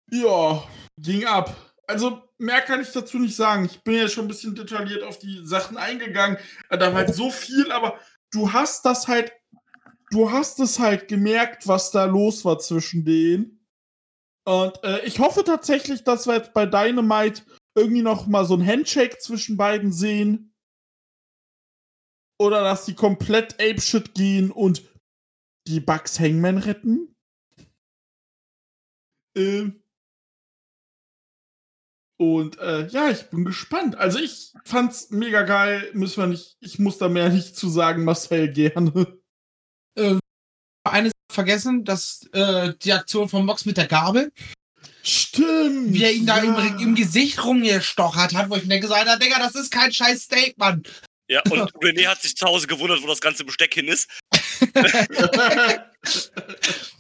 Speaker 3: ja, ging ab. Also mehr kann ich dazu nicht sagen. Ich bin ja schon ein bisschen detailliert auf die Sachen eingegangen. Da war halt so viel, aber du hast das halt, du hast es halt gemerkt, was da los war zwischen denen. Und äh, ich hoffe tatsächlich, dass wir jetzt bei Dynamite irgendwie noch mal so ein Handshake zwischen beiden sehen. Oder dass die komplett apeshit gehen und die Bugs Hangman retten. Ähm, und äh, ja, ich bin gespannt. Also ich fand's mega geil. Müssen wir nicht, ich muss da mehr *laughs* nicht zu sagen, Marcel gerne.
Speaker 4: Eine Sache vergessen, dass äh, die Aktion von Mox mit der Gabel,
Speaker 3: Stimmt.
Speaker 4: wie er ihn da
Speaker 3: ja.
Speaker 4: im, im Gesicht rumgestochert hat, wo ich mir gesagt habe, Digga, das ist kein scheiß Steak, Mann.
Speaker 2: Ja, und *laughs* René hat sich zu Hause gewundert, wo das ganze Besteck hin ist. *laughs*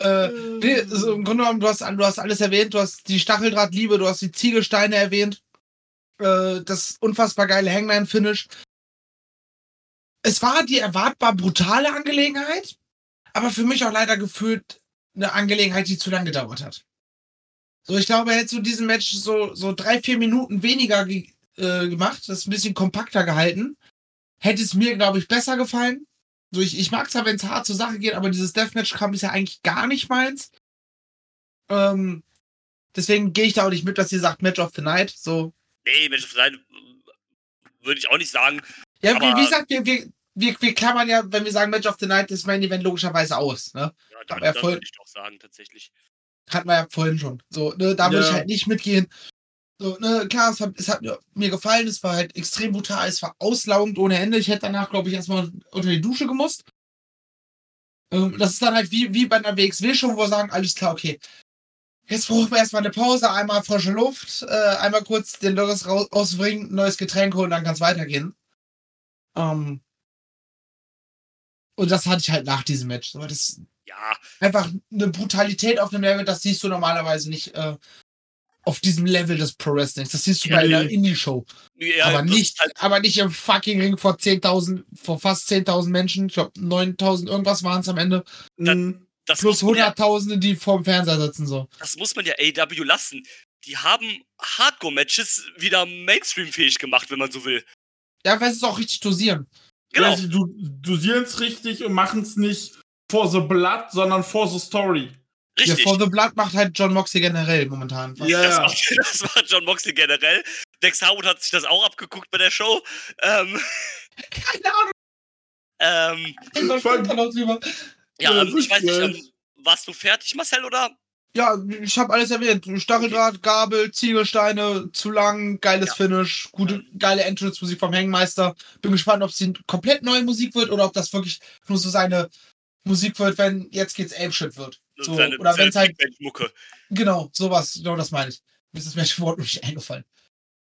Speaker 4: Äh, nee, so im Grunde genommen, du hast, du hast alles erwähnt, du hast die Stacheldrahtliebe, du hast die Ziegelsteine erwähnt, äh, das unfassbar geile Hangman-Finish. Es war die erwartbar brutale Angelegenheit, aber für mich auch leider gefühlt eine Angelegenheit, die zu lange gedauert hat. So, ich glaube, hättest du diesen Match so, so drei, vier Minuten weniger ge äh, gemacht, das ein bisschen kompakter gehalten, hätte es mir, glaube ich, besser gefallen. So, ich, ich mag zwar, wenn es hart zur Sache geht, aber dieses Deathmatch-Kram ist ja eigentlich gar nicht meins. Ähm, deswegen gehe ich da auch nicht mit, was ihr sagt, Match of the Night. So.
Speaker 2: Nee, Mensch, auf der Seite würde ich auch nicht sagen.
Speaker 4: Ja,
Speaker 2: Aber-
Speaker 4: wie, gesagt, wir, wir, wir, wir klammern ja, wenn wir sagen Match of the Night, das Main Event logischerweise aus. Ne?
Speaker 2: Ja, dann
Speaker 4: voll-
Speaker 2: würde ich doch sagen, tatsächlich.
Speaker 4: Hatten wir ja vorhin schon. So, ne, da würde
Speaker 3: Ja.
Speaker 4: ich halt nicht mitgehen. So, ne, klar, es hat, es hat mir gefallen, es war halt extrem brutal, es war auslaugend ohne Ende. Ich hätte danach, glaube ich, erstmal unter die Dusche gemusst. Ähm, das ist dann halt wie, wie bei einer WXW-Show, wo wir sagen, alles klar, okay. Jetzt brauchen wir erstmal eine Pause, einmal frische Luft, äh, einmal kurz den Loris raus- rausbringen, neues Getränk holen, dann kann es weitergehen. Ähm, und das hatte ich halt nach diesem Match. So, das,
Speaker 2: Ja,
Speaker 4: einfach eine Brutalität auf einem Level, das siehst du normalerweise nicht äh, auf diesem Level des Pro Wrestlings. Das siehst du
Speaker 2: Ja,
Speaker 4: bei einer
Speaker 3: nee.
Speaker 4: Indie-Show.
Speaker 2: ja
Speaker 4: aber, nicht,
Speaker 2: Halt,
Speaker 4: aber nicht im fucking Ring vor 10.000, vor fast 10.000 Menschen. Ich glaube, 9.000 irgendwas waren es am Ende.
Speaker 3: Mhm.
Speaker 2: das,
Speaker 4: Plus
Speaker 2: ja,
Speaker 4: Hunderttausende, die vorm Fernseher sitzen. so.
Speaker 2: das muss man ja AW lassen. Die haben Hardcore-Matches wieder Mainstream-fähig gemacht, wenn man so will.
Speaker 4: Ja, weil sie es auch richtig dosieren.
Speaker 2: Genau.
Speaker 3: Ja, sie du, dosieren es richtig und machen es nicht for the blood, sondern for the story.
Speaker 4: Ja,
Speaker 2: Richtig.
Speaker 4: For the Blood macht halt John Moxley generell momentan. Was-
Speaker 3: Ja.
Speaker 2: das, macht, *laughs* das macht John Moxley generell. Dex Harwood hat sich das auch abgeguckt bei der Show. Ähm, *laughs*
Speaker 4: Keine Ahnung.
Speaker 2: ähm,
Speaker 3: Voll-
Speaker 4: steht da noch drüber.
Speaker 2: ja,
Speaker 3: Ja,
Speaker 2: ähm, ich weiß nicht,
Speaker 3: ja.
Speaker 2: ähm, warst du fertig, Marcel, oder?
Speaker 4: Ja, ich habe alles erwähnt. Stacheldraht, Gabel, Ziegelsteine, zu lang, geiles
Speaker 2: Ja.
Speaker 4: Finish, gute, geile Entrance-Musik vom Hangmeister. Bin gespannt, ob es die komplett neue Musik wird oder ob das wirklich nur so seine Musik wird, wenn jetzt geht's Apeshit wird. So,
Speaker 2: seine-
Speaker 4: oder
Speaker 2: seine
Speaker 4: wenn's halt-
Speaker 2: Mucke.
Speaker 4: Genau, sowas, genau das meine ich. Mir ist das Matchwort *laughs* nicht eingefallen.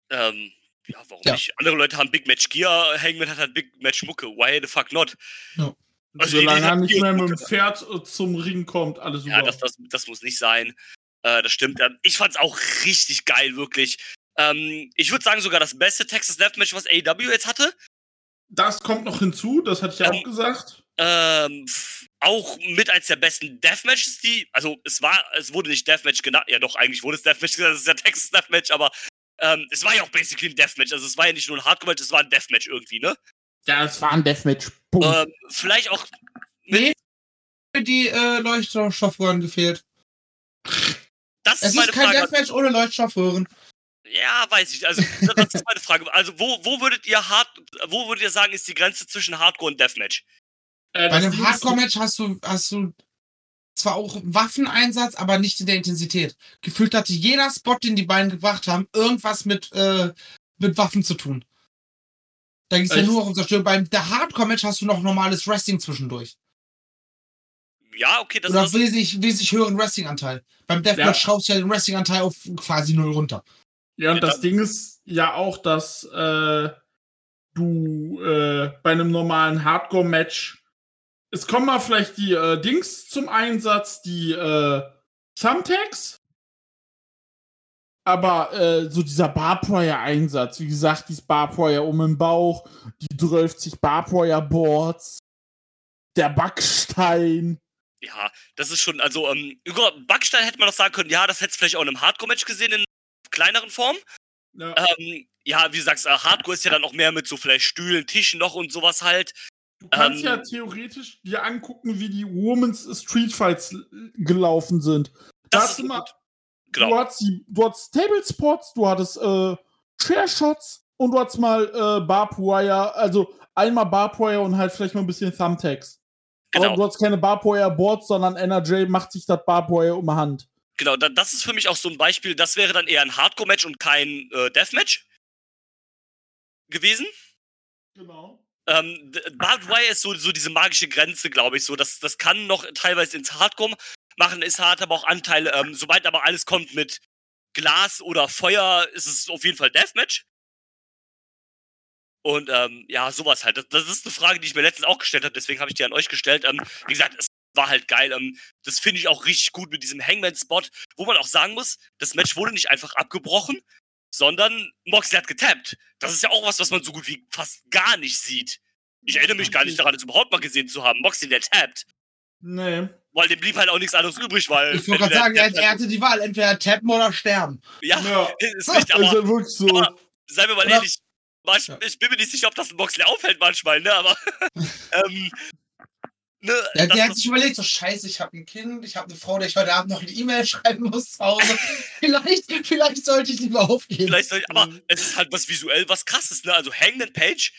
Speaker 2: Ähm, ja, warum
Speaker 4: Ja.
Speaker 2: nicht? Andere Leute haben Big Match Gear, Hangman hat halt Big Match Mucke. Why the fuck not? Also die-
Speaker 3: Solange er nicht mehr mit dem Pferd äh, zum Ring kommt, alles super.
Speaker 2: Ja, das, das, das muss nicht sein. Äh, das stimmt. Ähm, Ich fand's auch richtig geil, wirklich. Ähm, ich würde sagen, sogar das beste Texas Deathmatch, was AEW jetzt hatte.
Speaker 3: Das kommt noch hinzu, das hatte ich ja
Speaker 2: Ähm,
Speaker 3: auch gesagt.
Speaker 2: Ähm, auch mit eins der besten Deathmatches, die, also es war, es wurde nicht Deathmatch genannt, ja doch, eigentlich wurde es Deathmatch genannt, das ist ja Texas Deathmatch, aber ähm, es war ja auch basically ein Deathmatch, also es war ja nicht nur ein Hardcore-Match, es war ein Deathmatch irgendwie, ne?
Speaker 3: Ja, es war ein Deathmatch. Punkt.
Speaker 2: Ähm, vielleicht auch
Speaker 4: Nee, die äh, Leuchtstoffröhren gefehlt.
Speaker 2: Das
Speaker 4: Es
Speaker 2: ist meine
Speaker 4: ist kein
Speaker 2: Frage.
Speaker 4: Deathmatch ohne Leuchtstoffröhren.
Speaker 2: Ja, weiß ich. Also, *laughs* das ist meine Frage. Also, wo, wo würdet ihr hart, wo würdet ihr sagen, ist die Grenze zwischen Hardcore und Deathmatch?
Speaker 3: Äh,
Speaker 4: Bei einem Hardcore-Match hast du, hast du zwar auch Waffeneinsatz, aber nicht in der Intensität. Gefühlt hatte jeder Spot, den die beiden gebracht haben, irgendwas mit, äh, mit Waffen zu tun. Da ging es ja
Speaker 3: Echt?
Speaker 4: nur um Zerstörung. Beim der Hardcore-Match hast du noch normales Wrestling zwischendurch.
Speaker 2: Ja, okay, das
Speaker 4: Oder
Speaker 2: ist.
Speaker 4: wesentlich, wesentlich höheren Wrestling-Anteil. Beim Deathmatch
Speaker 3: Ja.
Speaker 4: schraubst du ja den Wrestling-Anteil auf quasi null runter.
Speaker 3: Ja, und
Speaker 2: Ja,
Speaker 3: das
Speaker 2: dann-
Speaker 3: Ding ist ja auch, dass äh, du äh, bei einem normalen Hardcore-Match es kommen mal vielleicht die äh, Dings zum Einsatz, die äh, Thumbtacks. Aber äh, so dieser Barbwire-Einsatz, wie gesagt, dieses Barbwire um den Bauch, die 30 Barbwire-Boards, der Backstein.
Speaker 2: Ja, das ist schon, also, ähm, über Backstein hätte man doch sagen können, ja, das hättest du vielleicht auch in einem Hardcore-Match gesehen, in kleineren Form.
Speaker 3: Ja,
Speaker 2: Ähm, ja, wie du sagst, äh, Hardcore ist ja dann auch mehr mit so vielleicht Stühlen, Tischen noch und sowas halt.
Speaker 3: Du kannst
Speaker 2: ähm,
Speaker 3: ja theoretisch dir angucken, wie die Women's Street Fights gelaufen sind. Da
Speaker 2: Das
Speaker 3: hast
Speaker 2: ist
Speaker 3: du mal,
Speaker 2: gut. Genau.
Speaker 3: Du hattest, du hattest Table Spots, du hattest äh, Chair Shots und du hattest mal äh, Barbwire, also einmal Barbwire und halt vielleicht mal ein bisschen Thumbtacks. Aber
Speaker 2: Genau.
Speaker 3: du hattest keine Barbwire Boards, sondern NRJ macht sich das Barbwire um die Hand.
Speaker 2: Genau, da, das ist für mich auch so ein Beispiel, das wäre dann eher ein Hardcore-Match und kein äh, Deathmatch gewesen.
Speaker 3: Genau.
Speaker 2: Ähm, Barbed ist so, so diese magische Grenze, glaube ich, so. Das, das kann noch teilweise ins Hardcore machen, ist hart, aber auch Anteile. Ähm, sobald aber alles kommt mit Glas oder Feuer, ist es auf jeden Fall Deathmatch. Und ähm, ja, sowas halt. Das, das ist eine Frage, die ich mir letztens auch gestellt habe, deswegen habe ich die an euch gestellt. Ähm, wie gesagt, es war halt geil. Ähm, das finde ich auch richtig gut mit diesem Hangman-Spot, wo man auch sagen muss, das Match wurde nicht einfach abgebrochen, sondern Moxley hat getappt. Das ist ja auch was, was man so gut wie fast gar nicht sieht. Ich erinnere mich gar nicht daran, das überhaupt mal gesehen zu haben. Moxley, der tappt.
Speaker 3: Nee.
Speaker 2: Weil dem blieb halt auch nichts anderes übrig, weil.
Speaker 4: Ich wollte gerade sagen, er, er hatte die Wahl, entweder tappen oder sterben.
Speaker 2: Ja,
Speaker 3: Ja. *laughs*
Speaker 2: ist richtig, aber
Speaker 5: ist wirklich so.
Speaker 2: aber- seien wir mal
Speaker 4: Oder-
Speaker 2: ehrlich, manch,
Speaker 4: Ja.
Speaker 2: ich bin mir nicht sicher, ob das ein Moxley auffällt manchmal, ne, aber. *laughs* ähm, ne,
Speaker 4: Der, hat sich überlegt, so scheiße, ich habe ein Kind, ich habe eine Frau, der ich heute Abend noch eine E-Mail *laughs* schreiben muss zu Hause. *laughs* vielleicht, vielleicht sollte ich lieber aufgehen.
Speaker 2: Vielleicht soll ich, aber
Speaker 3: Mhm.
Speaker 2: es ist halt was visuell was krasses, ne? Also Hangman Page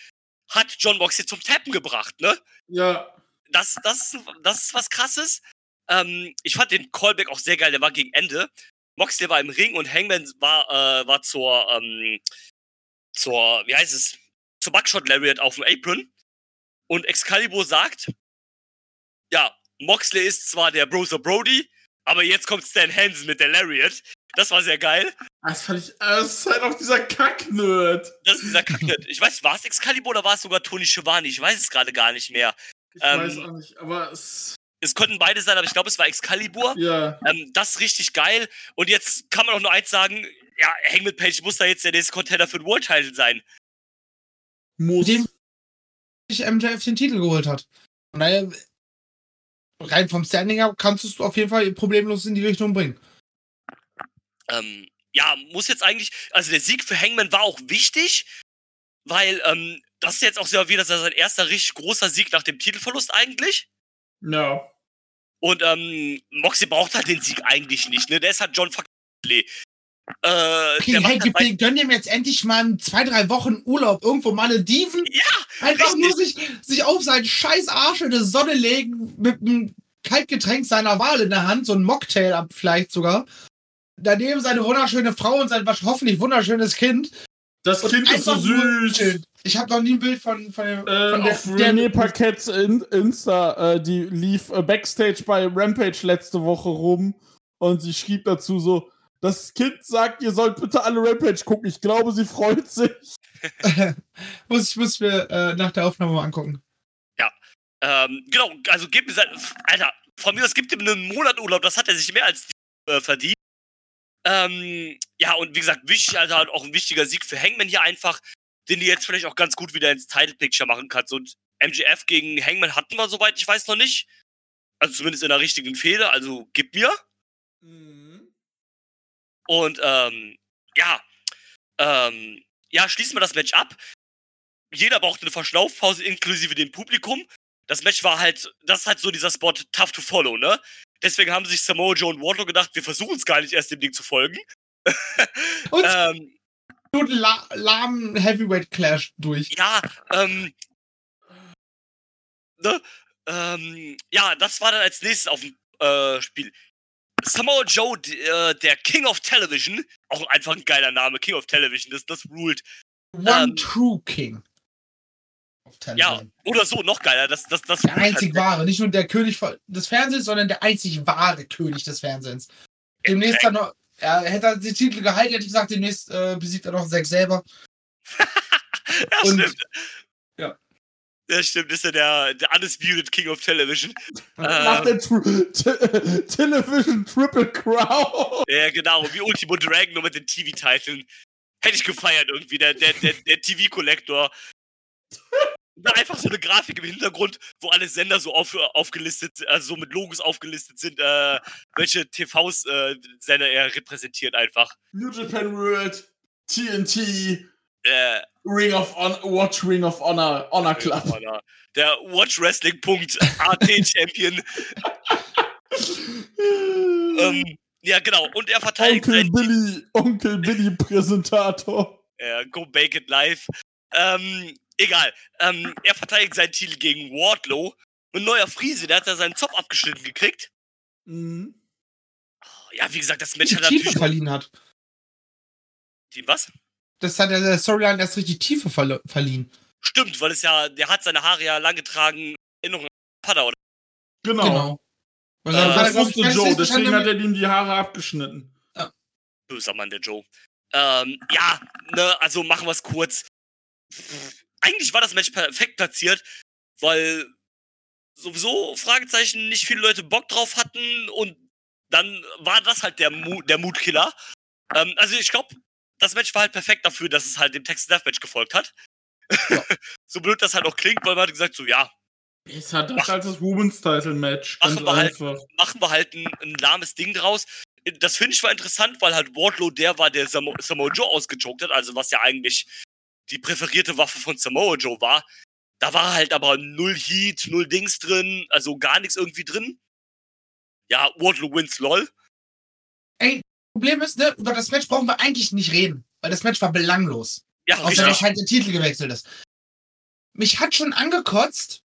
Speaker 2: hat John Moxley zum Tappen gebracht, ne?
Speaker 3: Ja.
Speaker 2: Das, das, das ist was krasses. Ähm, ich fand den Callback auch sehr geil, der war gegen Ende. Moxley war im Ring und Hangman war, äh, war zur, ähm, zur, wie heißt es, zur Buckshot Lariat auf dem Apron. Und Excalibur sagt, ja, Moxley ist zwar der Brother Brody, aber jetzt kommt Stan Hansen mit der Lariat. Das war sehr geil.
Speaker 3: Das fand ich. Das ist halt auch dieser Kack-Nerd.
Speaker 2: Das ist dieser Kacknet. Ich weiß, war es Excalibur oder war es sogar Tony Schiavone? Ich weiß es gerade gar nicht mehr.
Speaker 3: Ich
Speaker 2: Ähm,
Speaker 3: weiß auch nicht, aber es.
Speaker 2: Es könnten beide sein, aber ich glaube, es war Excalibur.
Speaker 3: Ja.
Speaker 2: Ähm, das ist richtig geil. Und jetzt kann man auch nur eins sagen: Ja, Hangman Page muss da jetzt der nächste Contender für den World Title sein.
Speaker 3: Muss.
Speaker 4: Dem sich MJF den Titel geholt hat. Von daher, rein vom Standing her kannst du es auf jeden Fall problemlos in die Richtung bringen.
Speaker 2: Ähm, ja, muss jetzt eigentlich. Also, der Sieg für Hangman war auch wichtig, weil ähm, das ist jetzt auch sehr wieder sein erster richtig großer Sieg nach dem Titelverlust eigentlich.
Speaker 3: Ja.
Speaker 2: Und ähm, Moxie braucht halt den Sieg eigentlich nicht, ne? Der ist halt John fucking Lee. Äh, macht
Speaker 4: hey,
Speaker 2: halt
Speaker 4: gib den, gönn dem jetzt endlich mal ein, zwei, drei Wochen Urlaub irgendwo Malediven.
Speaker 2: Ja,
Speaker 4: Einfach
Speaker 2: richtig.
Speaker 4: nur sich, sich auf seinen scheiß Arsch in die Sonne legen mit einem Kaltgetränk seiner Wahl in der Hand, so ein Mocktail ab vielleicht sogar. Daneben seine wunderschöne Frau und sein wasch- hoffentlich wunderschönes Kind.
Speaker 3: Das
Speaker 4: Und
Speaker 3: Kind ist so süß.
Speaker 4: Ich habe noch nie ein Bild von, von, der-
Speaker 3: Äh,
Speaker 4: von der,
Speaker 3: auf
Speaker 4: der,
Speaker 5: René Paquets in, Insta, äh, die lief äh, Backstage bei Rampage letzte Woche rum und sie schrieb dazu so, das Kind sagt, ihr sollt bitte alle Rampage gucken. Ich glaube, sie freut sich. *laughs*
Speaker 4: muss ich muss mir äh, nach der Aufnahme mal angucken.
Speaker 2: Ähm, genau, also gib mir sein. Alter, von mir aus gibt ihm einen Monat Urlaub, das hat er sich mehr als äh, verdient. Ähm, ja, und wie gesagt, wichtig, also halt auch ein wichtiger Sieg für Hangman hier einfach, den die jetzt vielleicht auch ganz gut wieder ins Title Picture machen kannst. Und MGF gegen Hangman hatten wir, soweit ich weiß, noch nicht. Also zumindest in der richtigen Fehde, also gib mir. Und ähm, ja, ähm, ja, schließen wir das Match ab. Jeder brauchte eine Verschnaufpause, inklusive dem Publikum. Das Match war halt, das ist halt so dieser Spot tough to follow, ne? Deswegen haben sich Samoa Joe und Wardlow gedacht, wir versuchen es gar nicht erst dem Ding zu folgen. *laughs*
Speaker 4: Und
Speaker 2: ähm,
Speaker 4: nur la lahmen Heavyweight Clash durch.
Speaker 2: ja, ähm, ne? Ähm, ja, das war dann als nächstes auf dem äh, Spiel. Samoa Joe, äh, der King of Television, auch einfach ein geiler Name, King of Television, das, das ruled.
Speaker 4: One
Speaker 2: Ähm,
Speaker 4: True King.
Speaker 2: Ja,
Speaker 4: Television.
Speaker 2: oder so, noch geiler, das, das, das
Speaker 4: Der
Speaker 2: halt
Speaker 4: einzig wahre, nicht nur der König des Fernsehens, sondern der einzig wahre König des Fernsehens. Demnächst dann noch, er hätte er die Titel gehalten, hätte ich gesagt, demnächst äh, besiegt er noch Zack selber. *laughs*
Speaker 2: Ja,
Speaker 4: Und-
Speaker 2: stimmt.
Speaker 4: Ja.
Speaker 2: Ja, stimmt, ist ja der, der Undisputed King of Television. *laughs*
Speaker 5: Nach
Speaker 2: Ähm,
Speaker 5: der Television Triple Crown.
Speaker 2: ja, genau, wie Ultimo Dragon nur mit den TV-Titeln. Hätte ich gefeiert irgendwie, der, der, der, der TV-Kollektor. Da einfach so eine Grafik im Hintergrund, wo alle Sender so auf, aufgelistet, also so mit Logos aufgelistet sind, äh, welche TVs äh, er repräsentiert einfach.
Speaker 3: New Japan World, TNT,
Speaker 2: Äh,
Speaker 3: Ring of Honor, Watch Ring of Honor, Honor Club.
Speaker 2: der Watch Wrestling.at *laughs* Champion. ähm, ja, genau. Und er verteidigt
Speaker 5: Onkel Billy, Onkel Billy Präsentator.
Speaker 2: äh, Go Bake It Live. Ähm, egal. Ähm, er verteidigt seinen Titel gegen Wardlow. Ein neuer Friese, der hat da seinen Zopf abgeschnitten gekriegt.
Speaker 3: Mhm.
Speaker 2: Ja, wie gesagt, das Match
Speaker 4: die
Speaker 2: hat natürlich.
Speaker 4: verliehen hat.
Speaker 2: Die, was?
Speaker 4: Das hat ja der Storyline erst richtig Tiefe verlo- verliehen.
Speaker 2: Stimmt, weil es ja, der hat seine Haare ja lang getragen, Erinnerung an Vater, oder?
Speaker 3: Genau.
Speaker 4: Genau. Weil
Speaker 2: Äh,
Speaker 3: Das wusste Joe, deswegen hat er ihm die Haare abgeschnitten.
Speaker 2: Böser Mann, der Joe. Ähm, ja, ne, also machen wir es kurz. Eigentlich war das Match perfekt platziert, weil sowieso Fragezeichen nicht viele Leute Bock drauf hatten und dann war das halt der, Mu der Mutkiller. Ähm, also ich glaube, das Match war halt perfekt dafür, dass es halt dem Texas Deathmatch gefolgt hat. *laughs* so blöd das halt auch klingt, weil man hat gesagt so, ja,
Speaker 3: Besser das
Speaker 2: Mach-
Speaker 3: als das Women's Title Match. Ganz
Speaker 2: Machen wir halt.
Speaker 3: einfach.
Speaker 2: machen wir halt ein, ein lahmes Ding draus. Das finde ich war interessant, weil halt Wardlow der war, der Samo Samoa Joe ausgechoked hat, also was ja eigentlich die präferierte Waffe von Samoa Joe war. Da war halt aber null Heat, null Dings drin, also gar nichts irgendwie drin. Ja, Wardlow wins, lol.
Speaker 4: Problem ist, ne, über das Match brauchen wir eigentlich nicht reden, weil das Match war belanglos.
Speaker 2: Ja,
Speaker 4: Außer dass halt der Titel gewechselt ist. Mich hat schon angekotzt,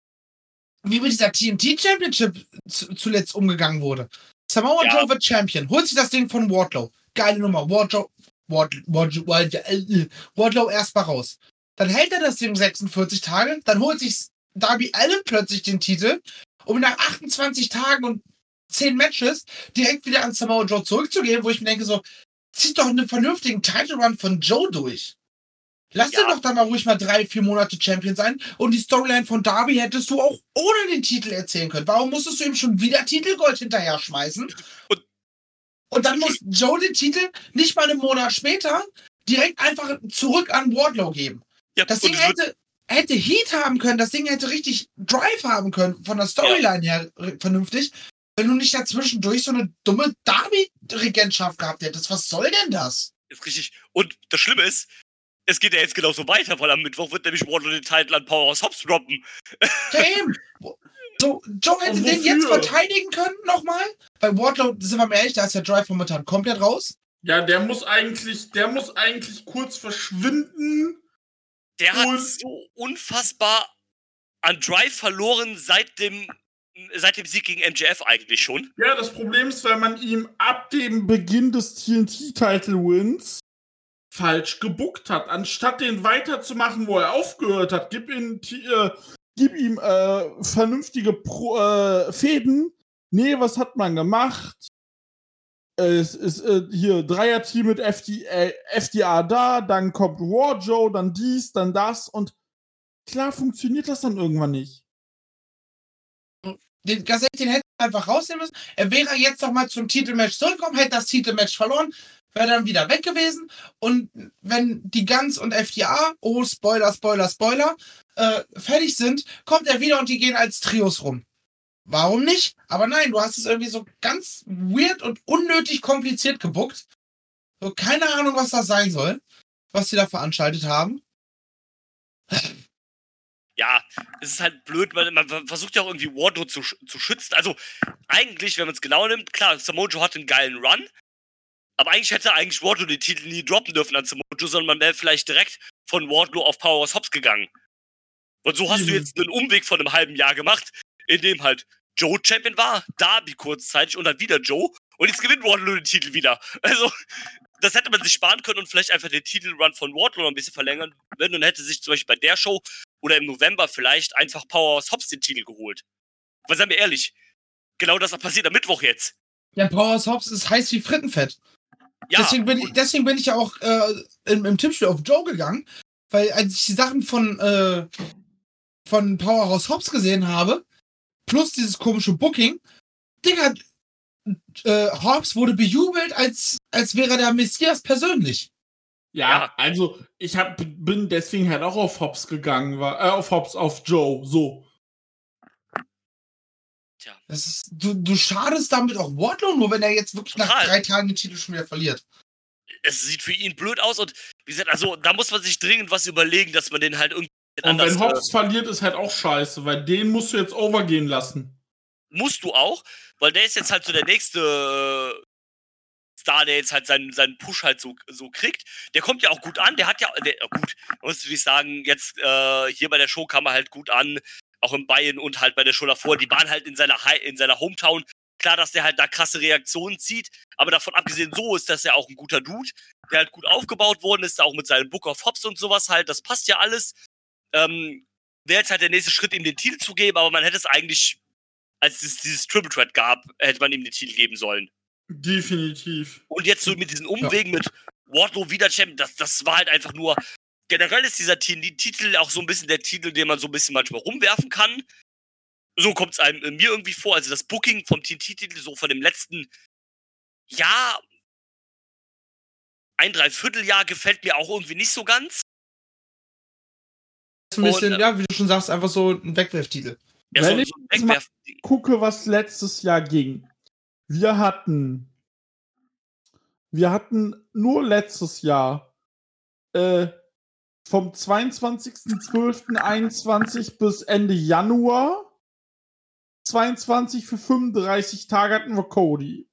Speaker 4: wie mit dieser TNT Championship zu, zuletzt umgegangen wurde. Samoa
Speaker 2: Ja.
Speaker 4: Joe wird Champion, holt sich das Ding von Wardlow. Geile Nummer. Wardlow, Ward, Ward, Ward, äh, Wardlow erstmal raus. Dann hält er das Ding 46 Tage, dann holt sich Darby Allen plötzlich den Titel, um nach 28 Tagen und 10 Matches direkt wieder an Samoa Joe zurückzugehen, wo ich mir denke so, zieht doch einen vernünftigen Title Run von Joe durch. Lass
Speaker 2: Ja.
Speaker 4: ihn doch dann mal ruhig mal drei, vier Monate Champion sein und die Storyline von Darby hättest du auch ohne den Titel erzählen können. Warum musstest du ihm schon wieder Titelgold hinterher schmeißen?
Speaker 2: Und-
Speaker 4: Und dann muss Joe den Titel nicht mal einen Monat später direkt einfach zurück an Wardlow geben.
Speaker 2: Ja,
Speaker 4: Das Ding hätte, hätte Heat haben können, das Ding hätte richtig Drive haben können, von der Storyline her r- vernünftig, wenn du nicht dazwischendurch so eine dumme Darby-Regentschaft gehabt hättest. Was soll denn das?
Speaker 2: ist richtig. Und das Schlimme ist, es geht ja jetzt genauso weiter, weil am Mittwoch wird nämlich Wardlow den Titel an Powerhouse Hobbs droppen.
Speaker 4: Eben. So, Joe hätte den jetzt verteidigen können nochmal. Bei Wardlow, sind wir mal ehrlich, da ist der Drive momentan komplett raus.
Speaker 3: Ja, der muss eigentlich, der muss eigentlich kurz verschwinden.
Speaker 2: Der hat so unfassbar an Drive verloren seit dem, seit dem Sieg gegen MJF eigentlich schon.
Speaker 3: Ja, das Problem ist, weil man ihm ab dem Beginn des TNT-Title-Wins falsch gebuckt hat. Anstatt den weiterzumachen, wo er aufgehört hat, gib ihm, T- äh, gib ihm äh, vernünftige Pro äh, Fäden. Nee, was hat man gemacht? Es ist äh, hier Dreier-Team mit FD, äh, FDA da, dann kommt War Joe, dann dies, dann das und klar funktioniert das dann irgendwann nicht.
Speaker 4: Den, ehrlich, den hätte er einfach rausnehmen müssen. Er wäre jetzt noch mal zum Titelmatch zurückgekommen, hätte das Titelmatch verloren, wäre dann wieder weg gewesen. Und wenn die Guns und FDA, oh, Spoiler, Spoiler, Spoiler, äh, fertig sind, kommt er wieder und die gehen als Trios rum. Warum nicht? Aber nein, du hast es irgendwie so ganz weird und unnötig kompliziert gebuckt. So, keine Ahnung, was das sein soll, was sie da veranstaltet haben.
Speaker 2: Ja, es ist halt blöd, weil man versucht ja auch irgendwie Wardlow zu, zu schützen. Also eigentlich, wenn man es genau nimmt, klar, Samoa Joe hat einen geilen Run, aber eigentlich hätte eigentlich Wardlow den Titel nie droppen dürfen an Samoa Joe, sondern man wäre vielleicht direkt von Wardlow auf Powerhouse Hobbs gegangen. Und so hast du
Speaker 3: Mhm.
Speaker 2: jetzt einen Umweg von einem halben Jahr gemacht, in dem halt Joe Champion war, Darby kurzzeitig und dann wieder Joe und jetzt gewinnt Wardlow den Titel wieder. *laughs* Also, das hätte man sich sparen können und vielleicht einfach den Titelrun von Wardlow noch ein bisschen verlängern können und hätte sich zum Beispiel bei der Show oder im November vielleicht einfach Powerhouse Hobbs den Titel geholt. Weil seien wir ehrlich, genau das passiert am Mittwoch jetzt.
Speaker 4: Ja, Powerhouse Hobbs ist heiß wie Frittenfett.
Speaker 2: Ja,
Speaker 4: deswegen, bin ich, deswegen bin ich ja auch äh, im, im Tippspiel auf Joe gegangen, weil als ich die Sachen von, äh, von Powerhouse Hobbs gesehen habe, plus dieses komische Booking, Digga, äh, Hobbs wurde bejubelt, als, als wäre der Messias persönlich.
Speaker 3: Ja,
Speaker 2: Ja.
Speaker 3: also ich hab, bin deswegen halt auch auf Hobbs gegangen, war, äh, auf Hobbs, auf Joe, so.
Speaker 4: Das ist, du, du schadest damit auch Wardlow, nur wenn er jetzt wirklich nach
Speaker 2: Total.
Speaker 4: drei Tagen den Titel schon wieder verliert.
Speaker 2: es sieht für ihn blöd aus und wie gesagt, also da muss man sich dringend was überlegen, dass man den halt irgendwie
Speaker 3: Und
Speaker 2: anders.
Speaker 3: wenn Hobbs verliert, ist halt auch scheiße, weil den musst du jetzt overgehen lassen.
Speaker 2: Äh, musst du auch, weil der ist jetzt halt so der nächste äh, Star, der jetzt halt seinen, seinen Push halt so, so kriegt. Der kommt ja auch gut an, der hat ja, der, gut, musst du dich sagen, jetzt äh, hier bei der Show kam er halt gut an, auch in Bayern und halt bei der Show davor. Die waren halt in seiner, in seiner Hometown Klar, dass der halt da krasse Reaktionen zieht, aber davon abgesehen, so ist das ja auch ein guter Dude, der halt gut aufgebaut worden ist, auch mit seinem Book of Hops und sowas halt, das passt ja alles. Ähm, Wäre jetzt halt der nächste Schritt, ihm den Titel zu geben, aber man hätte es eigentlich, als es dieses Triple Threat gab, hätte man ihm den Titel geben sollen.
Speaker 6: Definitiv.
Speaker 2: Und jetzt so mit diesen Umwegen mit Wardlow wieder Champion, das, das war halt einfach nur. Generell ist dieser Ti- Titel auch so ein bisschen der Titel, den man so ein bisschen manchmal rumwerfen kann. So kommt es einem äh, mir irgendwie vor. Also das Booking vom TNT-Titel so von dem letzten Jahr, ein Dreivierteljahr gefällt mir auch irgendwie nicht so ganz.
Speaker 4: Ein bisschen,
Speaker 2: Und, äh,
Speaker 4: ja, wie du schon sagst, einfach so ein Wegwerftitel.
Speaker 2: Ja,
Speaker 3: Wenn
Speaker 2: so,
Speaker 3: ich
Speaker 2: so ein
Speaker 3: jetzt mal-
Speaker 2: Wegwerfen.
Speaker 3: gucke, was letztes Jahr ging. Wir hatten, wir hatten nur letztes Jahr äh, vom 22.12.21 bis Ende Januar. 22 für 35 Tage hatten wir Cody.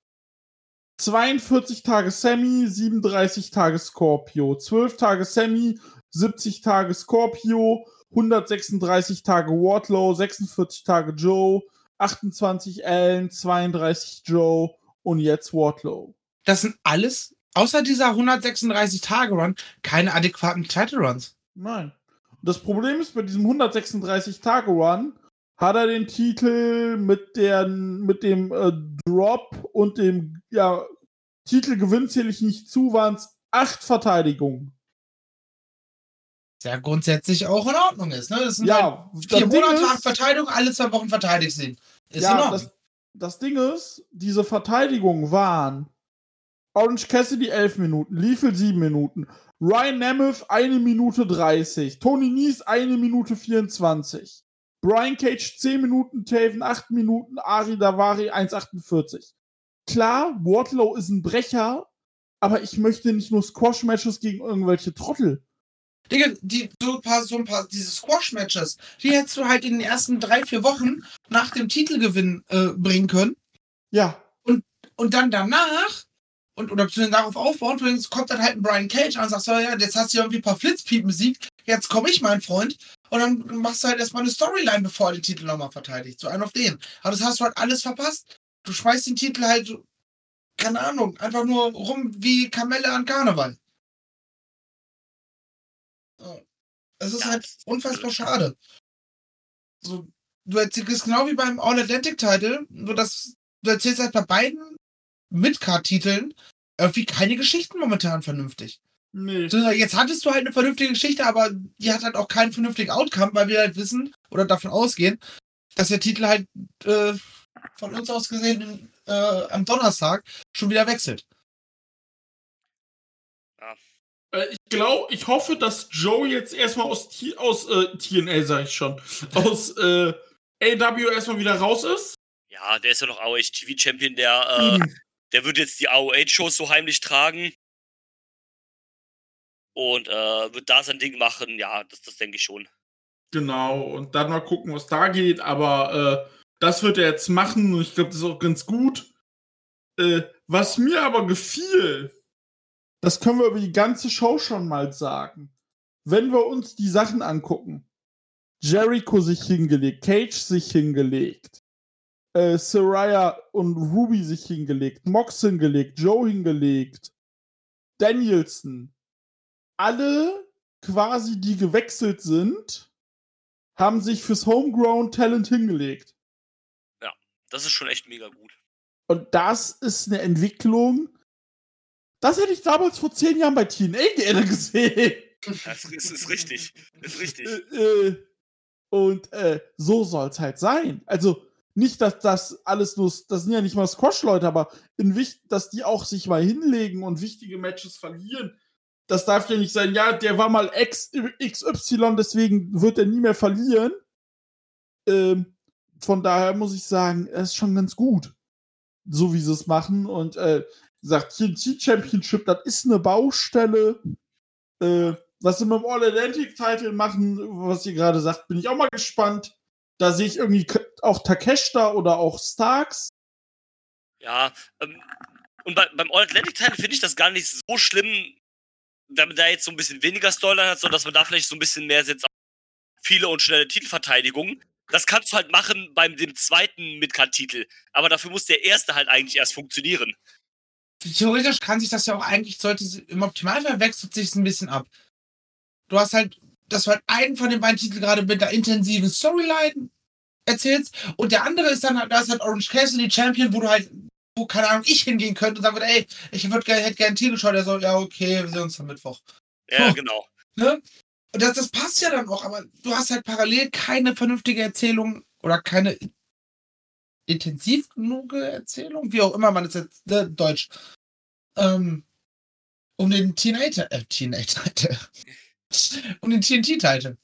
Speaker 3: 42 Tage Sammy, 37 Tage Scorpio, 12 Tage Sammy, 70 Tage Scorpio, 136 Tage Wardlow, 46 Tage Joe, 28 Allen, 32 Joe und jetzt Wardlow.
Speaker 4: Das sind alles, außer dieser 136-Tage-Run, keine adäquaten Title-Runs.
Speaker 3: Nein. Und das Problem ist, bei diesem 136-Tage-Run hat er den Titel mit, der, mit dem äh, Drop und dem ja, Titelgewinn zähle ich nicht zu, waren es acht Verteidigungen.
Speaker 4: Ja grundsätzlich auch in Ordnung ist. Ne? Das sind halt
Speaker 3: Ja,
Speaker 4: vier
Speaker 3: das Ding
Speaker 4: Monate
Speaker 3: ist-
Speaker 4: Verteidigung, alle zwei Wochen verteidigt sind. Ist in
Speaker 3: ja,
Speaker 4: Ordnung.
Speaker 3: das, das Ding ist, diese Verteidigungen waren Orange Cassidy 11 Minuten, Lethal 7 Minuten, Ryan Nemeth 1 Minute 30, Tony Nies 1 Minute 24, Brian Cage 10 Minuten, Taven 8 Minuten, Ari Davari 1,48. Klar, Wardlow ist ein Brecher, aber ich möchte nicht nur Squash-Matches gegen irgendwelche Trottel.
Speaker 4: Digga, die, so ein paar, so ein paar, diese Squash-Matches, die hättest du halt in den ersten drei, vier Wochen nach dem Titelgewinn äh, bringen können.
Speaker 3: Ja,
Speaker 4: Und dann danach, und, oder beziehungsweise darauf aufbauen, übrigens kommt dann halt ein Brian Cage an und sagt so, ja, jetzt hast du irgendwie ein paar Flitzpiepen besiegt, jetzt komme ich, mein Freund. Und dann machst du halt erstmal eine Storyline, bevor er den Titel nochmal verteidigt. So einen auf den. Aber das hast du halt alles verpasst. Du schmeißt den Titel halt, keine Ahnung, einfach nur rum wie Kamelle an Karneval. Es ist halt
Speaker 2: das ist
Speaker 4: unfassbar schade. So, du erzählst genau wie beim All-Atlantic-Title, nur dass du erzählst halt bei beiden Midcard-Titeln irgendwie keine Geschichten momentan vernünftig.
Speaker 6: Nee.
Speaker 4: So, Jetzt hattest du halt eine vernünftige Geschichte, aber die hat halt auch keinen vernünftigen Outcome, weil wir halt wissen oder davon ausgehen, dass der Titel halt äh, von uns aus gesehen äh, am Donnerstag schon wieder wechselt.
Speaker 6: Äh, Ich glaube, ich hoffe, dass Joe jetzt erstmal aus, T aus äh, TNA, sag ich schon, *laughs* aus äh, AW erstmal wieder raus ist.
Speaker 2: Ja, der ist ja noch AOH TV Champion, der, äh, der wird jetzt die AOH-Shows so heimlich tragen. Und äh, wird da sein Ding machen. Ja, das, das denke ich schon.
Speaker 6: Genau, und dann mal gucken, was da geht. Aber äh, das wird er jetzt machen und ich glaube, das ist auch ganz gut. Was mir aber gefiel,
Speaker 3: das können wir über die ganze Show schon mal sagen. Wenn wir uns die Sachen angucken, Jericho sich hingelegt, Cage sich hingelegt, äh, Saraya und Ruby sich hingelegt, Mox hingelegt, Joe hingelegt, Danielson, alle quasi, die gewechselt sind, haben sich fürs Homegrown Talent hingelegt.
Speaker 2: Das ist schon echt mega gut.
Speaker 3: Und das ist eine Entwicklung, das hätte ich damals vor zehn Jahren bei TNA gerne gesehen.
Speaker 2: Das ist, ist richtig. Ist richtig.
Speaker 3: Äh, äh, und äh, so soll es halt sein. Also nicht, dass das alles nur, das sind ja nicht mal Squash-Leute, aber in dass die auch sich mal hinlegen und wichtige Matches verlieren. Das darf ja nicht sein, ja, der war mal X, XY, deswegen wird er nie mehr verlieren. Ähm, von daher muss ich sagen, es ist schon ganz gut, so wie sie es machen. Und äh, gesagt, TNT Championship, das ist eine Baustelle. Äh, was sie mit dem All-Atlantic-Title machen, was ihr gerade sagt, bin ich auch mal gespannt. Da sehe ich irgendwie auch Takeshita oder auch Starks.
Speaker 2: Ja, ähm, und bei, beim All-Atlantic-Teil finde ich das gar nicht so schlimm, wenn man da jetzt so ein bisschen weniger Storyline hat, sondern dass man da vielleicht so ein bisschen mehr setzt auf viele und schnelle Titelverteidigungen. Das kannst du halt machen beim dem zweiten Midcard-Titel. Aber dafür muss der erste halt eigentlich erst funktionieren.
Speaker 4: Theoretisch kann sich das ja auch eigentlich, sollte im Optimalfall wechselt sich ein bisschen ab. Du hast halt, dass du halt einen von den beiden Titeln gerade mit der intensiven Storyline erzählst und der andere ist dann halt, da ist halt Orange Cassidy Champion, wo du halt, wo, keine Ahnung, ich hingehen könnte und sagen würde, ey, ich würde gerne, hätte gerne einen Titel schauen, der so, ja, okay, wir sehen uns am Mittwoch.
Speaker 2: Ja,
Speaker 4: Huh.
Speaker 2: genau.
Speaker 4: Ne? Und das, das passt ja dann auch, aber du hast halt parallel keine vernünftige Erzählung oder keine intensiv genug Erzählung, wie auch immer man es jetzt, ne, Deutsch, ähm, um den Teenager, äh, Teenager, um den TNT-Titel.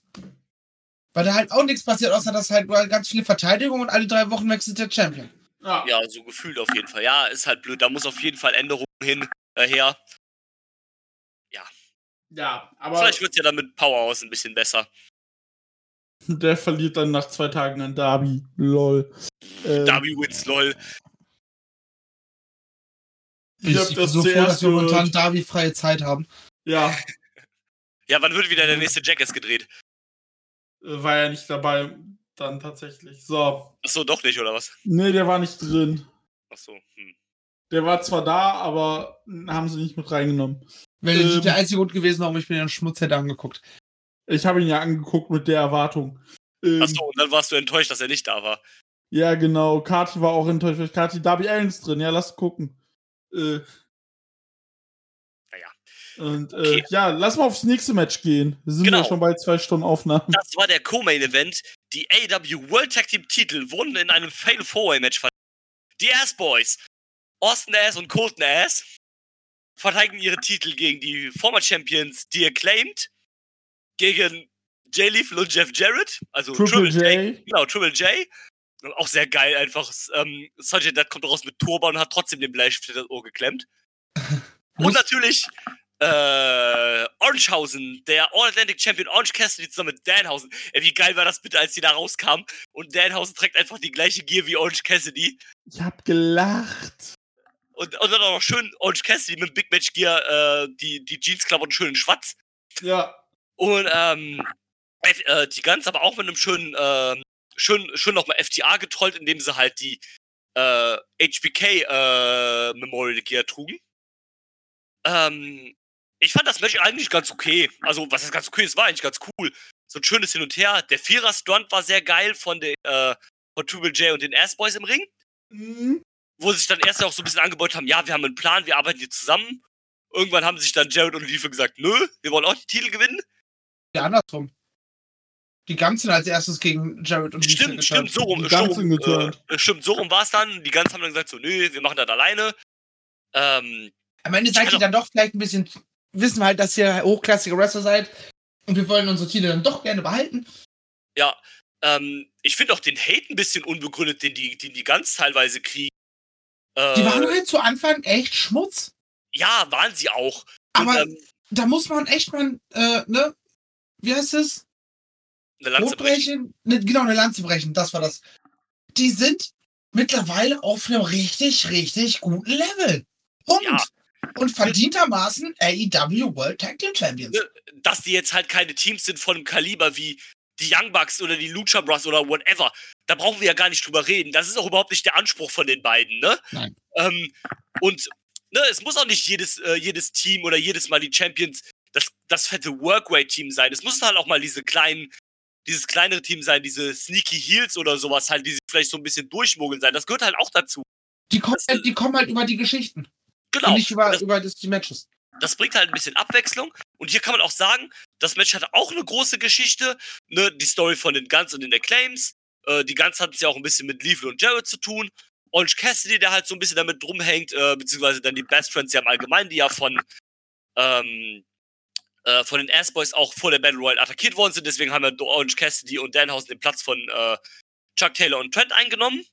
Speaker 4: Weil da halt auch nichts passiert, außer dass halt nur ganz viele Verteidigungen und alle drei Wochen wechselt der Champion.
Speaker 3: Ja.
Speaker 2: Ja, so gefühlt auf jeden Fall. Ja, ist halt blöd. Da muss auf jeden Fall Änderungen hin, äh, her.
Speaker 3: Ja, aber
Speaker 2: Vielleicht wird es ja dann mit Powerhouse ein bisschen besser.
Speaker 5: Der verliert dann nach zwei Tagen an Darby. Lol. Ähm,
Speaker 2: Darby wins, lol.
Speaker 5: Ich hab das
Speaker 4: so froh, dass
Speaker 5: zuerst
Speaker 4: wir momentan. Davi freie Zeit haben.
Speaker 5: Ja,
Speaker 2: Ja, wann wird wieder der nächste Jackass gedreht?
Speaker 5: äh, war ja nicht dabei dann tatsächlich. So.
Speaker 2: Achso, doch nicht, oder was?
Speaker 5: Nee, der war nicht drin.
Speaker 2: Achso, hm.
Speaker 5: Der war zwar da, aber haben sie nicht mit reingenommen.
Speaker 4: Wäre
Speaker 5: Ähm.
Speaker 4: der einzige Grund gewesen, warum ich mir den Schmutz hätte angeguckt.
Speaker 5: Ich habe ihn ja angeguckt mit der Erwartung. Ähm,
Speaker 2: Achso, und dann warst du enttäuscht, dass er nicht da war.
Speaker 5: Ja, genau. Kati war auch enttäuscht. Kati, Darby Allin ist drin. Ja, lass gucken. Äh,
Speaker 2: Naja.
Speaker 5: und äh,
Speaker 2: Okay.
Speaker 5: ja, lass mal aufs nächste Match gehen. Wir sind
Speaker 2: Genau.
Speaker 5: ja schon bei zwei Stunden Aufnahmen.
Speaker 2: Das war der Co-Main-Event. Die AW World Tag Team Titel wurden in einem Fatal Four-Way Match verteidigt. Die Ass Boys, Austin Ass und Colton Ass, verteidigen ihre Titel gegen die Former Champions, die Acclaimed, gegen Jay Lethal und Jeff Jarrett, also
Speaker 5: Triple J.
Speaker 2: Genau, Triple J. Auch sehr geil, einfach. Ähm, Sanjay Dutt kommt raus mit Turban und hat trotzdem den Bleistift in das Ohr geklemmt. *laughs* und natürlich äh, Orangehausen, der All-Atlantic Champion Orange Cassidy zusammen mit Danhausen. Ey, wie geil war das bitte, als die da rauskamen und Danhausen trägt einfach die gleiche Gear wie Orange Cassidy.
Speaker 5: Ich hab gelacht.
Speaker 2: Und, und dann auch noch schön Orange Cassidy mit Big Match Gear, äh, die, die Jeans-Klamotten schön in schwarz.
Speaker 5: Ja.
Speaker 2: Und ähm, äh, die Guns aber auch mit einem schönen, ähm, schön, schön nochmal FTA getrollt, indem sie halt die äh, HBK äh, Memorial Gear trugen. Ähm, ich fand das Match eigentlich ganz okay. Also, was ist ganz okay? Es war eigentlich ganz cool. So ein schönes Hin und Her. Der Vierer-Stunt war sehr geil von, der, äh, von Triple J und den Ass Boys im Ring
Speaker 5: Mhm.
Speaker 2: wo sie sich dann erst auch so ein bisschen angeboten haben, ja, wir haben einen Plan, wir arbeiten hier zusammen. Irgendwann haben sich dann Jared und Leaf gesagt, nö, wir wollen auch die Titel gewinnen.
Speaker 4: Ja, andersrum. Die ganzen als erstes gegen Jared und Lisa
Speaker 2: Stimmt,
Speaker 4: geturnt.
Speaker 2: stimmt, so rum,
Speaker 5: Die
Speaker 2: so rum,
Speaker 5: geturnt.
Speaker 2: äh, stimmt, so rum war es dann. Die ganzen haben dann gesagt, so, nö, wir machen das alleine. Ähm,
Speaker 4: Am Ende seid
Speaker 2: Also-
Speaker 4: ihr dann doch vielleicht ein bisschen, wissen wir halt, dass ihr hochklassige Wrestler seid und wir wollen unsere Titel dann doch gerne behalten.
Speaker 2: ja, ähm, ich finde auch den Hate ein bisschen unbegründet, den die, den die ganz teilweise kriegen. Äh,
Speaker 4: Die waren halt zu Anfang echt Schmutz.
Speaker 2: ja, waren sie auch.
Speaker 4: Aber
Speaker 2: Und, ähm,
Speaker 4: da muss man echt mal, äh, ne, wie heißt es?
Speaker 2: Eine Lanze brechen.
Speaker 4: brechen? Ne, genau, eine Lanze brechen, das war das. Die sind mittlerweile auf einem richtig, richtig guten Level. Und,
Speaker 2: Ja.
Speaker 4: und verdientermaßen AEW World Tag Team Champions.
Speaker 2: Ne, dass die jetzt halt keine Teams sind von dem Kaliber wie die Young Bucks oder die Lucha Bros oder whatever. Da brauchen wir ja gar nicht drüber reden. Das ist auch überhaupt nicht der Anspruch von den beiden, ne?
Speaker 4: Nein.
Speaker 2: Ähm, und ne, es muss auch nicht jedes, äh, jedes Team oder jedes Mal die Champions das, das fette Workway-Team sein. Es muss halt auch mal diese kleinen, dieses kleinere Team sein, diese Sneaky Heels oder sowas halt, die sich vielleicht so ein bisschen durchmogeln sein. Das gehört halt auch dazu.
Speaker 4: Die kommen,
Speaker 2: das-
Speaker 4: die kommen halt über die Geschichten.
Speaker 2: Genau.
Speaker 4: Und nicht über,
Speaker 2: das,
Speaker 4: über das, die Matches.
Speaker 2: das bringt halt ein bisschen Abwechslung. Und hier kann man auch sagen, das Match hatte auch eine große Geschichte. Ne? Die Story von den Guns und den Acclaims. Äh, die Guns hatten es ja auch ein bisschen mit Leafle und Jared zu tun. Orange Cassidy, der halt so ein bisschen damit drumhängt, äh, beziehungsweise dann die Best Friends ja im Allgemeinen, die ja von, ähm, äh, von den Ass-Boys auch vor der Battle Royale attackiert worden sind. Deswegen haben ja Orange Cassidy und Danhausen den Platz von äh, Chuck Taylor und Trent eingenommen.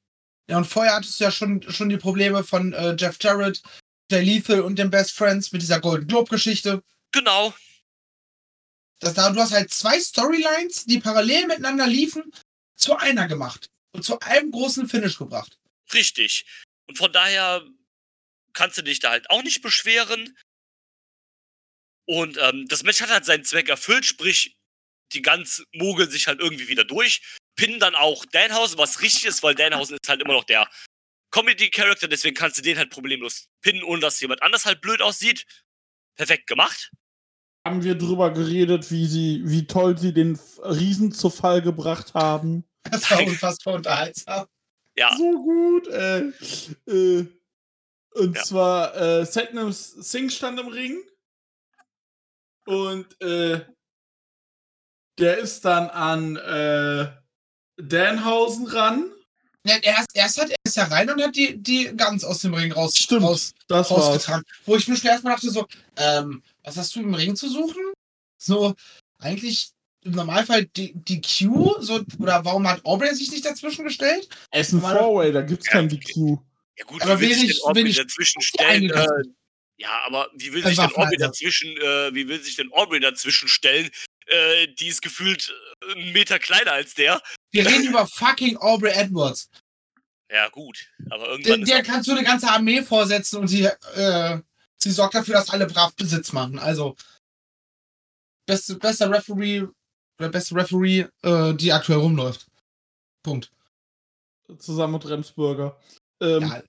Speaker 4: Ja, und vorher hattest du ja schon, schon die Probleme von äh, Jeff Jarrett, Jay Lethal und den Best Friends mit dieser Golden Globe-Geschichte.
Speaker 2: Genau.
Speaker 4: Das da, du hast halt zwei Storylines, die parallel miteinander liefen, zu einer gemacht. Und zu einem großen Finish gebracht.
Speaker 2: Richtig. Und von daher kannst du dich da halt auch nicht beschweren. Und ähm, das Match hat halt seinen Zweck erfüllt, sprich, die ganz mogeln sich halt irgendwie wieder durch. pinnen dann auch Danhausen, was richtig ist, weil Danhausen ist halt immer noch der Comedy-Character, deswegen kannst du den halt problemlos pinnen, ohne dass jemand anders halt blöd aussieht. Perfekt gemacht.
Speaker 3: Haben wir drüber geredet, wie sie, wie toll sie den Riesen zu Fall gebracht haben.
Speaker 4: Das war unfassbar unterhaltsam.
Speaker 2: Ja,
Speaker 3: So gut, ey. Äh, und
Speaker 2: Ja.
Speaker 3: zwar, äh, Satnam Singh stand im Ring. Und äh, der ist dann an äh, Danhausen ran.
Speaker 4: Ja, erst, erst hat er ist ja rein und hat die, die Gans aus dem Ring raus,
Speaker 3: Stimmt,
Speaker 4: raus,
Speaker 3: Das war's.
Speaker 4: rausgetragen. Wo ich mir schon erstmal dachte, so, ähm, was hast du im Ring zu suchen? So, eigentlich im Normalfall die, die Q, so, oder warum hat Aubrey sich nicht dazwischen gestellt?
Speaker 3: Es ist ein Four-Way, da gibt's
Speaker 2: Ja.
Speaker 3: kein DQ.
Speaker 2: ja gut,
Speaker 4: Aber
Speaker 2: wie will Aubrey
Speaker 4: wenig
Speaker 2: dazwischen stellen? Ja, aber wie will sich denn Aubrey
Speaker 4: Waffeneinsatz.
Speaker 2: dazwischen, äh, wie will sich denn Aubrey dazwischen stellen? Äh, die ist gefühlt äh, einen Meter kleiner als der.
Speaker 4: Wir reden über fucking Aubrey Edwards.
Speaker 2: Ja, gut. Aber irgendwann
Speaker 4: Der,
Speaker 2: ist
Speaker 4: der kannst du eine ganze Armee vorsetzen und die, äh, sie sorgt dafür, dass alle brav Besitz machen. Also, beste, bester Referee, oder beste Referee, äh, die aktuell rumläuft. Punkt.
Speaker 3: Zusammen mit Remsburger. Ähm,
Speaker 4: Ja,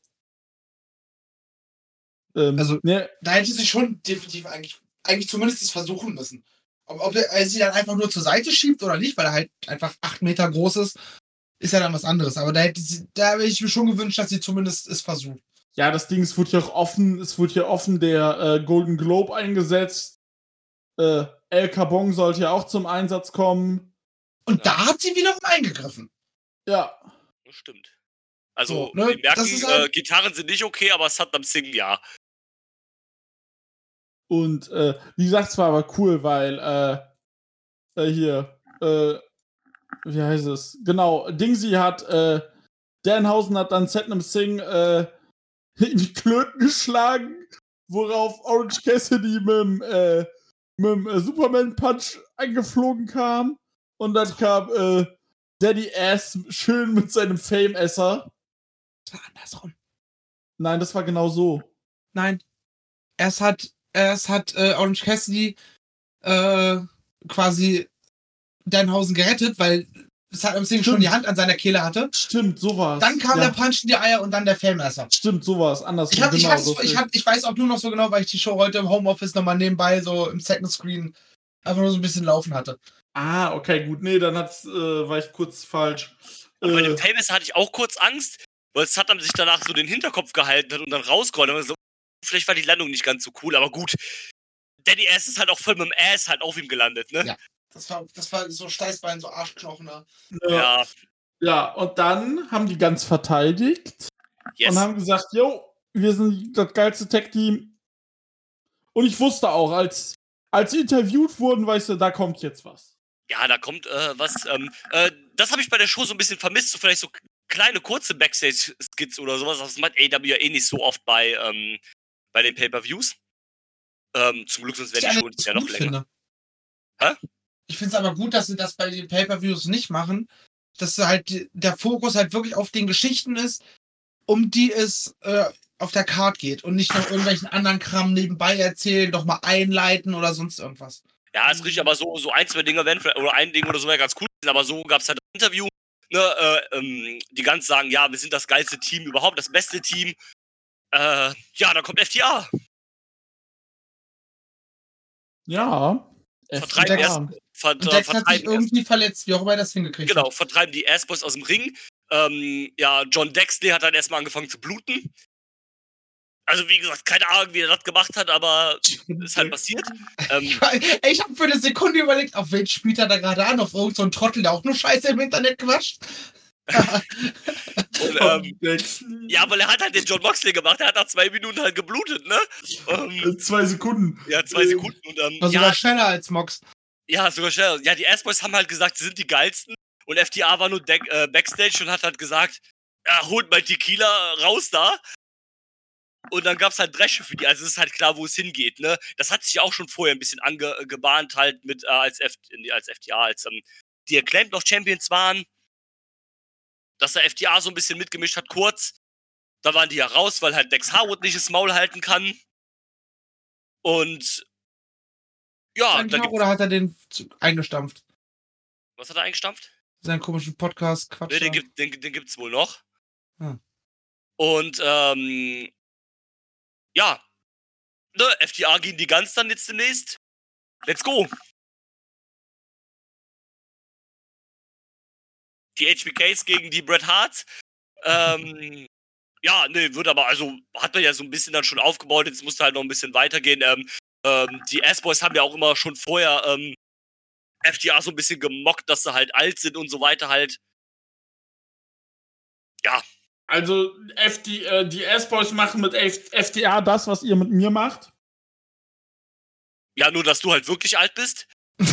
Speaker 3: ähm,
Speaker 4: also-
Speaker 3: ne,
Speaker 4: da hätte sie schon definitiv eigentlich, eigentlich zumindest es versuchen müssen. Ob, ob er sie dann einfach nur zur Seite schiebt oder nicht, weil er halt einfach acht Meter groß ist, ist ja dann was anderes. Aber da hätte sie, da hätte ich mir schon gewünscht, dass sie zumindest es versucht.
Speaker 3: ja, das Ding, es wurde ja auch offen, es wurde ja offen der äh, Golden Globe eingesetzt. Äh, El Cabong sollte ja auch zum Einsatz kommen.
Speaker 4: Und
Speaker 2: Ja.
Speaker 4: da hat sie wiederum eingegriffen.
Speaker 3: Ja,
Speaker 2: Das stimmt. Also,
Speaker 4: So, ne,
Speaker 2: wir merken,
Speaker 4: halt-
Speaker 2: äh, Gitarren sind nicht okay, aber Saddam Singh ja.
Speaker 3: Und äh, wie gesagt, es war aber cool, weil äh, äh, hier, äh, wie heißt es? Genau, Dingsy hat, äh, Danhausen hat dann Satnam Singh äh, *laughs* in die Klöten geschlagen, worauf Orange Cassidy mit dem, äh, mit dem äh, Superman Punch angeflogen kam. Und dann kam äh, Daddy Ass schön mit seinem Fame-Esser.
Speaker 4: Das war andersrum.
Speaker 3: Nein, das war genau so.
Speaker 4: Nein. Erst hat, erst hat äh, Orange Cassidy äh, quasi Danhausen gerettet, weil Saddam Singh schon die Hand an seiner Kehle hatte.
Speaker 3: Stimmt, so war's.
Speaker 4: Dann kam
Speaker 3: ja,
Speaker 4: der Punch in die Eier und dann der Fellmesser.
Speaker 3: Stimmt, so war's. Andersrum.
Speaker 4: Ich, hab, ich,
Speaker 3: genau,
Speaker 4: hab's-
Speaker 3: so
Speaker 4: ich, hab, ich weiß auch nur noch so genau, weil ich die Show heute im Homeoffice nochmal nebenbei so im Second Screen einfach nur so ein bisschen laufen hatte.
Speaker 3: Ah, okay, gut. Nee, dann hat's, äh, war ich kurz falsch.
Speaker 2: Und bei
Speaker 3: Äh,
Speaker 2: dem Famous hatte ich auch kurz Angst, weil Saddam sich danach so den Hinterkopf gehalten hat und dann rausgerollt. hat. So, vielleicht war die Landung nicht ganz so cool, aber gut. Daddy Ass ist halt auch voll mit dem Ass halt auf ihm gelandet, ne?
Speaker 4: Ja. Das war, das war so Steißbein, so Arschknochen. ne?
Speaker 3: ja.
Speaker 2: Ja,
Speaker 3: ja, und dann haben die ganz verteidigt
Speaker 2: yes.
Speaker 3: und haben gesagt, yo, wir sind das geilste Tech-Team. Und ich wusste auch, als, als sie interviewt wurden, weißt du, da kommt jetzt was.
Speaker 2: Ja, da kommt äh, was. Ähm, äh, das habe ich bei der Show so ein bisschen vermisst, so vielleicht so kleine kurze Backstage-Skits oder sowas. Das macht AW ja eh nicht so oft bei, ähm, bei den Pay-Per-Views. Ähm, zum Glück, sonst wäre die
Speaker 4: alles
Speaker 2: ja noch länger.
Speaker 4: finde.
Speaker 2: Hä?
Speaker 4: Ich finde es aber gut, dass sie das bei den Pay-Per-Views nicht machen. Dass halt der Fokus halt wirklich auf den Geschichten ist, um die es äh, auf der Card geht und nicht noch irgendwelchen anderen Kram nebenbei erzählen, doch mal einleiten oder sonst irgendwas.
Speaker 2: Ja, ist richtig, aber so, so ein, zwei Dinge werden, oder ein Ding oder so wäre ganz cool. gewesen, Aber so gab es halt ein Interview, ne, äh, ähm, die ganz sagen, ja, wir sind das geilste Team überhaupt, das beste Team. Äh, ja, da kommt FTA.
Speaker 3: Ja.
Speaker 2: Vertreiben
Speaker 3: FTA.
Speaker 2: erst- Ver
Speaker 4: Und
Speaker 2: äh,
Speaker 4: Dex hat sich
Speaker 2: erst,
Speaker 4: irgendwie verletzt, wie auch immer er das hingekriegt
Speaker 2: genau,
Speaker 4: hat.
Speaker 2: vertreiben die Assboys aus dem Ring. Ähm, ja, John Dexley hat dann erstmal angefangen zu bluten. Also, wie gesagt, keine Ahnung, wie er das gemacht hat, aber *laughs* ist halt passiert. Ähm,
Speaker 4: Ey, Ich habe für eine Sekunde überlegt, auf wen spielt er da gerade an? Auf irgendeinen so Trottel, der auch nur Scheiße im Internet quatscht? *laughs*
Speaker 2: und, ähm, ja, weil er hat halt den John Moxley gemacht, er hat nach zwei Minuten halt geblutet, ne? Ähm,
Speaker 3: Äh, Zwei Sekunden.
Speaker 2: ja, zwei Sekunden und ähm,
Speaker 4: War sogar
Speaker 2: ja,
Speaker 4: schneller als Mox.
Speaker 2: Ja, sogar schnell. Ja, die Assboys haben halt gesagt, sie sind die geilsten. Und FTA war nur Deck, äh, Backstage und hat halt gesagt, ja, holt mal Tequila raus da. Und dann gab's halt Dresche für die. Also es ist halt klar, wo es hingeht, ne? Das hat sich auch schon vorher ein bisschen angebahnt, halt mit, äh, als, F als FTA, als ähm, die Acclaimed noch Champions waren. Dass der FTA so ein bisschen mitgemischt hat, kurz. Da waren die ja raus, weil halt Dex Harwood nicht das Maul halten kann. Und ja,
Speaker 4: Ein
Speaker 2: da
Speaker 4: Tag
Speaker 2: gibt,
Speaker 4: oder hat er den eingestampft?
Speaker 2: was hat er eingestampft?
Speaker 4: Seinen komischen Podcast, Quatsch.
Speaker 2: Ne, den, gibt, den, den gibt's wohl noch.
Speaker 4: Ah.
Speaker 2: Und ähm, ja, ne, FTA gegen die Guns dann jetzt demnächst. Let's go. Die HBKs gegen die Bret Harts. Ähm, *laughs* ja, ne, wird aber, also hat man ja so ein bisschen dann schon aufgebaut, jetzt musste halt noch ein bisschen weitergehen. Ähm, ähm, die S-Boys haben ja auch immer schon vorher ähm, FTA so ein bisschen gemockt, dass sie halt alt sind und so weiter halt. Ja,
Speaker 3: Also FD, äh, die S-Boys machen mit F FDA.
Speaker 5: Das, was ihr mit mir macht.
Speaker 2: ja, nur dass du halt wirklich alt bist. *laughs*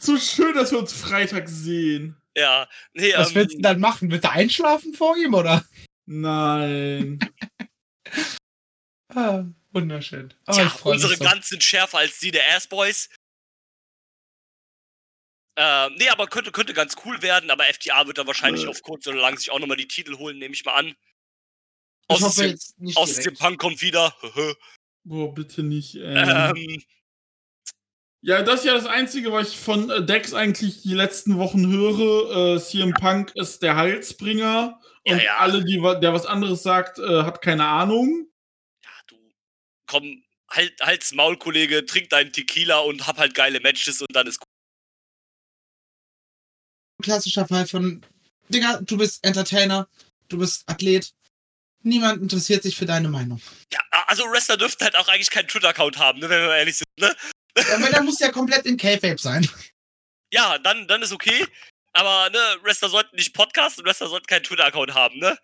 Speaker 3: So schön, dass wir uns Freitag sehen.
Speaker 2: Ja, nee,
Speaker 4: Was
Speaker 2: ähm,
Speaker 4: willst du denn dann machen? Willst du einschlafen vor ihm, oder?
Speaker 3: Nein.
Speaker 4: Ah, wunderschön. Oh,
Speaker 2: Tja,
Speaker 4: ich
Speaker 2: unsere
Speaker 4: so.
Speaker 2: Guns sind schärfer als die der Ass-Boys. Ähm, nee, aber könnte, könnte ganz cool werden, aber FTA wird da wahrscheinlich
Speaker 3: Äh.
Speaker 2: auf kurz oder lang sich auch nochmal die Titel holen, nehme ich mal an.
Speaker 4: Ich
Speaker 2: Aus,
Speaker 4: hoffe
Speaker 2: dem,
Speaker 4: jetzt nicht
Speaker 2: aus dem. Punk kommt wieder. *laughs*
Speaker 3: Boah, bitte nicht. Ähm.
Speaker 2: ähm,
Speaker 3: Ja, das ist ja das Einzige, was ich von äh, Dex eigentlich die letzten Wochen höre. Äh, CM Punk ist der Heilsbringer.
Speaker 2: Ja,
Speaker 3: Und
Speaker 2: ja.
Speaker 3: alle, die der was anderes sagt, äh, hat keine Ahnung.
Speaker 2: ja, du, komm, halt, halt's Maul, Kollege, trink deinen Tequila und hab halt geile Matches und dann ist gut.
Speaker 4: klassischer Fall von, Digga, du bist Entertainer, du bist Athlet. Niemand interessiert sich für deine Meinung.
Speaker 2: Ja, also Wrestler dürften halt auch eigentlich keinen Twitter-Account haben, ne, wenn wir ehrlich sind, ne?
Speaker 4: Aber der muss ja komplett in K-Fape sein.
Speaker 2: Ja, dann, dann ist okay. Aber, ne, Wrestler sollten nicht podcasten und Wrestler sollten keinen Twitter-Account haben, ne?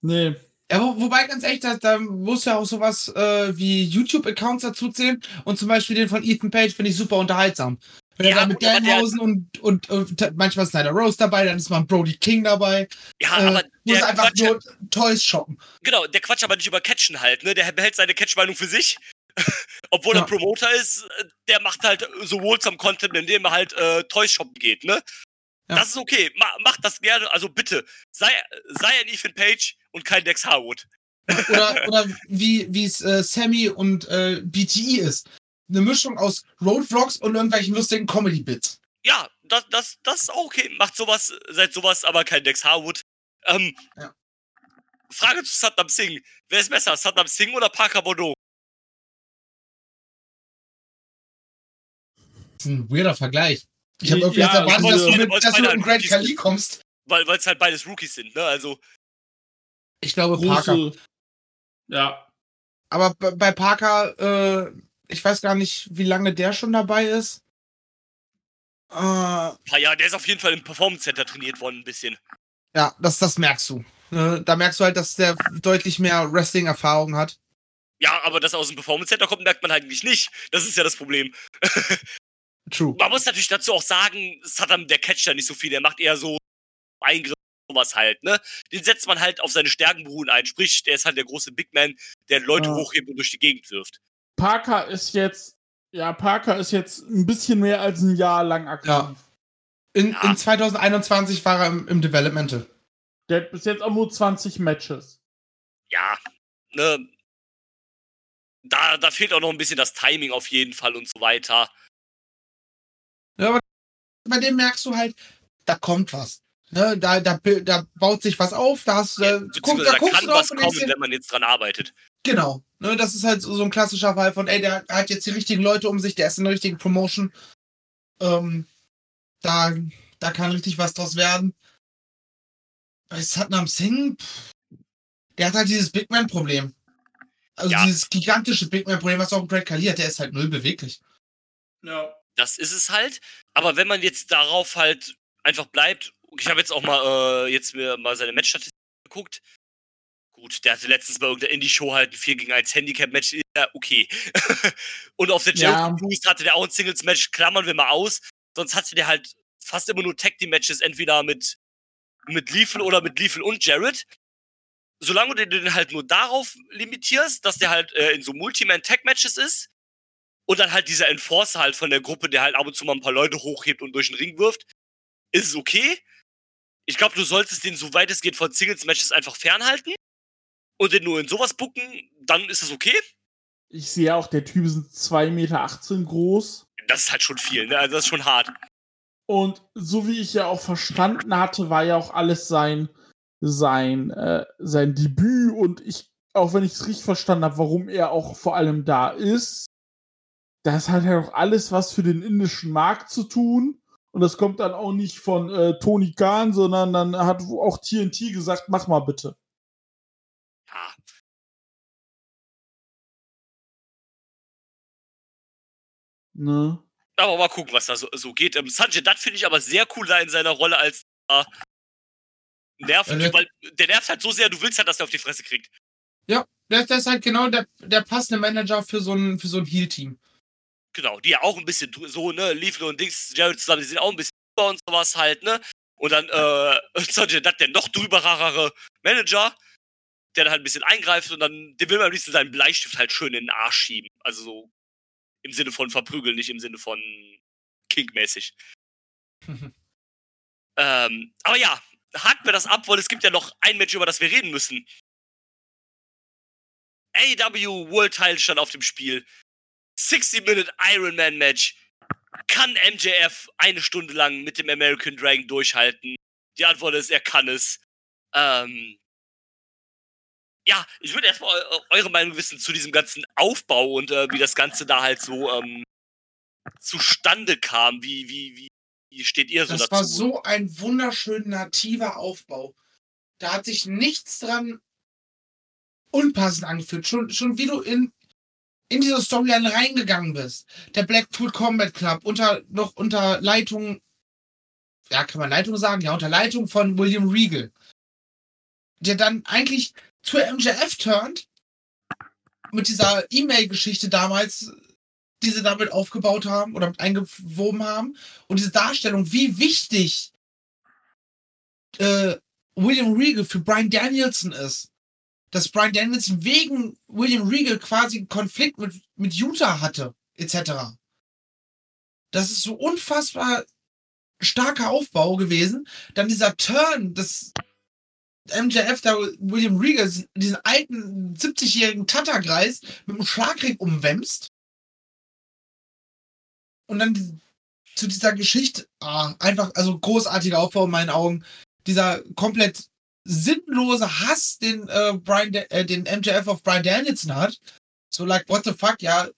Speaker 3: Nee.
Speaker 4: Ja, wo, wobei, ganz ehrlich, da, da muss ja auch sowas äh, wie YouTube-Accounts dazu zählen. Und zum Beispiel den von Ethan Page finde ich super unterhaltsam. Wenn
Speaker 2: Ja,
Speaker 4: er da mit Danhausen und, und, und manchmal ist Snyder Rose dabei, dann ist mal Brody King dabei.
Speaker 2: Ja,
Speaker 4: äh,
Speaker 2: aber
Speaker 4: muss einfach
Speaker 2: Quatsch,
Speaker 4: nur Toys shoppen.
Speaker 2: genau, der Quatsch aber nicht über Catchen halt, ne? Der behält seine Catch-Meinung für sich. *laughs* Obwohl
Speaker 4: Ja.
Speaker 2: er Promoter ist, äh, der macht halt so wholesome Content, indem er halt äh, Toys shoppen geht, ne?
Speaker 4: Ja.
Speaker 2: Das ist okay. Ma macht das gerne. Also bitte, sei, sei ein Ethan Page und kein Dex Harwood. *laughs*
Speaker 4: Oder, oder wie wie es äh, Sammy und äh, BTE ist. Eine Mischung aus Roadvlogs und irgendwelchen lustigen Comedy-Bits.
Speaker 2: Ja, das, das, das ist auch okay. Macht sowas, seid sowas, aber kein Dex Harwood. Ähm,
Speaker 4: Ja.
Speaker 2: Frage zu Saddam Singh. Wer ist besser, Saddam Singh oder Parker Bordeaux?
Speaker 4: Das ist ein weirder Vergleich. Ich habe
Speaker 3: Ja,
Speaker 4: irgendwie jetzt erwartet, dass du, mit, dass du mit Great
Speaker 2: Rookies
Speaker 4: Khali
Speaker 2: sind.
Speaker 4: kommst.
Speaker 2: Weil es halt beides Rookies sind, ne? Also,
Speaker 4: Ich glaube Parker.
Speaker 3: Große. Ja.
Speaker 4: Aber bei- Parker, äh, ich weiß gar nicht, wie lange der schon dabei ist. Äh,
Speaker 2: ja, der ist auf jeden Fall im Performance Center trainiert worden, ein bisschen.
Speaker 4: ja, das, das merkst du. Ne? Da merkst du halt, dass der deutlich mehr Wrestling-Erfahrung hat.
Speaker 2: Ja, aber dass er aus dem Performance Center kommt, merkt man eigentlich nicht. Das ist ja das Problem. *laughs*
Speaker 4: True.
Speaker 2: Man muss natürlich dazu auch sagen, Saddam, der catcht ja nicht so viel. Der macht eher so Eingriffe, sowas halt, ne? Den setzt man halt auf seine Stärken beruhen ein. Sprich, der ist halt der große Big Man, der Leute
Speaker 5: Ja.
Speaker 2: hochhebt und durch die Gegend wirft.
Speaker 5: Parker ist jetzt, ja, Parker ist jetzt ein bisschen mehr als ein Jahr lang aktiv.
Speaker 4: Ja. In,
Speaker 2: Ja.
Speaker 4: in 2021 war er im, im Developmental.
Speaker 5: Der hat bis jetzt auch nur 20 Matches.
Speaker 2: Ja, ne? Da, da fehlt auch noch ein bisschen das Timing auf jeden Fall und so weiter.
Speaker 4: Bei dem merkst du halt, da kommt was. Ne? Da, da, da baut sich was auf, da hast
Speaker 2: Ja,
Speaker 4: äh, guck, da
Speaker 2: da
Speaker 4: guckst
Speaker 2: kann
Speaker 4: du drauf
Speaker 2: was kommen, wenn man jetzt dran arbeitet.
Speaker 4: Genau. Ne, das ist halt so, so ein klassischer Fall von, ey, der hat jetzt die richtigen Leute um sich, der ist in der richtigen Promotion. Ähm, da, da kann richtig was draus werden. Bei Satnam Singh, pff, der hat halt dieses Big Man-Problem. Also
Speaker 2: Ja.
Speaker 4: dieses gigantische Big Man-Problem, was auch Great Khali hat, der ist halt null beweglich.
Speaker 3: Ja.
Speaker 2: Das ist es halt. Aber wenn man jetzt darauf halt einfach bleibt, ich habe jetzt auch mal äh, jetzt mir mal seine Matchstatistik geguckt. Gut, der hatte letztens bei irgendeiner Indie-Show halt ein 4 gegen 1 Handicap-Match. Ja, okay. *laughs* und auf der
Speaker 4: Ja.
Speaker 2: Boost hatte der auch ein Singles-Match, klammern wir mal aus. Sonst hatte der halt fast immer nur Tag-Team-Matches, entweder mit, mit Lethal oder mit Lethal und Jared. Solange du den halt nur darauf limitierst, dass der halt äh, in so Multiman-Tag-Matches ist, und dann halt dieser Enforcer halt von der Gruppe, der halt ab und zu mal ein paar Leute hochhebt und durch den Ring wirft, ist es okay. Ich glaube, du solltest den, soweit es geht, von Singles-Matches einfach fernhalten und den nur in sowas bucken, dann ist es okay.
Speaker 5: Ich sehe auch, der Typ ist 2,18 Meter groß.
Speaker 2: das ist halt schon viel, ne? Also das ist schon hart.
Speaker 5: Und so wie ich ja auch verstanden hatte, war ja auch alles sein, sein, äh, sein Debüt und ich, auch wenn ich es richtig verstanden habe, warum er auch vor allem da ist, das hat ja auch alles was für den indischen Markt zu tun. Und das kommt dann auch nicht von äh, Tony Khan, sondern dann hat auch TNT gesagt, mach mal bitte.
Speaker 2: Ja.
Speaker 5: Ne?
Speaker 2: Aber mal gucken, was da so, so geht. Ähm, Sanjay Dutt finde ich aber sehr cool da in seiner Rolle als äh, nervt,
Speaker 4: Ja, der-
Speaker 2: weil der nervt halt so sehr, du willst halt, dass er auf die Fresse kriegt.
Speaker 4: Ja, der, der ist halt genau der, der passende Manager für so ein, für so ein Heal-Team.
Speaker 2: Genau, die ja auch ein bisschen so, ne, Leafle und Dings, Jared zusammen, die sind auch ein bisschen drüber und sowas halt, ne? Und dann, äh, *laughs* Sanjay Dutt, der noch drüberere Manager, der dann halt ein bisschen eingreift und dann, dem will man am liebsten seinen Bleistift halt schön in den Arsch schieben. Also so im Sinne von verprügeln, nicht im Sinne von kinkmäßig. *laughs* ähm, aber ja, hakt mir das ab, weil es gibt ja noch ein Match, über das wir reden müssen. AW World Title stand auf dem Spiel. 60-Minute Ironman Match. Kann MJF eine Stunde lang mit dem American Dragon durchhalten? Die Antwort ist, er kann es. Ähm, ja, ich würde erstmal eu eure Meinung wissen zu diesem ganzen Aufbau und äh, wie das Ganze da halt so ähm, zustande kam. Wie, wie, wie, wie steht ihr so
Speaker 4: Das
Speaker 2: dazu?
Speaker 4: war so ein wunderschön nativer Aufbau. Da hat sich nichts dran unpassend angefühlt. Schon, schon wie du in, in diese Storyline reingegangen bist. Der Blackpool Combat Club unter, noch unter Leitung, ja, kann man Leitung sagen? Ja, unter Leitung von William Regal. Der dann eigentlich zur MJF turnt. Mit dieser E-Mail-Geschichte damals, die sie damit aufgebaut haben oder mit eingewoben haben. Und diese Darstellung, wie wichtig äh, William Regal für Brian Danielson ist. Dass Brian Danielson wegen William Regal quasi einen Konflikt mit, mit Utah hatte, etc. Das ist so unfassbar starker Aufbau gewesen. Dann dieser Turn, das MJF da William Regal diesen alten 70-jährigen Tatterkreis mit einem Schlagring umwämst. Und dann zu dieser Geschichte, ah, einfach, also großartiger Aufbau in meinen Augen. Dieser komplett sinnlose Hass, den äh, Brian, äh, den MJF auf Brian Danielson hat. So like, what the fuck, ja,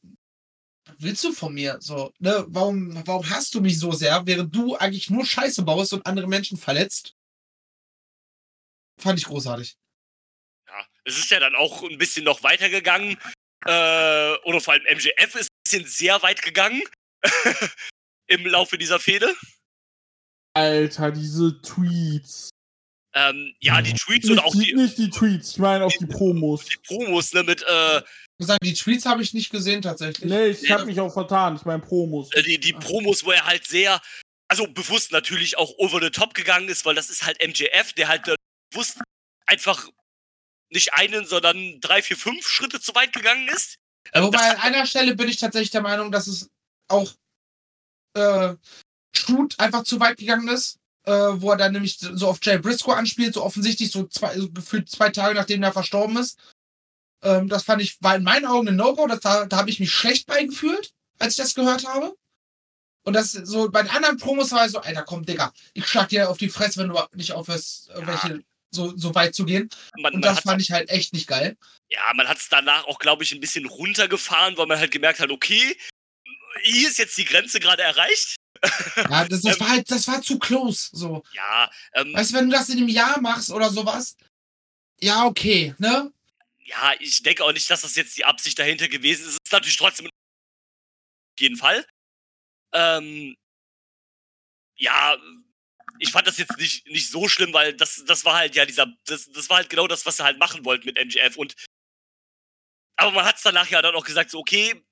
Speaker 4: was willst du von mir? So, ne, warum, warum hasst du mich so sehr, während du eigentlich nur Scheiße baust und andere Menschen verletzt? Fand ich großartig.
Speaker 2: Ja, es ist ja dann auch ein bisschen noch weitergegangen. Äh, oder vor allem MJF ist ein bisschen sehr weit gegangen *laughs* im Laufe dieser Fehde.
Speaker 5: Alter, diese Tweets.
Speaker 2: Ähm, ja, die Tweets und
Speaker 5: Nicht
Speaker 2: auch
Speaker 5: die,
Speaker 2: die,
Speaker 5: nicht die Tweets, ich meine auch die Promos.
Speaker 2: die Promos, ne, mit, äh,
Speaker 4: Ich muss sagen, die Tweets habe ich nicht gesehen tatsächlich.
Speaker 5: Nee, ich hab mich auch vertan, ich meine Promos.
Speaker 2: äh, die, die Promos, wo er halt sehr, also bewusst natürlich auch over the top gegangen ist, weil das ist halt MJF, der halt äh, bewusst einfach nicht einen, sondern drei, vier, fünf Schritte zu weit gegangen ist. Ähm,
Speaker 4: Wobei an einer Stelle bin ich tatsächlich der Meinung, dass es auch äh, Shoot einfach zu weit gegangen ist, äh, wo er dann nämlich so auf Jay Briscoe anspielt, so offensichtlich so zwei, so gefühlt zwei Tage nachdem er verstorben ist. Ähm, das fand ich, war in meinen Augen ein No-Go, da, da habe ich mich schlecht beigefühlt, als ich das gehört habe. Und das so bei den anderen Promos war ich so, Alter, komm, Digga, ich schlag dir auf die Fresse, wenn du nicht aufhörst, äh,
Speaker 2: Ja.
Speaker 4: welche so, so weit zu gehen.
Speaker 2: man,
Speaker 4: Und
Speaker 2: man
Speaker 4: das fand ich halt echt nicht geil.
Speaker 2: Ja, man hat es danach auch, glaube ich, ein bisschen runtergefahren, weil man halt gemerkt hat, okay, hier ist jetzt die Grenze gerade erreicht.
Speaker 4: Ja, das, das war halt, das war zu close, so.
Speaker 2: Ja, ähm,
Speaker 4: Weißt du, wenn du das in einem Jahr machst oder sowas, ja, okay, ne?
Speaker 2: ja, ich denke auch nicht, dass das jetzt die Absicht dahinter gewesen ist. Es ist natürlich trotzdem auf jeden Fall. Ähm, ja, ich fand das jetzt nicht, nicht so schlimm, weil das, das war halt ja dieser, das, das war halt genau das, was sie halt machen wollten mit MGF und aber man hat es danach ja dann auch gesagt, so, okay,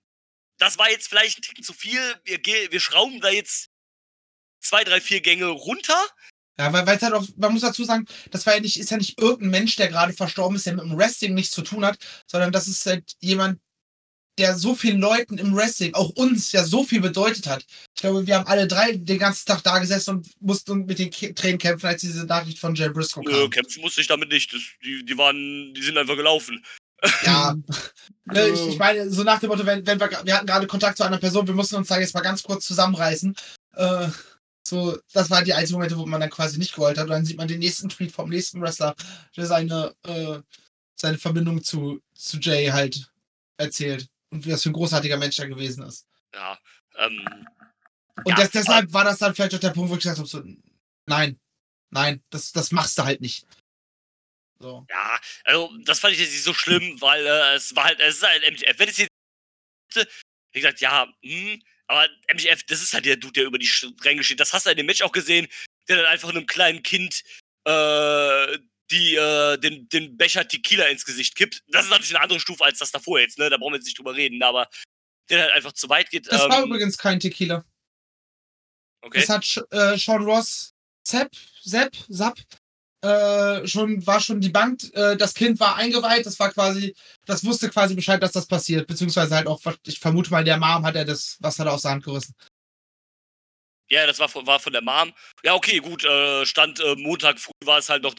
Speaker 2: das war jetzt vielleicht ein Ticken zu viel, wir, wir schrauben da jetzt zwei, drei, vier Gänge runter.
Speaker 4: Ja, weil es halt auch, man muss dazu sagen, das war ja nicht, ist ja nicht irgendein Mensch, der gerade verstorben ist, der mit dem Wrestling nichts zu tun hat, sondern das ist halt jemand, der so vielen Leuten im Wrestling, auch uns, ja so viel bedeutet hat. Ich glaube, wir haben alle drei den ganzen Tag da gesessen und mussten mit den K Tränen kämpfen, als diese Nachricht von Jay Briscoe
Speaker 2: Nö,
Speaker 4: kam.
Speaker 2: kämpfen musste ich damit nicht. Das, die, die waren, die sind einfach gelaufen.
Speaker 4: Ja. *laughs* Ne, ich, ich meine, so nach dem Motto, wenn, wenn wir, wir hatten gerade Kontakt zu einer Person, wir mussten uns da jetzt mal ganz kurz zusammenreißen. Äh, so, das waren die einzigen Momente, wo man dann quasi nicht geholt hat. Und dann sieht man den nächsten Tweet vom nächsten Wrestler, der seine, äh, seine Verbindung zu, zu Jay halt erzählt. Und wie das für ein großartiger Mensch er gewesen ist.
Speaker 2: Ja. Ähm,
Speaker 4: Und
Speaker 2: Ja,
Speaker 4: das, deshalb war das dann vielleicht auch der Punkt, wo ich gesagt habe, so, nein, nein, das, das machst du halt nicht. So.
Speaker 2: Ja, also das fand ich jetzt nicht so schlimm, weil äh, es war halt, es ist halt MGF. Wenn es jetzt, wie gesagt, ja, hm, aber MGF, das ist halt der Dude, der über die Ränge steht. Das hast du in dem Match auch gesehen, der dann einfach einem kleinen Kind äh, die, äh, den, den Becher Tequila ins Gesicht kippt. Das ist natürlich eine andere Stufe als das davor jetzt, ne? Da brauchen wir jetzt nicht drüber reden, aber der halt einfach zu weit geht.
Speaker 4: Das
Speaker 2: ähm,
Speaker 4: war übrigens kein Tequila.
Speaker 2: okay.
Speaker 4: Das hat äh, Sean Ross, Sepp, Sepp, Sapp, äh, schon, war schon debunked. Äh, das Kind war eingeweiht, das war quasi, das wusste quasi Bescheid, dass das passiert. Beziehungsweise halt auch, ich vermute mal, der Mom hat er das Wasser da aus der Hand gerissen.
Speaker 2: Ja, das war von, war von der Mom. Ja, okay, gut, äh, Stand äh, Montag früh war es halt noch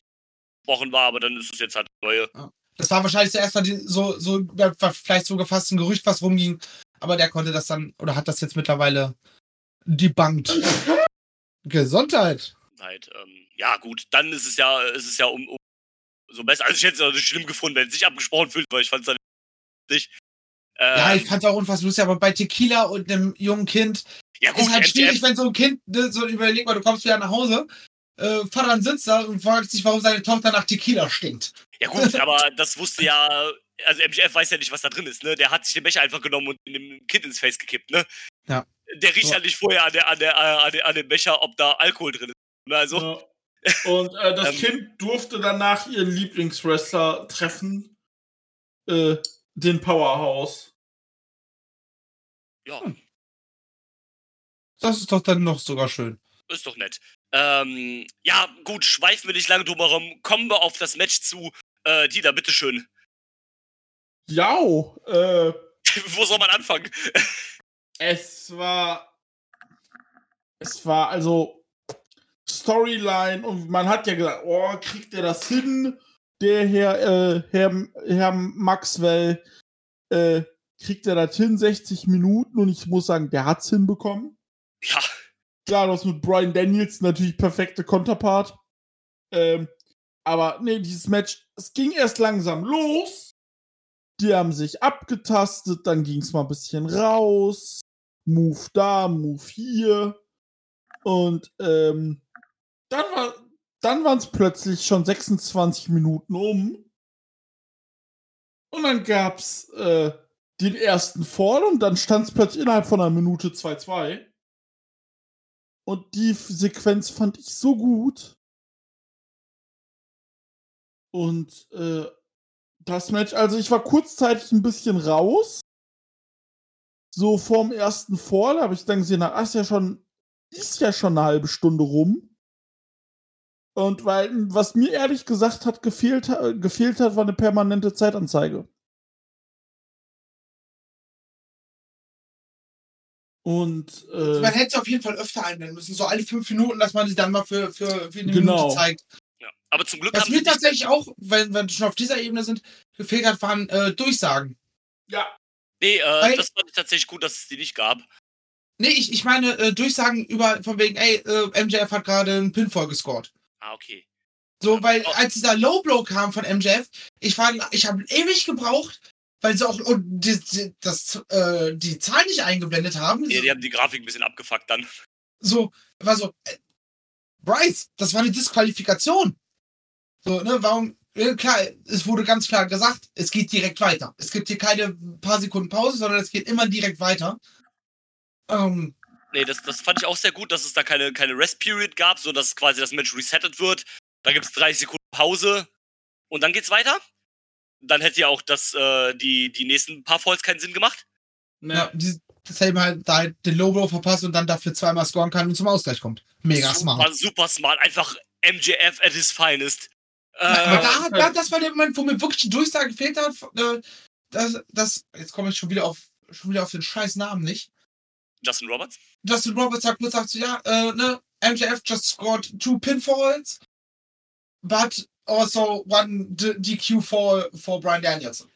Speaker 2: gesprochen war, aber dann ist es jetzt halt neue.
Speaker 4: Das war wahrscheinlich zuerst mal die, so, so, war vielleicht sogar fast ein Gerücht, was rumging. Aber der konnte das dann, oder hat das jetzt mittlerweile debunked. *laughs* Gesundheit.
Speaker 2: Halt, ähm, ja, gut, dann ist es ja, ist es ja um, um so besser. Also ich hätte es nicht schlimm gefunden, wenn es sich abgesprochen fühlt, weil ich fand es dann nicht. Ähm,
Speaker 4: Ja, ich fand auch unfassbar lustig, aber bei Tequila und einem jungen Kind
Speaker 2: ja, gut,
Speaker 4: ist halt
Speaker 2: MJF
Speaker 4: schwierig, wenn so ein Kind, ne, so überleg mal, du kommst wieder nach Hause, äh, Vater sitzt da und fragt sich, warum seine Tochter nach Tequila stinkt.
Speaker 2: Ja gut, *laughs* aber das wusste ja, also MGF weiß ja nicht, was da drin ist, ne? Der hat sich den Becher einfach genommen und dem Kind ins Face gekippt, ne?
Speaker 4: Ja.
Speaker 2: Der riecht
Speaker 4: So.
Speaker 2: ja nicht vorher an, der, an, der, äh, an, der, an dem Becher, ob da Alkohol drin ist. Ne? Also,
Speaker 3: Ja. Und äh, das
Speaker 2: Ähm.
Speaker 3: Kind durfte danach ihren Lieblingswrestler treffen, äh, den Powerhouse.
Speaker 2: ja,
Speaker 4: Das ist doch dann noch sogar schön.
Speaker 2: ist doch nett. Ähm, ja, gut, schweifen wir nicht lange drum herum. Kommen wir auf das Match zu. Äh, Dieter, bitteschön.
Speaker 3: Ja, äh, *laughs*
Speaker 2: Wo soll man anfangen?
Speaker 3: es war. Es war also Storyline und man hat ja gesagt, oh, kriegt er das hin? Der Herr, äh, Herr, Herr Maxwell, äh, kriegt er das hin, 60 Minuten und ich muss sagen, der hat's hinbekommen.
Speaker 2: Ja,
Speaker 3: Klar, das mit Brian Daniels natürlich perfekte Konterpart. Ähm, aber nee, dieses Match, es ging erst langsam los. Die haben sich abgetastet, dann ging es mal ein bisschen raus. Move da, Move hier. Und ähm, dann war dann waren es plötzlich schon 26 Minuten um. Und dann gab's äh, den ersten Fall und dann stand es plötzlich innerhalb von einer Minute 2-2. Und die Sequenz fand ich so gut. Und äh, das Match, also ich war kurzzeitig ein bisschen raus. So vorm ersten Fall habe ich dann gesehen, na, ist ja schon, ist ja schon eine halbe Stunde rum. Und weil, was mir ehrlich gesagt hat, gefehlt, gefehlt hat, war eine permanente Zeitanzeige. Und äh,
Speaker 4: Man hätte es auf jeden Fall öfter einblenden müssen, so alle fünf Minuten, dass man sie dann mal für, für, für eine
Speaker 3: Genau.
Speaker 4: Minute zeigt.
Speaker 2: ja. Aber zum Glück
Speaker 4: Was
Speaker 2: haben
Speaker 4: mir tatsächlich auch, wenn, wenn wir schon auf dieser Ebene sind, gefehlt hat, waren äh, Durchsagen.
Speaker 3: ja,
Speaker 2: Nee, äh,
Speaker 4: Weil-
Speaker 2: das fand ich tatsächlich gut, dass es die nicht gab.
Speaker 4: Nee, ich, ich meine äh, Durchsagen über, von wegen, ey, äh, MJF hat gerade einen Pinfall gescored.
Speaker 2: Ah, okay.
Speaker 4: So, weil
Speaker 2: Oh.
Speaker 4: als dieser Low Blow kam von MJF, ich war, ich habe ewig gebraucht, weil sie auch und die, die, das, äh, die Zahl nicht eingeblendet haben.
Speaker 2: Nee, die haben die Grafik ein bisschen abgefuckt dann.
Speaker 4: so, war so, äh, Bryce, das war eine Disqualifikation. So, ne, warum, äh, klar, es wurde ganz klar gesagt, es geht direkt weiter. Es gibt hier keine paar Sekunden Pause, sondern es geht immer direkt weiter. Ähm,
Speaker 2: Nee, das, das fand ich auch sehr gut, dass es da keine, keine Rest-Period gab, sodass quasi das Match resettet wird. Da gibt es 30 Sekunden Pause und dann geht's weiter. Dann hätte ja auch das, äh, die, die nächsten paar Falls keinen Sinn gemacht.
Speaker 4: ja, die, das eben halt da halt den Low Blow verpasst und dann dafür zweimal scoren kann und zum Ausgleich kommt. Mega
Speaker 2: super,
Speaker 4: smart.
Speaker 2: Super smart. Einfach MJF at his finest. Äh,
Speaker 4: Aber da, hat- da, das war der Moment, wo mir wirklich die Durchsage gefehlt hat. Äh, das, das, jetzt komme ich schon wieder auf schon wieder auf den scheiß Namen nicht.
Speaker 2: Justin Roberts?
Speaker 4: Justin Roberts sagt kurz sagt so, ja, äh, ne, MJF just scored two pinfalls, but also one D DQ for, for Brian Danielson.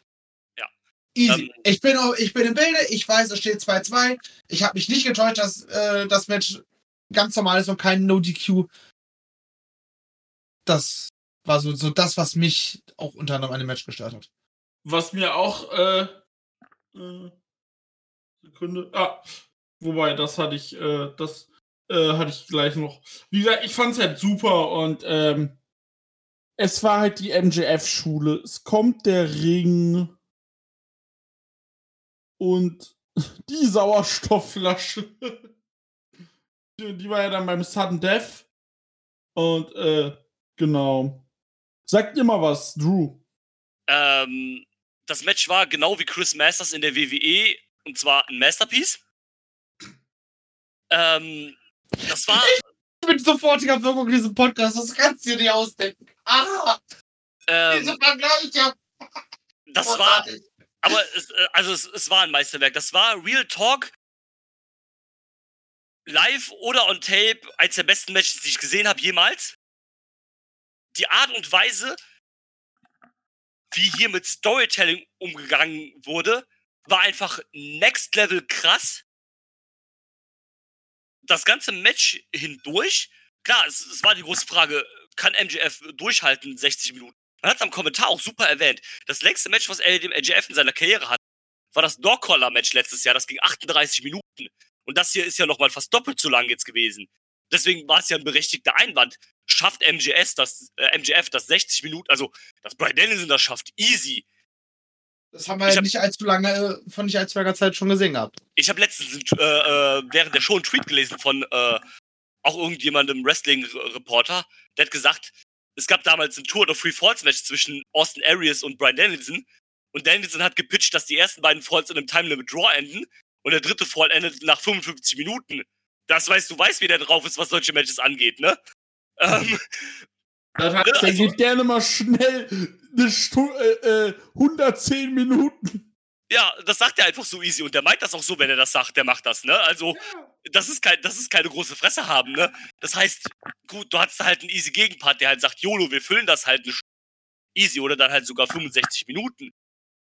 Speaker 4: Easy.
Speaker 2: Ähm,
Speaker 4: ich, bin, auch- ich bin im Bilde, ich weiß, es steht 2-2. Ich habe mich nicht getäuscht, dass äh, das Match ganz normal ist und kein No-DQ. Das war so, so das, was mich auch unter anderem an dem Match gestört hat.
Speaker 3: Was mir auch, äh, äh, Sekunde, ah, wobei, das hatte ich, äh, das äh, hatte ich gleich noch. Wie gesagt, ich fand's halt super und, ähm,
Speaker 5: Es war halt die MJF-Schule. Es kommt der Ring. Und *laughs* die Sauerstoffflasche. *laughs* die, die war ja dann beim Sudden Death. Und, äh, genau. Sagt ihr mal was, Drew.
Speaker 2: Ähm, das Match war genau wie Chris Masters in der WWE und zwar ein Masterpiece. Ähm, das war,
Speaker 4: Mit sofortiger Wirkung in diesem Podcast, das kannst du dir nicht ausdenken. Ah,
Speaker 2: ähm,
Speaker 4: diese Vergleiche.
Speaker 2: das war, aber es, äh, also es, es war ein Meisterwerk. Das war Real Talk live oder on tape eins der besten Matches, die ich gesehen habe jemals. Die Art und Weise, wie hier mit Storytelling umgegangen wurde, war einfach next level krass. Das ganze Match hindurch, klar, es, es war die große Frage, kann MJF durchhalten 60 Minuten? Man hat es am Kommentar auch super erwähnt. Das längste Match, was er dem MJF in seiner Karriere hat, war das Dog-Collar-Match letztes Jahr. Das ging 38 Minuten. Und das hier ist ja nochmal fast doppelt so lang jetzt gewesen. Deswegen war es ja ein berechtigter Einwand. Schafft MJS das, äh, MJF das 60 Minuten, also dass Brian Dennison das schafft, easy.
Speaker 4: Das haben wir
Speaker 2: Ich
Speaker 4: ja
Speaker 2: hab-
Speaker 4: nicht allzu lange, äh, von nicht allzu langer Zeit schon gesehen gehabt.
Speaker 2: Ich habe letztens äh, äh, während der Show einen Tweet gelesen von äh, auch irgendjemandem Wrestling-Reporter, der hat gesagt, es gab damals ein Tour of Free Falls Match zwischen Austin Aries und Brian Dennison und Dennison hat gepitcht, dass die ersten beiden Falls in einem Time Limit Draw enden und der dritte Fall endet nach 55 Minuten. Das weißt du, weißt, wie der drauf ist, was solche Matches angeht, ne? Ähm,
Speaker 3: das hat,
Speaker 2: ne,
Speaker 5: Der
Speaker 2: also,
Speaker 5: geht gerne mal schnell eine Stu äh, äh, 110 Minuten.
Speaker 2: ja, das sagt er einfach so easy und der meint das auch so, wenn er das sagt, der macht das, ne? Also, das ist, kein, das ist keine große Fresse haben, ne? Das heißt, gut, du hast halt einen easy Gegenpart, der halt sagt, YOLO, wir füllen das halt eine Stu- easy oder dann halt sogar 65 Minuten.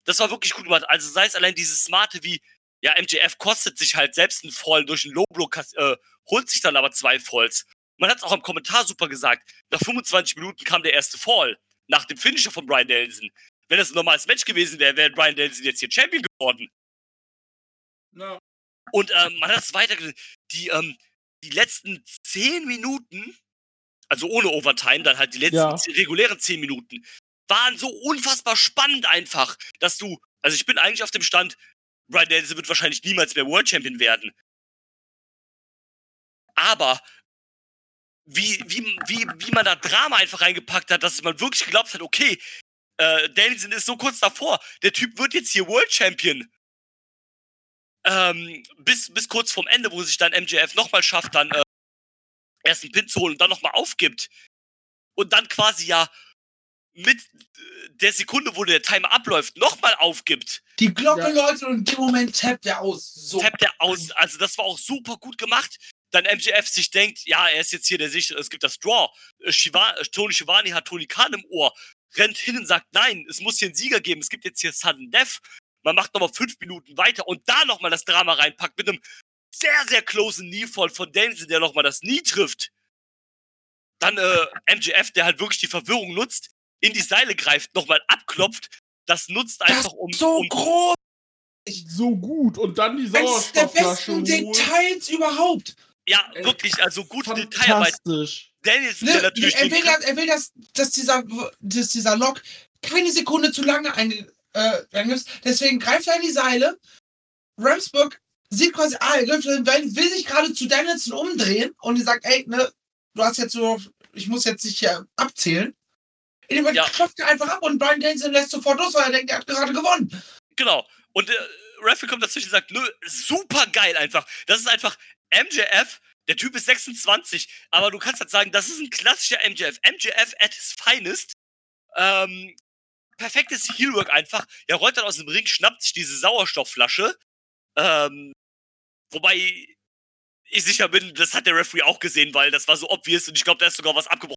Speaker 2: Das war wirklich gut gemacht. Also sei es allein dieses Smarte wie, ja, MJF kostet sich halt selbst einen Fall durch einen Low-Block, äh, holt sich dann aber zwei Falls. Man hat es auch im Kommentar super gesagt. Nach 25 Minuten kam der erste Fall. Nach dem Finisher von Brian Dennison. Wenn das ein normales Match gewesen wäre, wäre Brian Dennison jetzt hier Champion geworden.
Speaker 3: na,
Speaker 2: Und ähm, man hat es weiter die, ähm, die letzten 10 Minuten, also ohne Overtime, dann halt die letzten
Speaker 5: Ja.
Speaker 2: zehn- regulären 10 Minuten, waren so unfassbar spannend einfach, dass du, also ich bin eigentlich auf dem Stand, Brian Dennison wird wahrscheinlich niemals mehr World Champion werden. Aber wie, wie, wie, wie man da Drama einfach reingepackt hat, dass man wirklich geglaubt hat, okay, äh, Dennison ist so kurz davor, der Typ wird jetzt hier World Champion ähm, bis, bis kurz vorm Ende, wo sich dann MJF nochmal schafft, dann äh, erst einen Pin zu holen und dann nochmal aufgibt. Und dann quasi ja mit äh, der Sekunde, wo der Timer abläuft, nochmal aufgibt.
Speaker 4: Die Glocke
Speaker 5: Ja.
Speaker 4: läutet und in dem Moment tappt er aus. So.
Speaker 2: Tappt er aus. Also das war auch super gut gemacht. Dann MJF sich denkt, ja, er ist jetzt hier der sichere, es gibt das Draw. Äh, Shiva, äh, Tony Schiavone hat Tony Khan im Ohr, rennt hin und sagt, nein, es muss hier einen Sieger geben, es gibt jetzt hier Sudden Death. Man macht nochmal fünf Minuten weiter und da nochmal das Drama reinpackt mit einem sehr, sehr closen Knee-Fall von Danielson, der nochmal das Knie trifft. Dann äh, MJF, der halt wirklich die Verwirrung nutzt, in die Seile greift, nochmal abklopft. Das nutzt
Speaker 4: Das
Speaker 2: einfach um,
Speaker 4: so
Speaker 2: um
Speaker 4: groß.
Speaker 5: So gut. Und dann die
Speaker 4: Eines der
Speaker 5: Sauerstoffflasche
Speaker 4: besten
Speaker 5: holen.
Speaker 4: Details überhaupt.
Speaker 2: Ja,
Speaker 3: Äh,
Speaker 2: wirklich, also gute Detailarbeit.
Speaker 5: Fantastisch.
Speaker 2: Danielson, der
Speaker 4: Ne?
Speaker 2: natürlich
Speaker 4: Er will, dass, er will dass, dass, dieser, dass dieser Lock keine Sekunde zu lange einge, äh, eingibt. Deswegen greift er in die Seile. Ramsburg sieht quasi, ah, er greift, will, will sich gerade zu Danielson umdrehen und die sagt, ey, ne, du hast jetzt so, ich muss jetzt nicht hier abzählen. In dem Moment
Speaker 2: Ja.
Speaker 4: klopft er einfach ab und Brian Danielson lässt sofort los, weil er denkt, er hat gerade gewonnen.
Speaker 2: Genau. Und äh, Referee kommt dazwischen und sagt, nö, super geil einfach. Das ist einfach MJF. Der Typ ist 26, aber du kannst halt sagen, das ist ein klassischer MJF. MJF at his finest. Ähm, perfektes Heelwork einfach. Er rollt dann aus dem Ring, schnappt sich diese Sauerstoffflasche. Ähm, wobei ich sicher bin, das hat der Referee auch gesehen, weil das war so obvious und ich glaube, da ist sogar was abgebrochen.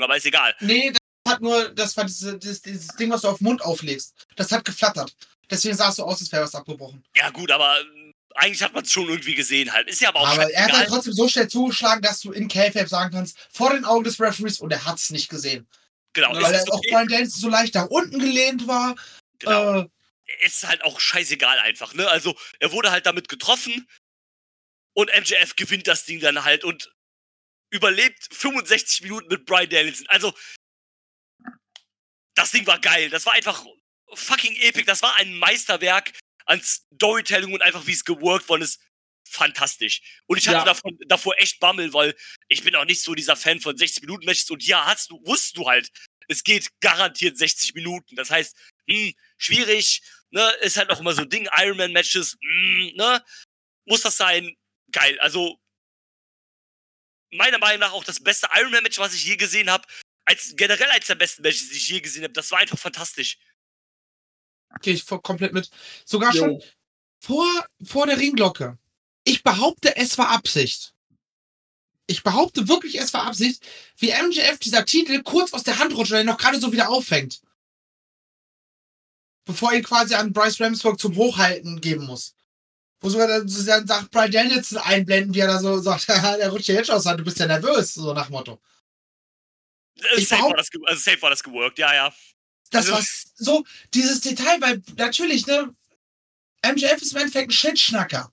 Speaker 2: Aber ist egal.
Speaker 4: Nee, das hat nur, das war diese, dieses, dieses Ding, was du auf den Mund auflegst. Das hat geflattert. Deswegen sah es so aus, als wäre was abgebrochen.
Speaker 2: Ja, gut, aber eigentlich hat man es schon irgendwie gesehen halt. Ist ja aber auch
Speaker 4: Aber er hat halt trotzdem so schnell zugeschlagen, dass du in K-Fape sagen kannst, vor den Augen des Referees und er hat es nicht gesehen.
Speaker 2: Genau,
Speaker 4: Weil
Speaker 2: ist,
Speaker 4: er
Speaker 2: ist
Speaker 4: auch
Speaker 2: okay.
Speaker 4: Brian Danielson so leicht nach unten gelehnt war.
Speaker 2: genau.
Speaker 4: Äh,
Speaker 2: ist halt auch scheißegal einfach, ne? Also, er wurde halt damit getroffen und MJF gewinnt das Ding dann halt und überlebt 65 Minuten mit Brian Danielson. Also, das Ding war geil. Das war einfach fucking epic. Das war ein Meisterwerk an Storytelling und einfach wie es geworkt worden ist. Fantastisch. Und ich hatte
Speaker 5: Ja.
Speaker 2: davon, davor echt Bammel, weil ich bin auch nicht so dieser Fan von 60 Minuten Matches und ja, hast du, wusstest du halt, es geht garantiert 60 Minuten. Das heißt, hm, schwierig, ne, ist halt auch immer so ein Ding, Ironman-Matches, hm, ne, muss das sein? Geil. Also, meiner Meinung nach auch das beste Ironman-Match, was ich je gesehen habe, als generell als der besten Matches, die ich je gesehen habe. Das war einfach fantastisch.
Speaker 4: Gehe ich komplett mit. Sogar
Speaker 5: Jo.
Speaker 4: schon vor, vor der Ringglocke. Ich behaupte, es war Absicht. Ich behaupte wirklich, es war Absicht, wie MJF dieser Titel kurz aus der Hand rutscht und er ihn noch gerade so wieder auffängt. Bevor er ihn quasi an Bryce Ramsburg zum Hochhalten geben muss. Wo sogar dann, dann sagt Brian Danielson einblenden, wie er da so sagt, "Haha, *laughs* der rutscht ja jetzt aus, der Hand, du bist ja nervös, so nach Motto.
Speaker 2: Äh,
Speaker 4: Ich
Speaker 2: Safe war, das, also safe war das geworkt, ja, ja.
Speaker 4: Das
Speaker 2: Also-
Speaker 4: war so, dieses Detail, weil natürlich, ne, MJF ist im Endeffekt ein Shitschnacker.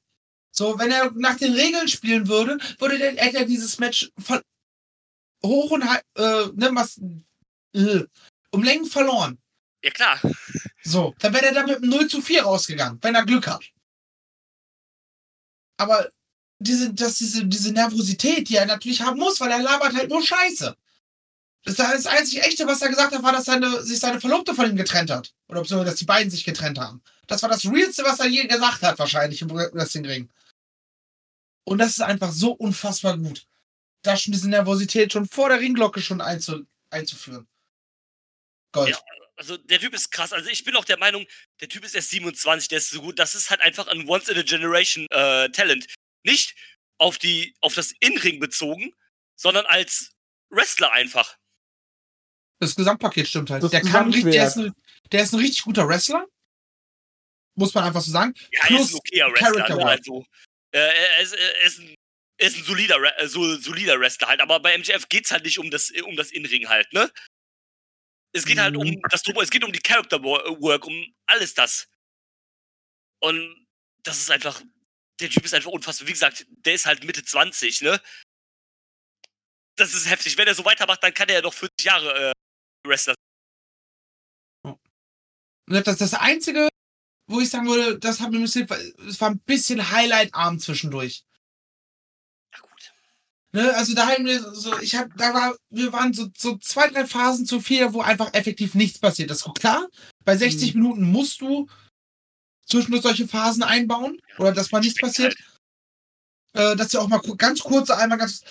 Speaker 4: So, wenn er nach den Regeln spielen würde, würde der, hätte er dieses Match ver hoch und äh, ne, was, äh, um Längen verloren.
Speaker 2: Ja, klar.
Speaker 4: So, dann wäre er da mit einem 0 zu 4 rausgegangen, wenn er Glück hat. Aber diese, das, diese, diese Nervosität, die er natürlich haben muss, weil er labert halt nur Scheiße. Das, das einzig Echte, was er gesagt hat, war, dass seine, sich seine Verlobte von ihm getrennt hat. Oder beziehungsweise, dass die beiden sich getrennt haben. Das war das Realste, was er je gesagt hat, wahrscheinlich im Wrestling-Ring. Und das ist einfach so unfassbar gut. Da schon diese Nervosität schon vor der Ringglocke schon einzu, einzuführen. Gold.
Speaker 2: Ja. Also der Typ ist krass. Also ich bin auch der Meinung, der Typ ist erst 27, der ist so gut. Das ist halt einfach ein Once in a Generation äh, Talent. Nicht auf die, auf das In-Ring bezogen, sondern als Wrestler einfach.
Speaker 4: Das Gesamtpaket stimmt halt.
Speaker 5: Das
Speaker 4: der, kann, der, ist ein, der ist ein richtig guter Wrestler. Muss man einfach so sagen.
Speaker 2: Ja, er
Speaker 4: Plus
Speaker 2: ist ein okayer Wrestler.
Speaker 4: Character
Speaker 2: Ne?
Speaker 4: Work.
Speaker 2: Also, äh, er, ist, er, ist ein, er ist ein solider, äh, so, solider Wrestler halt. Aber bei MJF geht's halt nicht um das, um das In-Ring halt, ne? Es geht halt um
Speaker 5: Mhm.
Speaker 2: das Drum- es geht um die Character Wo- Work, um alles das. Und das ist einfach, der Typ ist einfach unfassbar. Wie gesagt, der ist halt Mitte 20, ne? Das ist heftig. Wenn er so weitermacht, dann kann er ja noch 40 Jahre Wrestler
Speaker 4: Und Das, das Einzige, wo ich sagen würde, das hat mir ein bisschen, es war ein bisschen Highlight-Arm zwischendurch.
Speaker 2: Ja, gut.
Speaker 4: Ne, also da haben wir so, ich hab, da war, wir waren so, so zwei, drei Phasen zu viel, wo einfach effektiv nichts passiert. Das ist klar. Bei 60 Minuten musst du zwischendurch solche Phasen einbauen oder dass mal nichts passiert. Äh, dass wir auch mal ganz kurz einmal ganz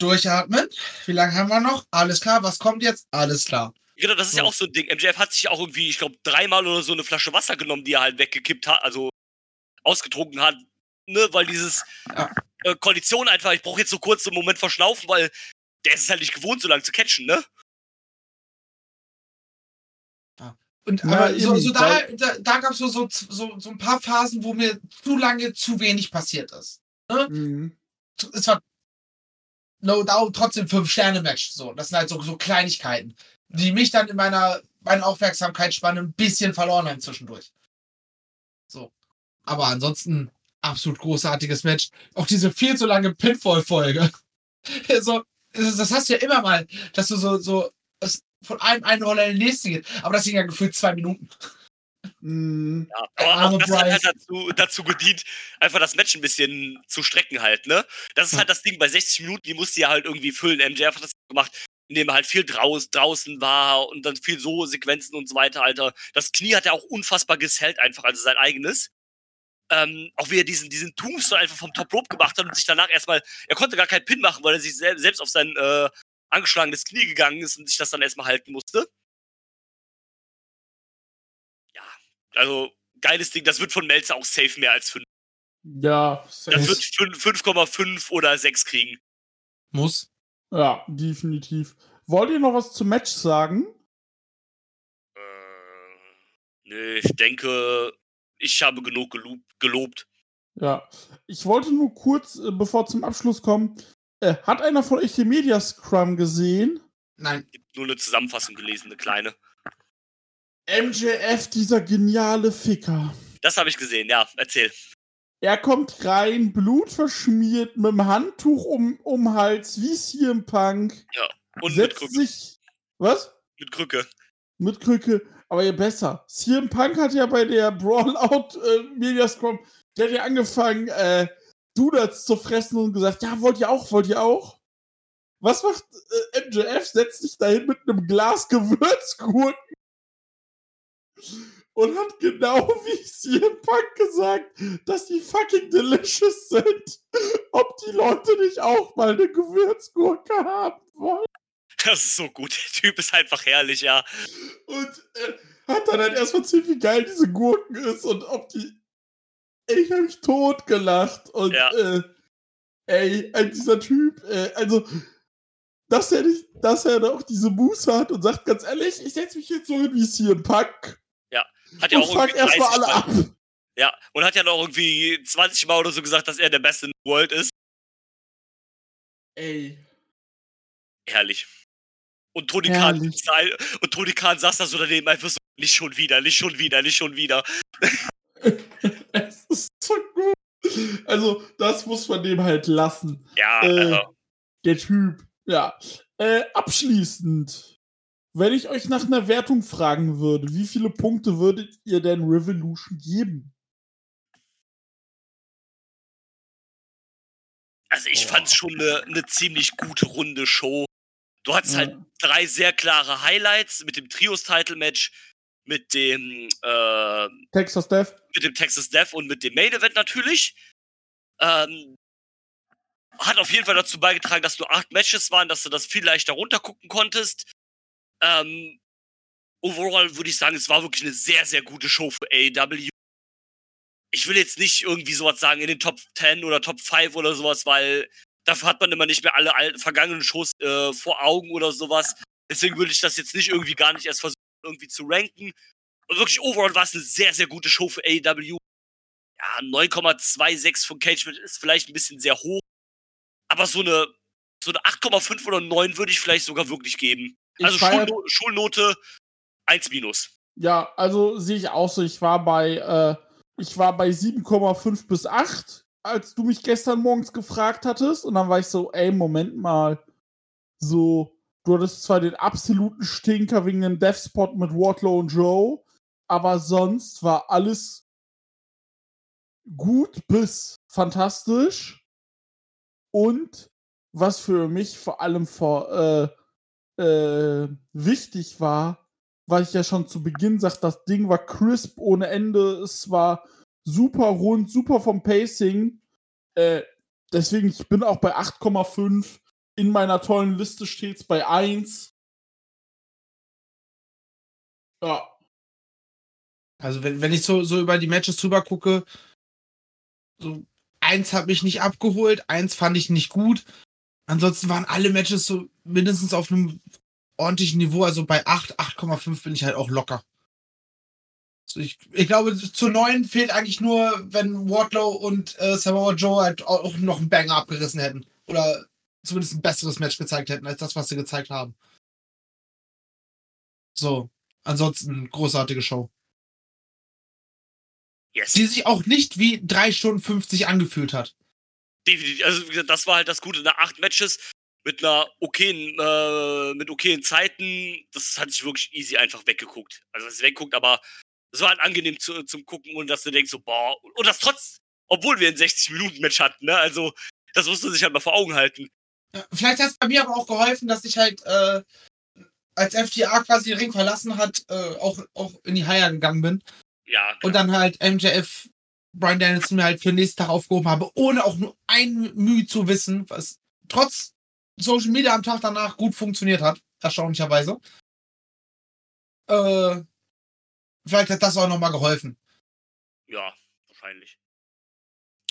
Speaker 4: durchatmen. Wie lange haben wir noch? Alles klar. Was kommt jetzt? Alles klar.
Speaker 2: Genau, das ist ja auch so ein Ding. MJF hat sich auch irgendwie, ich glaube, dreimal oder so eine Flasche Wasser genommen, die er halt weggekippt hat, also ausgetrunken hat, ne, weil dieses
Speaker 4: Ja.
Speaker 2: äh, Kondition einfach, ich brauche jetzt so kurz so einen Moment verschnaufen, weil der ist es halt nicht gewohnt, so lange zu catchen, ne?
Speaker 4: Und
Speaker 5: Ja,
Speaker 4: aber so, so da, da, da gab es so, so, so, so ein paar Phasen, wo mir zu lange zu wenig passiert ist.
Speaker 5: Mhm.
Speaker 4: Es war no doubt trotzdem fünf Sterne Match. So, das sind halt so, so Kleinigkeiten, die mich dann in meiner meiner Aufmerksamkeitsspanne ein bisschen verloren haben zwischendurch. So, aber ansonsten absolut großartiges Match. Auch diese viel zu lange Pinfall-Folge. *laughs* so, das hast du ja immer mal, dass du so so von einem einen Roller in den nächsten geht. Aber das ging ja gefühlt zwei Minuten.
Speaker 5: Mhm.
Speaker 2: Ja, aber
Speaker 4: arme
Speaker 2: auch das hat
Speaker 4: Bryce.
Speaker 2: halt dazu, dazu gedient, einfach das Match ein bisschen zu strecken halt, ne? Das ist
Speaker 4: Ja.
Speaker 2: halt das Ding, bei 60 Minuten, die musste ja halt irgendwie füllen. MJF hat das gemacht, indem er halt viel draus, draußen war und dann viel so Sequenzen und so weiter, Alter. Das Knie hat er auch unfassbar gesellt einfach, also sein eigenes. Ähm, auch wie er diesen, diesen Tombstone einfach vom Top Rope gemacht hat und sich danach erstmal, er konnte gar keinen Pin machen, weil er sich sel selbst auf sein äh, angeschlagenes Knie gegangen ist und sich das dann erstmal halten musste. Also geiles Ding, das wird von Melzer auch safe mehr als 5.
Speaker 5: Ja,
Speaker 2: Das
Speaker 5: safe.
Speaker 2: wird fün- 5,5 oder 6 kriegen.
Speaker 4: Muss.
Speaker 5: ja, definitiv. Wollt ihr noch was zum Match sagen?
Speaker 2: Äh, Nö, ich denke, ich habe genug gelob, gelobt.
Speaker 3: Ja. Ich wollte nur kurz, äh, bevor zum Abschluss kommen, äh, hat einer von euch den Media Scrum gesehen?
Speaker 4: Nein.
Speaker 2: Nur eine Zusammenfassung gelesen, eine kleine.
Speaker 3: MJF, dieser geniale Ficker.
Speaker 2: Das habe ich gesehen, ja, erzähl.
Speaker 3: Er kommt rein, blutverschmiert, mit dem Handtuch um, um Hals, wie CM Punk.
Speaker 2: Und mit
Speaker 3: setzt
Speaker 2: Krücke.
Speaker 3: sich. Was?
Speaker 2: Mit Krücke.
Speaker 3: Mit Krücke. Aber ja, besser. CM Punk hat ja bei der Brawlout äh, Media Scrum, der hat ja angefangen, äh, Donuts zu fressen und gesagt, ja, wollt ihr auch, wollt ihr auch? Was macht äh, MJF? Setzt sich dahin mit einem Glas Gewürzgurken und hat genau wie CM Punk gesagt, dass die fucking delicious sind. Ob die Leute nicht auch mal eine Gewürzgurke haben wollen.
Speaker 2: Das ist so gut. Der Typ ist einfach herrlich, ja.
Speaker 3: Und äh, hat dann halt erstmal erzählt, wie geil diese Gurken ist und ob die. Ey, ich hab mich tot gelacht. Und
Speaker 2: Ja.
Speaker 3: äh, ey, dieser Typ, äh, also, dass er nicht, dass er doch diese Muße hat und sagt ganz ehrlich, ich setz mich jetzt so hin wie CM Punk
Speaker 2: Hat ja
Speaker 3: und
Speaker 2: auch
Speaker 3: fuck erstmal
Speaker 2: 30
Speaker 3: alle ab.
Speaker 2: Ja, und hat ja noch irgendwie 20 Mal oder so gesagt, dass er der Beste in der World ist.
Speaker 3: Ey.
Speaker 2: Herrlich. Und Tony Khan,
Speaker 3: Herrlich.
Speaker 2: und Tony Khan saß da so daneben einfach so, nicht schon wieder, nicht schon wieder, nicht schon wieder. *laughs*
Speaker 3: es ist so gut. Also, das muss man dem halt lassen.
Speaker 2: Ja,
Speaker 3: Äh,
Speaker 2: äh,
Speaker 3: Der Typ. Ja. Äh, abschließend. Wenn ich euch nach einer Wertung fragen würde, wie viele Punkte würdet ihr denn Revolution geben?
Speaker 2: also ich
Speaker 3: Boah.
Speaker 2: fand's schon eine ne ziemlich gute runde Show. Du hattest
Speaker 3: Ja.
Speaker 2: halt drei sehr klare Highlights mit dem Trios-Title-Match, mit dem äh,
Speaker 3: Texas Death?
Speaker 2: mit dem Texas Death und mit dem Main Event natürlich. Ähm, hat auf jeden Fall dazu beigetragen, dass nur acht Matches waren, dass du das viel leichter runtergucken konntest. Ähm, overall würde ich sagen, es war wirklich eine sehr, sehr gute Show für AEW. Ich will jetzt nicht irgendwie sowas sagen in den Top 10 oder Top 5 oder sowas, weil dafür hat man immer nicht mehr alle alten, vergangenen Shows äh, vor Augen oder sowas. Deswegen würde ich das jetzt nicht irgendwie gar nicht erst versuchen, irgendwie zu ranken. Und wirklich overall war es eine sehr, sehr gute Show für AEW. Ja, 9,26 von Cage ist vielleicht ein bisschen sehr hoch. Aber so eine, so eine 8,5 oder 9 würde ich vielleicht sogar wirklich geben.
Speaker 3: Ich
Speaker 2: Also Schulno Schulnote 1 minus.
Speaker 3: Ja, also sehe ich auch so. Ich war bei, äh, ich war bei 7,5 bis 8, als du mich gestern morgens gefragt hattest. Und dann war ich so, ey, Moment mal. So, du hattest zwar den absoluten Stinker wegen dem Death Spot mit Wardlow und Joe, aber sonst war alles gut bis fantastisch. Und was für mich vor allem vor, äh, äh, wichtig war, weil ich ja schon zu Beginn sagte, das Ding war crisp ohne Ende, es war super rund, super vom Pacing. Äh, deswegen, ich bin auch bei 8,5. In meiner tollen Liste steht's bei 1. Ja.
Speaker 4: Also wenn, wenn ich so, so über die Matches drüber gucke, so eins hat mich nicht abgeholt, eins fand ich nicht gut. Ansonsten waren alle Matches so mindestens auf einem ordentlichen Niveau. Also bei 8, 8,5 bin ich halt auch locker. Also ich, ich glaube, zu 9 fehlt eigentlich nur, wenn Wardlow und äh, Samoa Joe halt auch noch einen Banger abgerissen hätten. Oder zumindest ein besseres Match gezeigt hätten, als das, was sie gezeigt haben. So. Ansonsten großartige Show
Speaker 2: Yes.
Speaker 4: die sich auch nicht wie 3 Stunden 50 angefühlt hat.
Speaker 2: Definitiv. Also, wie gesagt, das war halt das Gute nach acht Matches mit einer okayen, äh, mit okayen Zeiten. Das hat sich wirklich easy einfach weggeguckt. Also, es ist weggeguckt, aber es war halt angenehm zu, zum Gucken und dass du denkst so, boah, und das trotz, obwohl wir ein 60-Minuten-Match hatten, ne? Also, das musst du sich halt mal vor Augen halten.
Speaker 4: Ja, Vielleicht hat es bei mir aber auch geholfen, dass ich halt äh, als FTA quasi den Ring verlassen hat, äh, auch, auch in die Haier gegangen bin
Speaker 2: Ja,
Speaker 4: und dann halt MJF Brian Danielson mir halt für den nächsten Tag aufgehoben habe, ohne auch nur ein Mühe zu wissen, was trotz Social Media am Tag danach gut funktioniert hat, erstaunlicherweise. Äh, vielleicht hat das auch nochmal geholfen.
Speaker 2: ja, wahrscheinlich.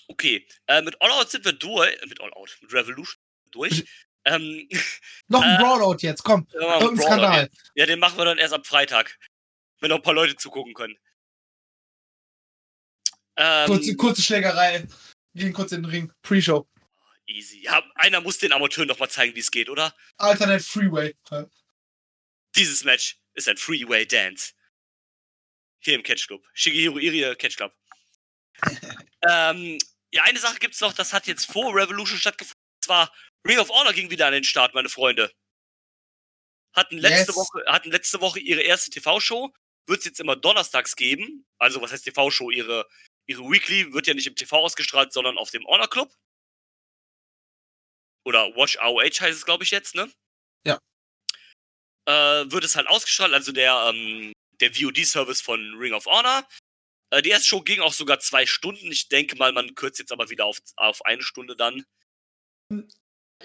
Speaker 2: Okay, äh, mit All Out sind wir durch, mit All Out, mit Revolution durch. ähm, *laughs*
Speaker 4: Noch ein
Speaker 2: Äh,
Speaker 4: Brawlout jetzt, komm.
Speaker 2: ja,
Speaker 4: Irgendein Skandal.
Speaker 2: Ja, den machen wir dann erst ab Freitag. Wenn noch ein paar Leute zugucken können. Ähm,
Speaker 4: Kurze, kurze Schlägerei. Gehen kurz in den Ring. Pre-Show.
Speaker 2: Easy. Ja, einer muss den Amateuren noch mal zeigen, wie es geht, oder?
Speaker 4: Alternate Freeway.
Speaker 2: Dieses Match ist ein Freeway Dance. Hier im Catch Club. Shigehiro Irie Catch Club. *laughs* ähm, ja, eine Sache gibt's noch, das hat jetzt vor Revolution stattgefunden. Und zwar Ring of Honor ging wieder an den Start, meine Freunde. Hatten letzte
Speaker 4: Yes.
Speaker 2: Woche, hatten letzte Woche ihre erste TV-Show. Wird es jetzt immer donnerstags geben. Also, was heißt TV-Show? Ihre, ihre Weekly wird ja nicht im TV ausgestrahlt, sondern auf dem Honor Club. Oder Watch ROH heißt es, glaube ich, jetzt, ne?
Speaker 4: Ja.
Speaker 2: Äh, wird es halt ausgestrahlt, also der, ähm, der VOD-Service von Ring of Honor. Äh, die erste Show ging auch sogar zwei Stunden. Ich denke mal, man kürzt jetzt aber wieder auf, auf eine Stunde dann.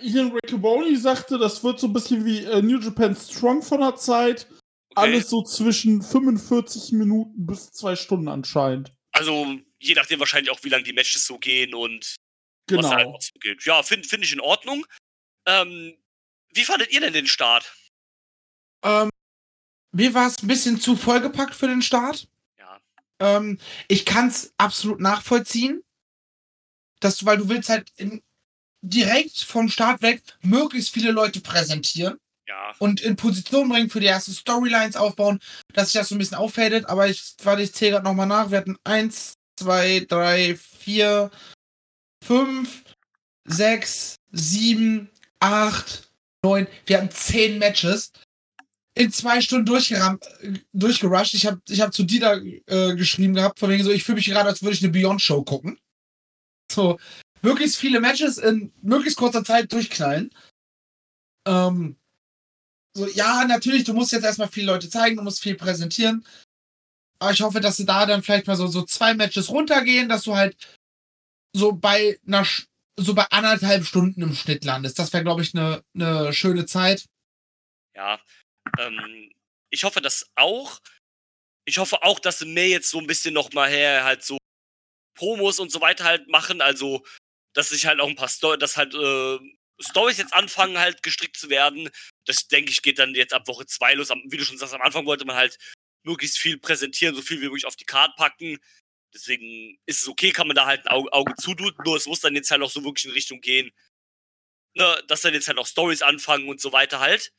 Speaker 5: Ian Riccoboni sagte, das wird so ein bisschen wie äh, New Japan Strong von der Zeit.
Speaker 2: Okay.
Speaker 5: Alles so zwischen 45 Minuten bis zwei Stunden anscheinend.
Speaker 2: Also, je nachdem wahrscheinlich auch, wie lange die Matches so gehen und was da halt
Speaker 5: Genau.
Speaker 2: so geht. Ja, finde find ich in Ordnung. Ähm, wie fandet ihr denn den Start?
Speaker 4: Ähm, mir war es ein bisschen zu vollgepackt für den Start.
Speaker 2: Ja.
Speaker 4: Ähm, ich kann es absolut nachvollziehen, dass du, weil du willst halt in, direkt vom Start weg möglichst viele Leute präsentieren
Speaker 2: Ja.
Speaker 4: und in Position bringen für die ersten Storylines aufbauen, dass sich das so ein bisschen auffadet. Aber ich, warte, ich zähle gerade nochmal nach. Wir hatten eins, zwei, drei, vier, fünf, sechs, sieben, acht, neun. Wir hatten zehn Matches in zwei Stunden durchgerammt, äh, durchgerusht. Ich habe ich hab zu Dieter äh, geschrieben gehabt, von wegen so, ich fühle mich gerade, als würde ich eine Beyond-Show gucken. So, möglichst viele Matches in möglichst kurzer Zeit durchknallen. Ähm, so, ja, natürlich, du musst jetzt erstmal viele Leute zeigen, du musst viel präsentieren. Aber ich hoffe, dass sie da dann vielleicht mal so, so zwei Matches runtergehen, dass du halt so bei einer, so bei anderthalb Stunden im Schnitt landest. Das wäre, glaube ich, eine ne schöne Zeit.
Speaker 2: Ja. Ähm, ich hoffe das auch. Ich hoffe auch, dass sie mehr jetzt so ein bisschen noch mal her halt so Promos und so weiter halt machen. Also, dass sich halt auch ein paar Story, dass halt äh, Stories jetzt anfangen halt gestrickt zu werden. Das denke ich geht dann jetzt ab Woche zwei los. Wie du schon sagst, am Anfang wollte man halt möglichst viel präsentieren, so viel wie möglich auf die Karte packen. Deswegen ist es okay, kann man da halt ein Auge, Auge zudrücken. Nur es muss dann jetzt halt auch so wirklich in Richtung gehen, ne, dass dann jetzt halt auch Stories anfangen und so weiter halt.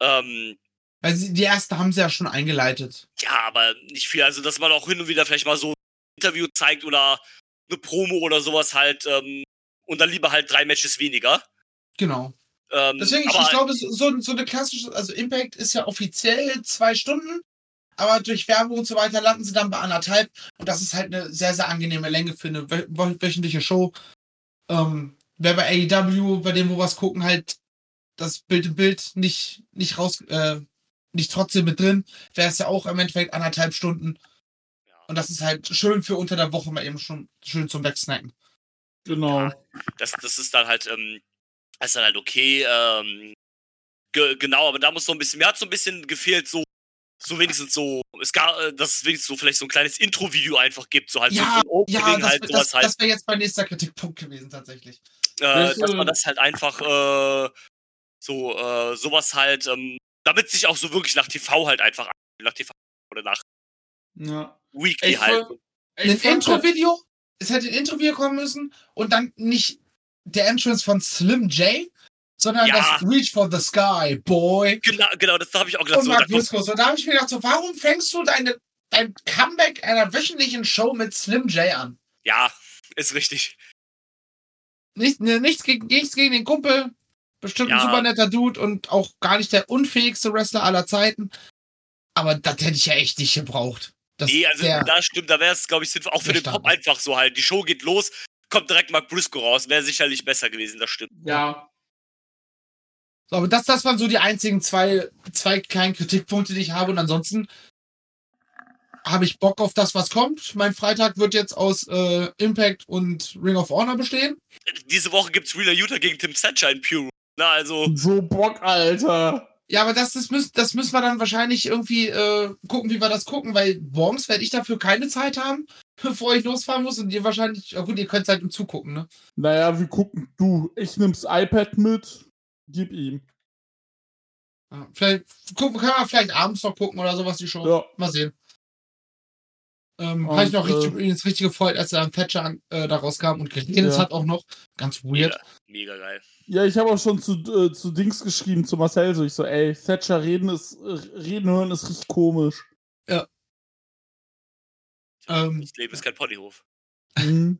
Speaker 2: Ähm,
Speaker 4: Weil sie, die erste haben sie ja schon eingeleitet.
Speaker 2: ja, aber nicht viel. Also, dass man auch hin und wieder vielleicht mal so ein Interview zeigt oder eine Promo oder sowas halt. Ähm, und dann lieber halt drei Matches weniger.
Speaker 4: Genau.
Speaker 2: Ähm,
Speaker 4: Deswegen, ich,
Speaker 2: aber,
Speaker 4: ich glaube, so, so eine klassische, also Impact ist ja offiziell zwei Stunden, aber durch Werbung und so weiter landen sie dann bei anderthalb. Und das ist halt eine sehr, sehr angenehme Länge für eine wö wö- wöchentliche Show. Ähm, Wäre bei AEW, bei dem, wo wir was gucken, halt das Bild im Bild nicht, nicht raus, äh, nicht trotzdem mit drin, wäre es ja auch im Endeffekt anderthalb Stunden. Und das ist halt schön für unter der Woche mal eben schon schön zum Wegsnacken.
Speaker 5: Genau.
Speaker 2: das, das ist dann halt, ähm, ist dann halt okay. Ähm, ge genau, aber da muss so ein bisschen, mir hat so ein bisschen gefehlt, so, so wenigstens so, es gab, äh, dass es wenigstens so vielleicht so ein kleines Intro-Video einfach gibt, so halt so, so
Speaker 4: Ja,
Speaker 2: ein Opening
Speaker 4: Ja, das,
Speaker 2: halt,
Speaker 4: das,
Speaker 2: sowas halt.
Speaker 4: das wäre jetzt mein nächster Kritikpunkt gewesen, tatsächlich.
Speaker 2: äh,
Speaker 5: Das,
Speaker 2: dass man das halt einfach äh, so äh, sowas halt, ähm, damit sich auch so wirklich nach TV halt einfach nach TV oder nach
Speaker 5: Ja.
Speaker 2: Weekly
Speaker 5: Ich
Speaker 2: halt.
Speaker 5: voll-
Speaker 4: ein Intro-Video, es hätte ein Intro-Video kommen müssen und dann nicht der Entrance von Slim J, sondern
Speaker 2: Ja.
Speaker 4: das Reach for the Sky, Boy.
Speaker 2: Genau, genau, das habe ich auch gedacht.
Speaker 4: Und
Speaker 2: So, da
Speaker 4: Mark Briscoe. So, da habe ich mir gedacht, so, warum fängst du deine, dein Comeback einer wöchentlichen Show mit Slim J an?
Speaker 2: ja, ist richtig.
Speaker 4: Nicht, ne, nichts, gegen, nichts gegen den Kumpel. Bestimmt ein
Speaker 2: Ja.
Speaker 4: super netter Dude und auch gar nicht der unfähigste Wrestler aller Zeiten. Aber das hätte ich ja echt nicht gebraucht. Das,
Speaker 2: Nee, also da stimmt, da wäre es, glaube ich, sinnvoll. Auch für den. Pop einfach so halt. Die Show geht los, kommt direkt Mark Briscoe raus. Wäre sicherlich besser gewesen, das stimmt.
Speaker 5: Ja.
Speaker 4: So, aber das, das waren so die einzigen zwei, zwei kleinen Kritikpunkte, die ich habe. Und ansonsten habe ich Bock auf das, was kommt. Mein Freitag wird jetzt aus äh, Impact und Ring of Honor bestehen.
Speaker 2: Diese Woche gibt's Wheeler Utah gegen Tim Thatcher in Pure. Na, also,
Speaker 5: So Bock, Alter.
Speaker 4: Ja, aber das, das, müssen, das müssen wir dann wahrscheinlich irgendwie äh, gucken, wie wir das gucken, weil morgens werde ich dafür keine Zeit haben, bevor ich losfahren muss. Und ihr wahrscheinlich, ja gut, ihr könnt halt im Zugucken, ne?
Speaker 5: Naja, wir gucken. Du, ich nimm's iPad mit. Gib ihm.
Speaker 4: Ja, vielleicht gucken, können wir vielleicht abends noch gucken oder sowas, die Show.
Speaker 5: Ja.
Speaker 4: Mal sehen. Ähm,
Speaker 5: Und,
Speaker 4: Habe ich mich auch richtig,
Speaker 5: äh,
Speaker 4: übrigens richtig gefreut, als er am Thatcher an, äh, da rauskam und geredet
Speaker 5: Ja.
Speaker 4: hat auch noch. Ganz weird.
Speaker 2: Mega geil.
Speaker 5: Ja, ich habe auch schon zu, äh, zu Dings geschrieben, zu Marcel, so ich so, ey, Thatcher reden ist, äh, reden hören ist richtig komisch.
Speaker 4: Ähm,
Speaker 2: das Leben ist kein Ponyhof.
Speaker 5: Mhm.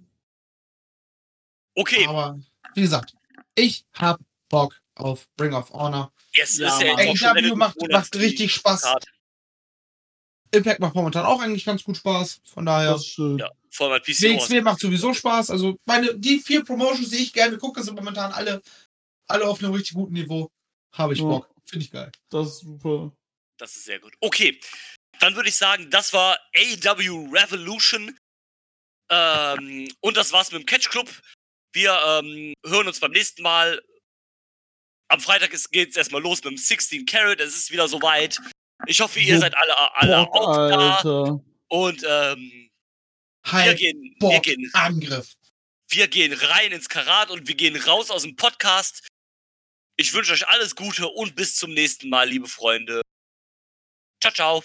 Speaker 2: Okay,
Speaker 4: Aber wie gesagt, ich hab Bock auf Ring of Honor.
Speaker 2: es
Speaker 5: Ja,
Speaker 2: ist ja
Speaker 4: AEW macht, macht richtig Spaß.
Speaker 2: Karte.
Speaker 4: Impact macht momentan auch eigentlich ganz gut Spaß. Von daher.
Speaker 5: Das schön.
Speaker 2: Ja, vor allem PC
Speaker 4: WXW macht sowieso Spaß. Also meine, die vier Promotions, die ich gerne gucke, sind momentan alle, alle auf einem richtig guten Niveau. Habe ich
Speaker 5: Ja.
Speaker 4: Bock. Finde ich geil.
Speaker 5: Das ist super.
Speaker 2: Das ist sehr gut. Okay, dann würde ich sagen, das war AW Revolution. Ähm, und das war's mit dem Catch Club. Wir ähm, hören uns beim nächsten Mal. Am Freitag geht es erstmal los mit dem 16 Carat. Es ist wieder soweit. Ich hoffe, ihr seid alle, alle auch da.
Speaker 5: Alter.
Speaker 2: Und ähm, wir,
Speaker 4: Halt,
Speaker 2: gehen, wir, gehen,
Speaker 4: Angriff.
Speaker 2: wir gehen rein ins Karat und wir gehen raus aus dem Podcast. Ich wünsche euch alles Gute und bis zum nächsten Mal, liebe Freunde. Ciao, ciao.